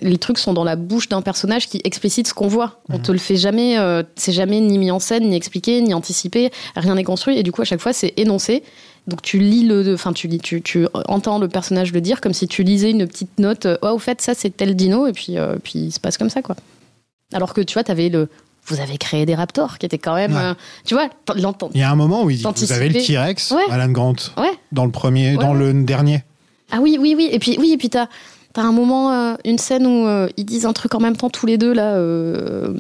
les trucs sont dans la bouche d'un personnage qui explicite ce qu'on voit. On Mhm. te le fait jamais, euh, c'est jamais ni mis en scène, ni expliqué, ni anticipé, rien n'est construit. Et du coup, à chaque fois, c'est énoncé. Donc tu lis le, enfin tu lis, tu, tu entends le personnage le dire comme si tu lisais une petite note. euh, Ouais, au fait, ça c'est tel dino et puis euh, puis il se passe comme ça quoi. Alors que tu vois, t'avais le vous avez créé des raptors qui étaient quand même, Ouais. euh, tu vois, l'entendre. Il y a un moment où il dit Vous avez le T-Rex, Ouais. Alan Grant, Ouais. dans le premier, dans le dernier. Ah oui, oui, oui. Et puis, oui, et puis t'as as un moment, euh, une scène où euh, ils disent un truc en même temps tous les deux là, euh,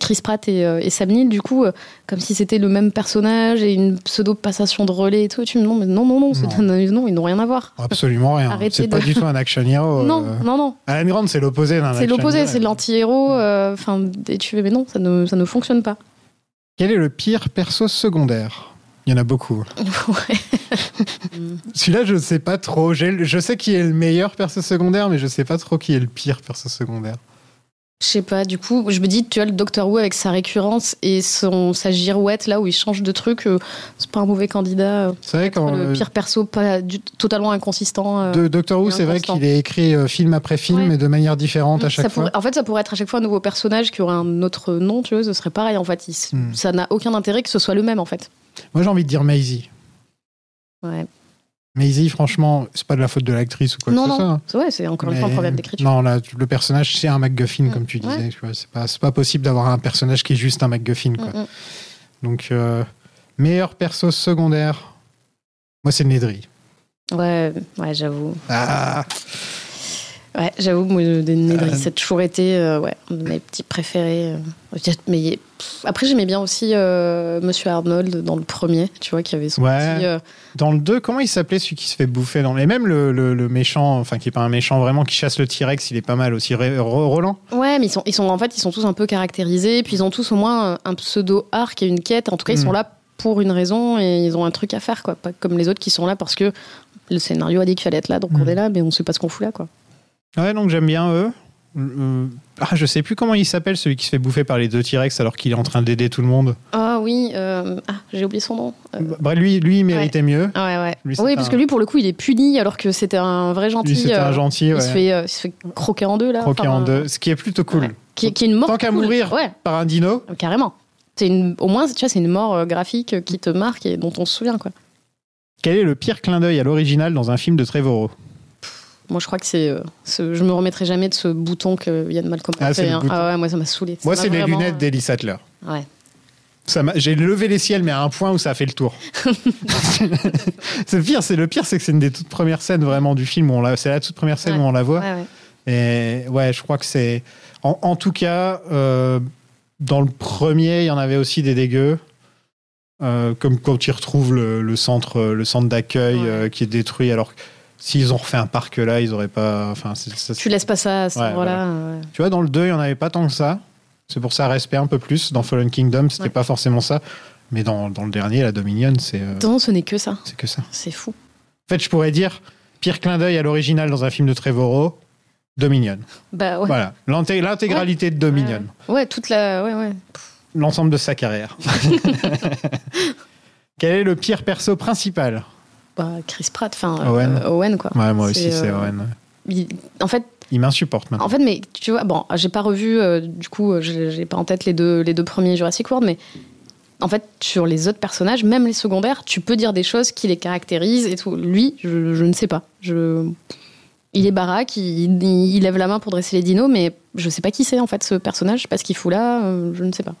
Chris Pratt et, et Sam Neill, du coup, comme si c'était le même personnage et une pseudo passation de relais et tout. Et tu me dis non, mais non, non, non, non, ils n'ont rien à voir. Absolument rien. Arrêtez C'est pas de- du tout un action hero. Non, non, non. Alan Grant, c'est l'opposé d'un C'est action l'opposé, hero. c'est l'anti-héros. euh, Enfin, et tu fais, mais non, ça ne, ça ne fonctionne pas. Quel est le pire perso secondaire? Il y en a beaucoup. *laughs* Celui-là, je sais pas trop. Je sais qui est le meilleur perso secondaire, mais je sais pas trop qui est le pire perso secondaire. Je sais pas, du coup, je me dis, tu vois, le Doctor Who avec sa récurrence et son, sa girouette, là où il change de truc, euh, c'est pas un mauvais candidat. euh, C'est vrai quand le euh, pire perso, pas du- totalement inconsistant. euh, de Doctor Who, et c'est vrai qu'il est écrit film après film, Ouais. mais de manière différente à Ça chaque fois. pourrait- en fait, ça pourrait être à chaque fois un nouveau personnage qui aurait un autre nom, tu vois, ce serait pareil en fait. Il- Hmm. Ça n'a aucun intérêt que ce soit le même en fait. Moi, j'ai envie de dire Maisie. Ouais. Maisie, franchement, c'est pas de la faute de l'actrice ou quoi non, que ce soit. non, hein. c'est ouais, c'est encore une fois un Mais- problème d'écriture. Non, là, le personnage, c'est un MacGuffin, Mm. comme tu disais. Ouais. tu vois, C'est pas, c'est pas possible d'avoir un personnage qui est juste un MacGuffin. Quoi. Mm, mm. Donc, euh, meilleur perso secondaire, moi, c'est Nedry. Ouais, ouais, j'avoue. Ah, Ouais, j'avoue, moi, des Nedry, ça a toujours été euh, ouais, un de mes petits préférés. euh. Mais pff, après, j'aimais bien aussi euh, Monsieur Arnold dans le premier, tu vois, qui avait son Ouais. petit. euh, dans le 2, comment il s'appelait celui qui se fait bouffer dans... Et même le, le- le méchant, enfin, qui est pas un méchant vraiment, qui chasse le T-Rex, il est pas mal aussi. Ré- Roland? Ouais, mais ils sont, ils sont en fait, ils sont tous un peu caractérisés, puis ils ont tous au moins un, un pseudo arc et une quête. En tout cas, ils Mm. sont là pour une raison et ils ont un truc à faire, quoi. Pas comme les autres qui sont là parce que le scénario a dit qu'il fallait être là, donc on Mm. est là, mais on sait pas ce qu'on fout là, quoi. Ouais, donc j'aime bien eux. Euh, Ah, je sais plus comment il s'appelle, celui qui se fait bouffer par les deux T-Rex alors qu'il est en train d'aider tout le monde. Ah oui, euh, ah, j'ai oublié son nom. Euh, Bref, lui, lui il méritait mieux. ah ouais, ouais. Lui, oui, un- parce que lui, pour le coup, il est puni alors que c'était un vrai gentil. Lui, un euh, gentil, Il, se fait, il se fait croquer en deux, là. Croqué enfin, en deux, ce qui est plutôt cool. Qui, qui est une mort. Tant qu'à mourir Ouais, par un dino, carrément. C'est une, au moins, tu vois, c'est une mort graphique qui te marque et dont on se souvient, quoi. quel est le pire clin d'œil à l'original dans un film de Trevorrow? Moi, je crois que c'est. euh, ce- je me remettrai jamais de ce bouton que Yann Malcolm a Ah, fait. hein. Ah ouais, moi, ça m'a saoulé. Moi, c'est les vraiment- lunettes d'Ellie Sattler. Ouais. J'ai levé les ciels, mais à un point où ça a fait le tour. *laughs* c'est pire, c'est le pire, c'est que c'est une des toutes premières scènes vraiment du film où on la, c'est la toute première scène Ouais. où on la voit. Ouais, ouais. Et ouais, je crois que c'est. En, en tout cas, euh, dans le premier, il y en avait aussi des dégueux. Euh, comme quand ils retrouvent le, le centre, le centre d'accueil euh, qui est détruit. Alors que s'ils ont refait un parc là, ils auraient pas. Enfin, c'est- ça- Tu laisses pas ça à ce Ouais, euh, tu vois, dans le 2, il n'y en avait pas tant que ça. C'est pour ça, respect un peu plus. Dans Fallen Kingdom, c'était Ouais. pas forcément ça. Mais dans, dans le dernier, la Dominion, c'est euh, Non, ce n'est que ça. c'est que ça. C'est fou. En fait, je pourrais dire pire clin d'œil à l'original dans un film de Trevorrow, Dominion. Bah ouais. Voilà, L'inté- l'intégralité de Dominion. Ouais, toute la. Ouais, ouais. L'ensemble de sa carrière. *laughs* *laughs* Quel est le pire perso principal? Bah, Chris Pratt, enfin. Owen. euh, Owen, quoi. Ouais, moi aussi, c'est euh, Owen. il- En fait, Il m'insupporte maintenant. En fait, mais tu vois, bon, j'ai pas revu, euh, du coup, j'ai pas en tête les deux, les deux premiers Jurassic World, mais en fait, sur les autres personnages, même les secondaires, tu peux dire des choses qui les caractérisent et tout. Lui, je, je ne sais pas. Je... Il est baraque, il, il lève la main pour dresser les dinos, mais je sais pas qui c'est en fait ce personnage, je sais pas ce qu'il fout là, euh, je ne sais pas.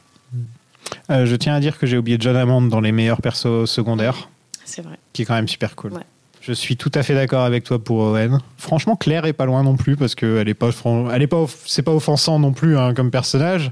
Euh, je tiens à dire que j'ai oublié John Hammond dans les meilleurs persos secondaires, C'est vrai. qui est quand même super cool. Ouais. Je suis tout à fait d'accord avec toi pour Owen. Franchement, Claire est pas loin non plus parce que elle est pas, elle est pas, c'est pas offensant non plus hein, comme personnage.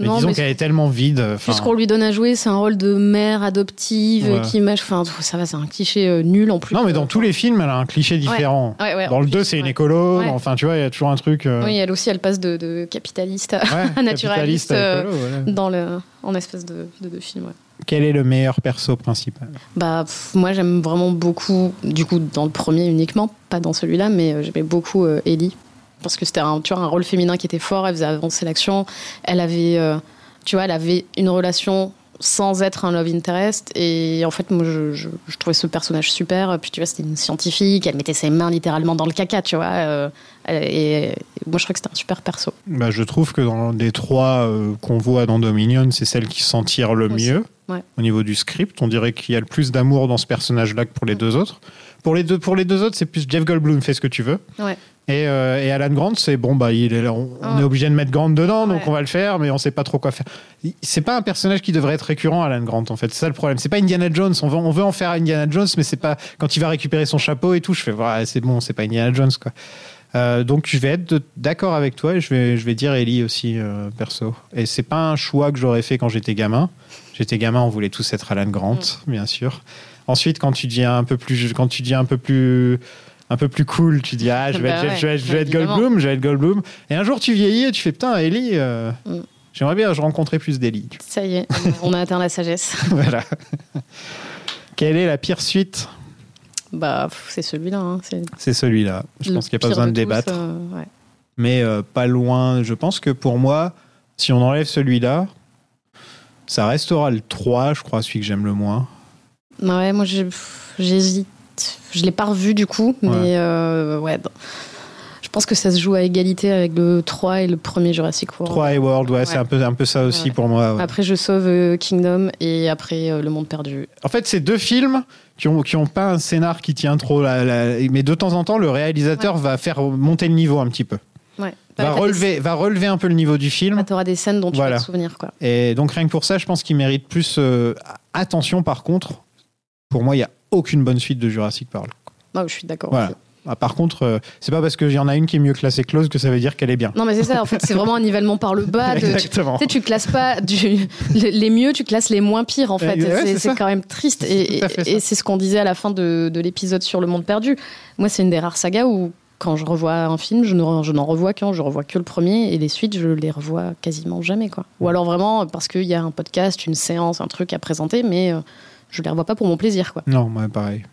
Mais Non, disons qu'elle est tellement vide. Tout ce qu'on lui donne à jouer, c'est un rôle de mère adoptive Ouais. euh, qui mâche. Enfin, ça va, c'est un cliché euh, nul en plus. Non, mais dans tous les films, elle a un cliché différent. Ouais, ouais, dans le plus, 2, c'est une écolo. Enfin, tu vois, il y a toujours un truc. euh, Oui, elle aussi, elle passe de, de capitaliste à, *laughs* naturaliste à euh, écolo, voilà. dans le, en espèce de, de, de film. Quel est le meilleur perso principal Bah, moi, j'aime vraiment beaucoup, du coup, dans le premier uniquement, pas dans celui-là, mais euh, j'aimais beaucoup euh, Ellie. Parce que c'était un, un rôle féminin qui était fort, elle faisait avancer l'action. Elle avait, euh, tu vois, elle avait une relation sans être un love interest. Et en fait, moi, je, je, je trouvais ce personnage super. Puis, tu vois, c'était une scientifique, elle mettait ses mains littéralement dans le caca, tu vois. euh, et, et moi, je trouvais que c'était un super perso. bah, Je trouve que dans les trois euh, qu'on voit dans Dominion, c'est celle qui s'en tire le Aussi. mieux Ouais. au niveau du script. On dirait qu'il y a le plus d'amour dans ce personnage-là que pour les deux autres. Pour les deux, pour les deux autres, c'est plus Jeff Goldblum, fais ce que tu veux. Ouais. Et, euh, et Alan Grant, c'est bon, bah, il est, là, on, on Oh. est obligé de mettre Grant dedans, donc Ouais. on va le faire, mais on sait pas trop quoi faire. C'est pas un personnage qui devrait être récurrent, Alan Grant, en fait. C'est ça le problème. C'est pas Indiana Jones. On veut, on veut en faire Indiana Jones, mais c'est pas quand il va récupérer son chapeau et tout. Je fais, voilà, c'est bon, c'est pas Indiana Jones, quoi. Euh, donc je vais être d'accord avec toi et je vais, je vais dire Ellie aussi, euh, perso. Et c'est pas un choix que j'aurais fait quand j'étais gamin. J'étais gamin, on voulait tous être Alan Grant, bien sûr. Ensuite, quand tu deviens un peu plus, quand tu deviens un peu plus, un peu plus cool, tu dis ah je vais Bah être, Jeff- ouais, je vais être, je vais être évidemment. Goldblum, je vais être Goldblum. Et un jour tu vieillis et tu fais putain Ellie, euh, Mm. j'aimerais bien rencontrer plus d'Ellie. Ça y est, on a atteint la sagesse. *laughs* voilà. Quelle est la pire suite? Bah, c'est celui-là. hein, c'est celui-là. Je le pense qu'il n'y a pas besoin de, débattre. euh, ouais. mais euh, pas loin. Je pense que pour moi, si on enlève celui-là, ça restera le 3, je crois, celui que j'aime le moins. Ouais, moi j'hésite. Je l'ai pas revu du coup, mais Ouais. euh, ouais. bon. Je pense que ça se joue à égalité avec le 3 et le premier Jurassic World. 3 et World, ouais, c'est un peu, un peu ça aussi pour moi. Après, je sauve euh, Kingdom et après euh, Le Monde Perdu. En fait, c'est deux films qui ont, qui ont pas un scénar qui tient trop. La, la- mais de temps en temps, le réalisateur va faire monter le niveau un petit peu. Ouais. Va Bah, relever, va relever un peu le niveau du film. des- T'auras des scènes dont tu Voilà. vas te souvenir, quoi. Et donc rien que pour ça, je pense qu'il mérite plus. euh, attention, par contre, pour moi, il y a aucune bonne suite de Jurassic Park. Ah, je suis d'accord. Voilà. Ah, par contre, euh, c'est pas parce qu'il y en a une qui est mieux classée close que ça veut dire qu'elle est bien. Non, mais c'est ça, en fait, c'est vraiment un nivellement par le bas. De, tu, Exactement. tu sais, tu classes pas du- les mieux, tu classes les moins pires, en fait. Ouais, ouais, c'est quand même triste. Et, fait c'est ce qu'on disait à la fin de, de l'épisode sur Le Monde Perdu. Moi, c'est une des rares sagas où, quand je revois un film, je ne- je n'en revois qu'un, je revois que le premier, et les suites, je les revois quasiment jamais. Quoi. Ou alors vraiment parce qu'il y a un podcast, une séance, un truc à présenter, mais euh, je les revois pas pour mon plaisir. Quoi. Non, moi, pareil.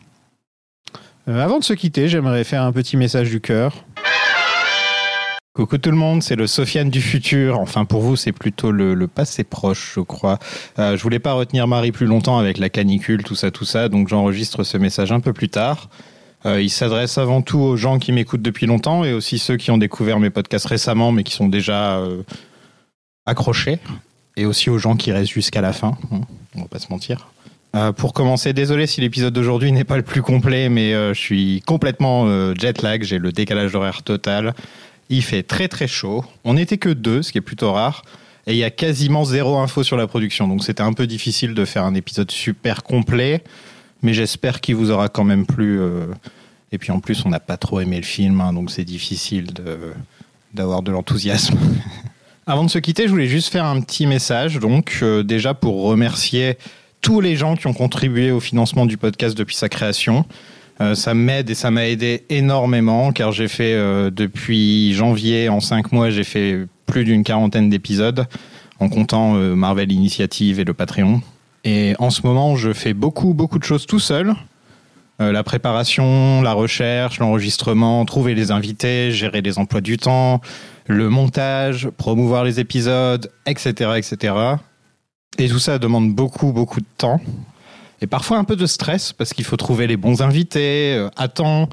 Euh, avant de se quitter, j'aimerais faire un petit message du cœur. Coucou tout le monde, c'est le Sofiane du futur. Enfin, pour vous, c'est plutôt le, passé proche, je crois. Euh, je voulais pas retenir Marie plus longtemps avec la canicule, tout ça, tout ça, donc j'enregistre ce message un peu plus tard. Euh, il s'adresse avant tout aux gens qui m'écoutent depuis longtemps et aussi ceux qui ont découvert mes podcasts récemment, mais qui sont déjà euh, accrochés. Et aussi aux gens qui restent jusqu'à la fin. on va pas se mentir. Euh, pour commencer, désolé si l'épisode d'aujourd'hui n'est pas le plus complet, mais euh, je suis complètement euh, jet lag, j'ai le décalage horaire total. Il fait très très chaud. On n'était que deux, ce qui est plutôt rare. Et il y a quasiment zéro info sur la production. Donc c'était un peu difficile de faire un épisode super complet. Mais j'espère qu'il vous aura quand même plu. euh. Et puis en plus, on n'a pas trop aimé le film. hein, donc c'est difficile d'avoir de l'enthousiasme. *laughs* Avant de se quitter, je voulais juste faire un petit message. Donc déjà pour remercier tous les gens qui ont contribué au financement du podcast depuis sa création. Euh, ça m'aide et ça m'a aidé énormément car j'ai fait euh, depuis janvier en cinq mois j'ai fait plus d'une quarantaine d'épisodes en comptant euh, Marvel Initiative et le Patreon. Et en ce moment je fais beaucoup beaucoup de choses tout seul. La préparation, la recherche, l'enregistrement, trouver les invités, gérer les emplois du temps, le montage, promouvoir les épisodes, etc., etc. Et tout ça demande beaucoup, beaucoup de temps. Et parfois un peu de stress parce qu'il faut trouver les bons invités euh, à temps,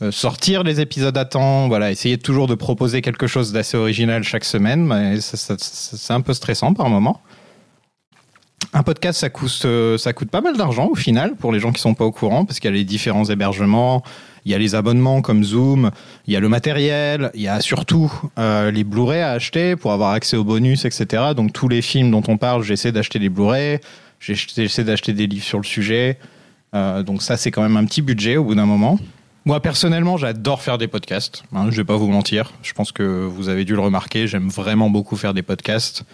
euh, sortir les épisodes à temps, voilà, essayer toujours de proposer quelque chose d'assez original chaque semaine. Mais c'est un peu stressant par moment. Un podcast, ça coûte, euh, ça coûte pas mal d'argent au final pour les gens qui sont pas au courant parce qu'il y a les différents hébergements, il y a les abonnements comme Zoom, il y a le matériel, il y a surtout euh, les Blu-ray à acheter pour avoir accès aux bonus, etc. Donc tous les films dont on parle, j'essaie d'acheter des Blu-ray, j'essaie d'acheter des livres sur le sujet. Euh, donc ça, c'est quand même un petit budget au bout d'un moment. Moi, personnellement, j'adore faire des podcasts. Hein, je vais pas vous mentir. Je pense que vous avez dû le remarquer. J'aime vraiment beaucoup faire des podcasts.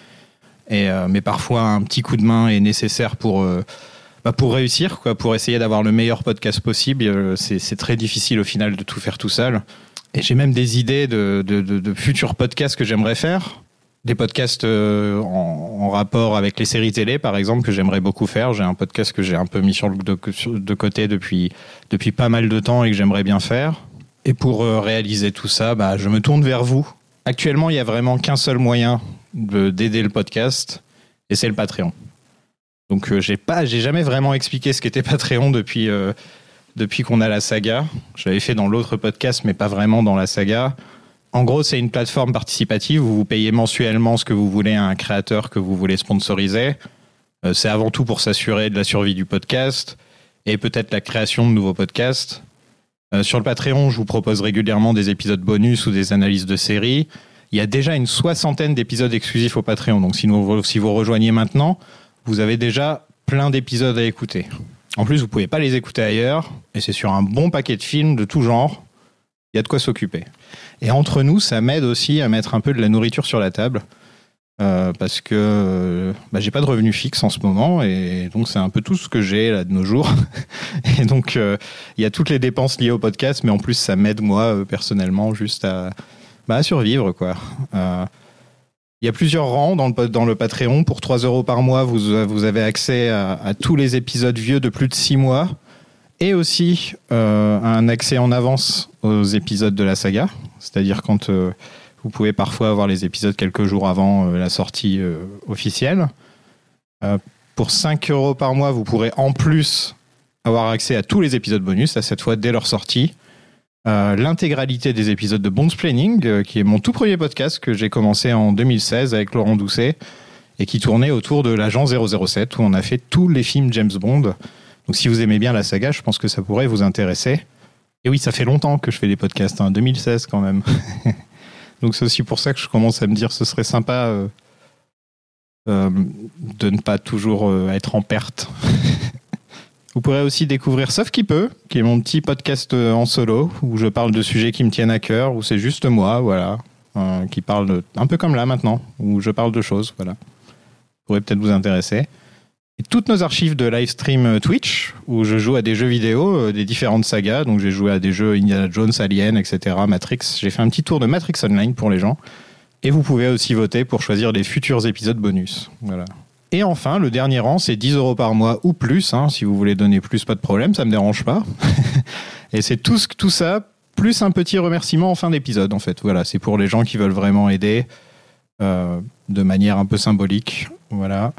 Euh, mais parfois, un petit coup de main est nécessaire pour, bah, pour réussir, pour essayer d'avoir le meilleur podcast possible. Euh, C'est très difficile au final de tout faire tout seul. Et j'ai même des idées de, futurs podcasts que j'aimerais faire. Des podcasts euh, en, rapport avec les séries télé, par exemple, que j'aimerais beaucoup faire. J'ai un podcast que j'ai un peu mis de, côté depuis, pas mal de temps et que j'aimerais bien faire. Et pour euh, réaliser tout ça, bah, je me tourne vers vous. Actuellement, il n'y a vraiment qu'un seul moyen de- d'aider le podcast, et c'est le Patreon. Donc, euh, j'ai pas, j'ai jamais vraiment expliqué ce qu'était Patreon depuis, euh, depuis qu'on a la saga. Je fait dans l'autre podcast, mais pas vraiment dans la saga. En gros, c'est une plateforme participative où vous payez mensuellement ce que vous voulez à un créateur que vous voulez sponsoriser. Euh, c'est avant tout pour s'assurer de la survie du podcast et peut-être la création de nouveaux podcasts. Euh, sur le Patreon, je vous propose régulièrement des épisodes bonus ou des analyses de séries. Il y a déjà une soixantaine d'épisodes exclusifs au Patreon. Donc si, si vous rejoignez maintenant, vous avez déjà plein d'épisodes à écouter. En plus, vous pouvez pas les écouter ailleurs. Et c'est sur un bon paquet de films de tout genre. Il y a de quoi s'occuper. Et entre nous, ça m'aide aussi à mettre un peu de la nourriture sur la table. Euh, parce que euh, bah, j'ai pas de revenu fixe en ce moment et donc c'est un peu tout ce que j'ai de nos jours *laughs* et donc euh, il y a toutes les dépenses liées au podcast mais en plus ça m'aide moi personnellement juste à, bah, survivre quoi il y a plusieurs rangs dans le, dans Patreon pour 3 euros par mois vous, avez accès à, tous les épisodes vieux de plus de 6 mois et aussi euh, un accès en avance aux épisodes de la saga c'est-à-dire quand euh, vous pouvez parfois avoir les épisodes quelques jours avant euh, la sortie officielle. Pour 5 euros par mois, vous pourrez en plus avoir accès à tous les épisodes bonus, à cette fois dès leur sortie. Euh, L'intégralité des épisodes de Bones Planning, euh, qui est mon tout premier podcast que j'ai commencé en 2016 avec Laurent Doucet et qui tournait autour de l'agent 007 où on a fait tous les films James Bond. Donc si vous aimez bien la saga, je pense que ça pourrait vous intéresser. Et oui, ça fait longtemps que je fais des podcasts, hein, 2016 quand même. *laughs* Donc c'est aussi pour ça que je commence à me dire ce serait sympa euh, de ne pas toujours être en perte. *laughs* Vous pourrez aussi découvrir Sauf qui peut, qui est mon petit podcast euh, en solo, où je parle de sujets qui me tiennent à cœur, où c'est juste moi, voilà, euh, qui parle un peu comme là maintenant, où je parle de choses, voilà. Pourrait peut-être vous intéresser. Toutes nos archives de live stream euh, Twitch, où je joue à des jeux vidéo, des différentes sagas. Donc j'ai joué à des jeux Indiana Jones, Alien, etc., Matrix. J'ai fait un petit tour de Matrix Online pour les gens. Et vous pouvez aussi voter pour choisir les futurs épisodes bonus. Voilà. Et enfin, le dernier rang, c'est 10 euros par mois ou plus. hein. si vous voulez donner plus, pas de problème, ça me dérange pas. *laughs* Et c'est tout, tout ça, plus un petit remerciement en fin d'épisode, en fait. Voilà, c'est pour les gens qui veulent vraiment aider euh, de manière un peu symbolique. Voilà.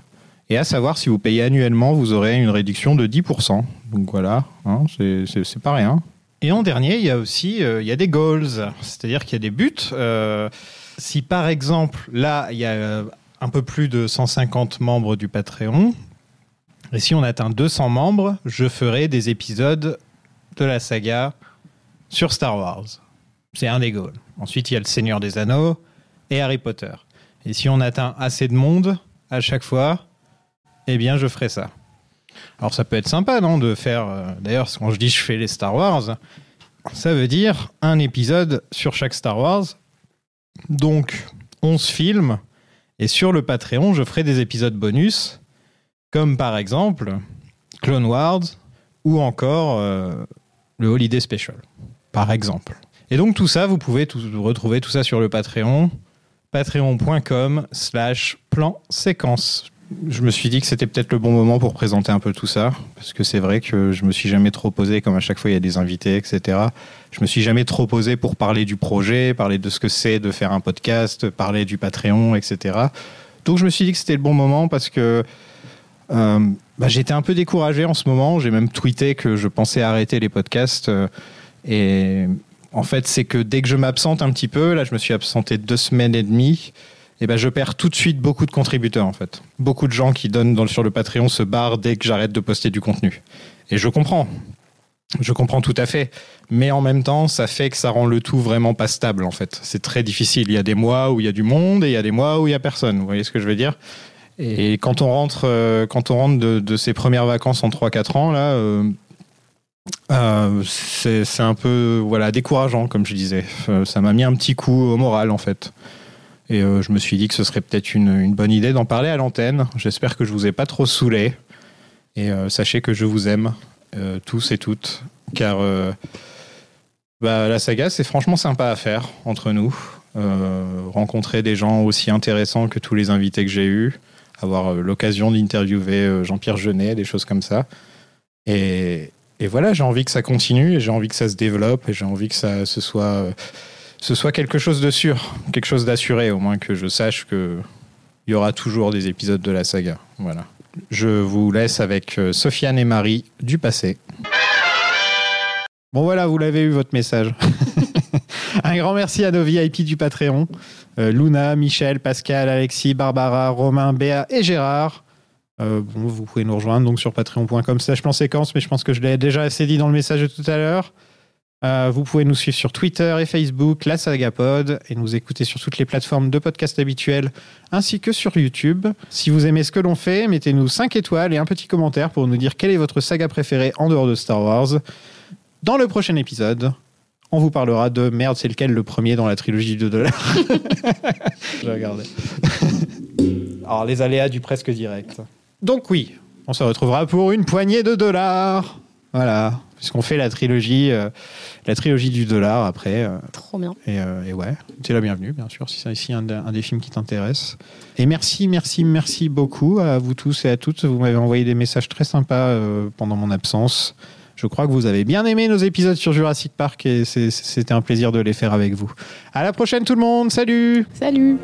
Et à savoir, si vous payez annuellement, vous aurez une réduction de 10%. Donc voilà, hein, c'est- pas rien. Et en dernier, il y a aussi euh, il y a des goals, c'est-à-dire qu'il y a des buts. Euh, si par exemple, là, il y a un peu plus de 150 membres du Patreon, et si on atteint 200 membres, je ferai des épisodes de la saga sur Star Wars. C'est un des goals. Ensuite, il y a le Seigneur des Anneaux et Harry Potter. Et si on atteint assez de monde à chaque fois, eh bien, je ferai ça. Alors, ça peut être sympa, non, de faire. euh, D'ailleurs, quand je dis je fais les Star Wars, ça veut dire un épisode sur chaque Star Wars. Donc, 11 films. Et sur le Patreon, je ferai des épisodes bonus, comme par exemple Clone Wars ou encore euh, le Holiday Special, par exemple. Et donc, tout ça, vous pouvez retrouver tout ça sur le Patreon patreon.com slash plan séquence. Je me suis dit que c'était peut-être le bon moment pour présenter un peu tout ça, parce que c'est vrai que je me suis jamais trop posé, comme à chaque fois il y a des invités, etc. Je me suis jamais trop posé pour parler du projet, parler de ce que c'est de faire un podcast, parler du Patreon, etc. Donc je me suis dit que c'était le bon moment parce que euh, bah, j'étais un peu découragé en ce moment. J'ai même tweeté que je pensais arrêter les podcasts. euh, et en fait, c'est que dès que je m'absente un petit peu, là, je me suis absenté deux semaines et demie, et ben, je perds tout de suite beaucoup de contributeurs, en fait. Beaucoup de gens qui donnent sur le Patreon se barrent dès que j'arrête de poster du contenu. Et je comprends. Je comprends tout à fait. Mais en même temps, ça fait que ça rend le tout vraiment pas stable, en fait. C'est très difficile. Il y a des mois où il y a du monde et il y a des mois où il y a personne. Vous voyez ce que je veux dire? Et quand on rentre, euh, quand on rentre de, de ses premières vacances en 3-4 ans, là, euh, euh, c'est un peu voilà décourageant, comme je disais. Ça m'a mis un petit coup au moral, en fait. Et euh, je me suis dit que ce serait peut-être une, bonne idée d'en parler à l'antenne. J'espère que je vous ai pas trop saoulé. Et euh, sachez que je vous aime, euh, tous et toutes, car bah, la saga, c'est franchement sympa à faire entre nous. Rencontrer des gens aussi intéressants que tous les invités que j'ai eus, avoir l'occasion d'interviewer Jean-Pierre Jeunet, des choses comme ça. Et, et voilà, j'ai envie que ça continue, et j'ai envie que ça se développe, et j'ai envie que ça ce soit, ce soit quelque chose de sûr, quelque chose d'assuré, au moins que je sache que il y aura toujours des épisodes de la saga. Voilà. Je vous laisse avec euh, Sofiane et Marie du passé. Bon voilà, vous l'avez eu votre message. *laughs* Un grand merci à nos VIP du Patreon. Euh, Luna, Michel, Pascal, Alexis, Barbara, Romain, Béa et Gérard. Euh, bon, vous pouvez nous rejoindre donc sur patreon.com slash plan séquence, mais je pense que je l'ai déjà assez dit dans le message de tout à l'heure. Euh, vous pouvez nous suivre sur Twitter et Facebook, la Sagapod, et nous écouter sur toutes les plateformes de podcast habituelles, ainsi que sur YouTube. Si vous aimez ce que l'on fait, mettez-nous 5 étoiles et un petit commentaire pour nous dire quelle est votre saga préférée en dehors de Star Wars. Dans le prochain épisode, on vous parlera de merde, c'est lequel le premier dans la trilogie de dollars *laughs* Je regardais. *laughs* Alors, les aléas du presque direct. Donc, oui, on se retrouvera pour une poignée de dollars. Voilà, puisqu'on fait la trilogie, euh, la trilogie du dollar après. euh, Trop bien. et, euh, et ouais, c'est la bienvenue, bien sûr, si c'est ici un, un des films qui t'intéresse. Et merci, merci, merci beaucoup à vous tous et à toutes. Vous m'avez envoyé des messages très sympas euh, pendant mon absence. Je crois que vous avez bien aimé nos épisodes sur Jurassic Park et c'était un plaisir de les faire avec vous. À la prochaine tout le monde, salut Salut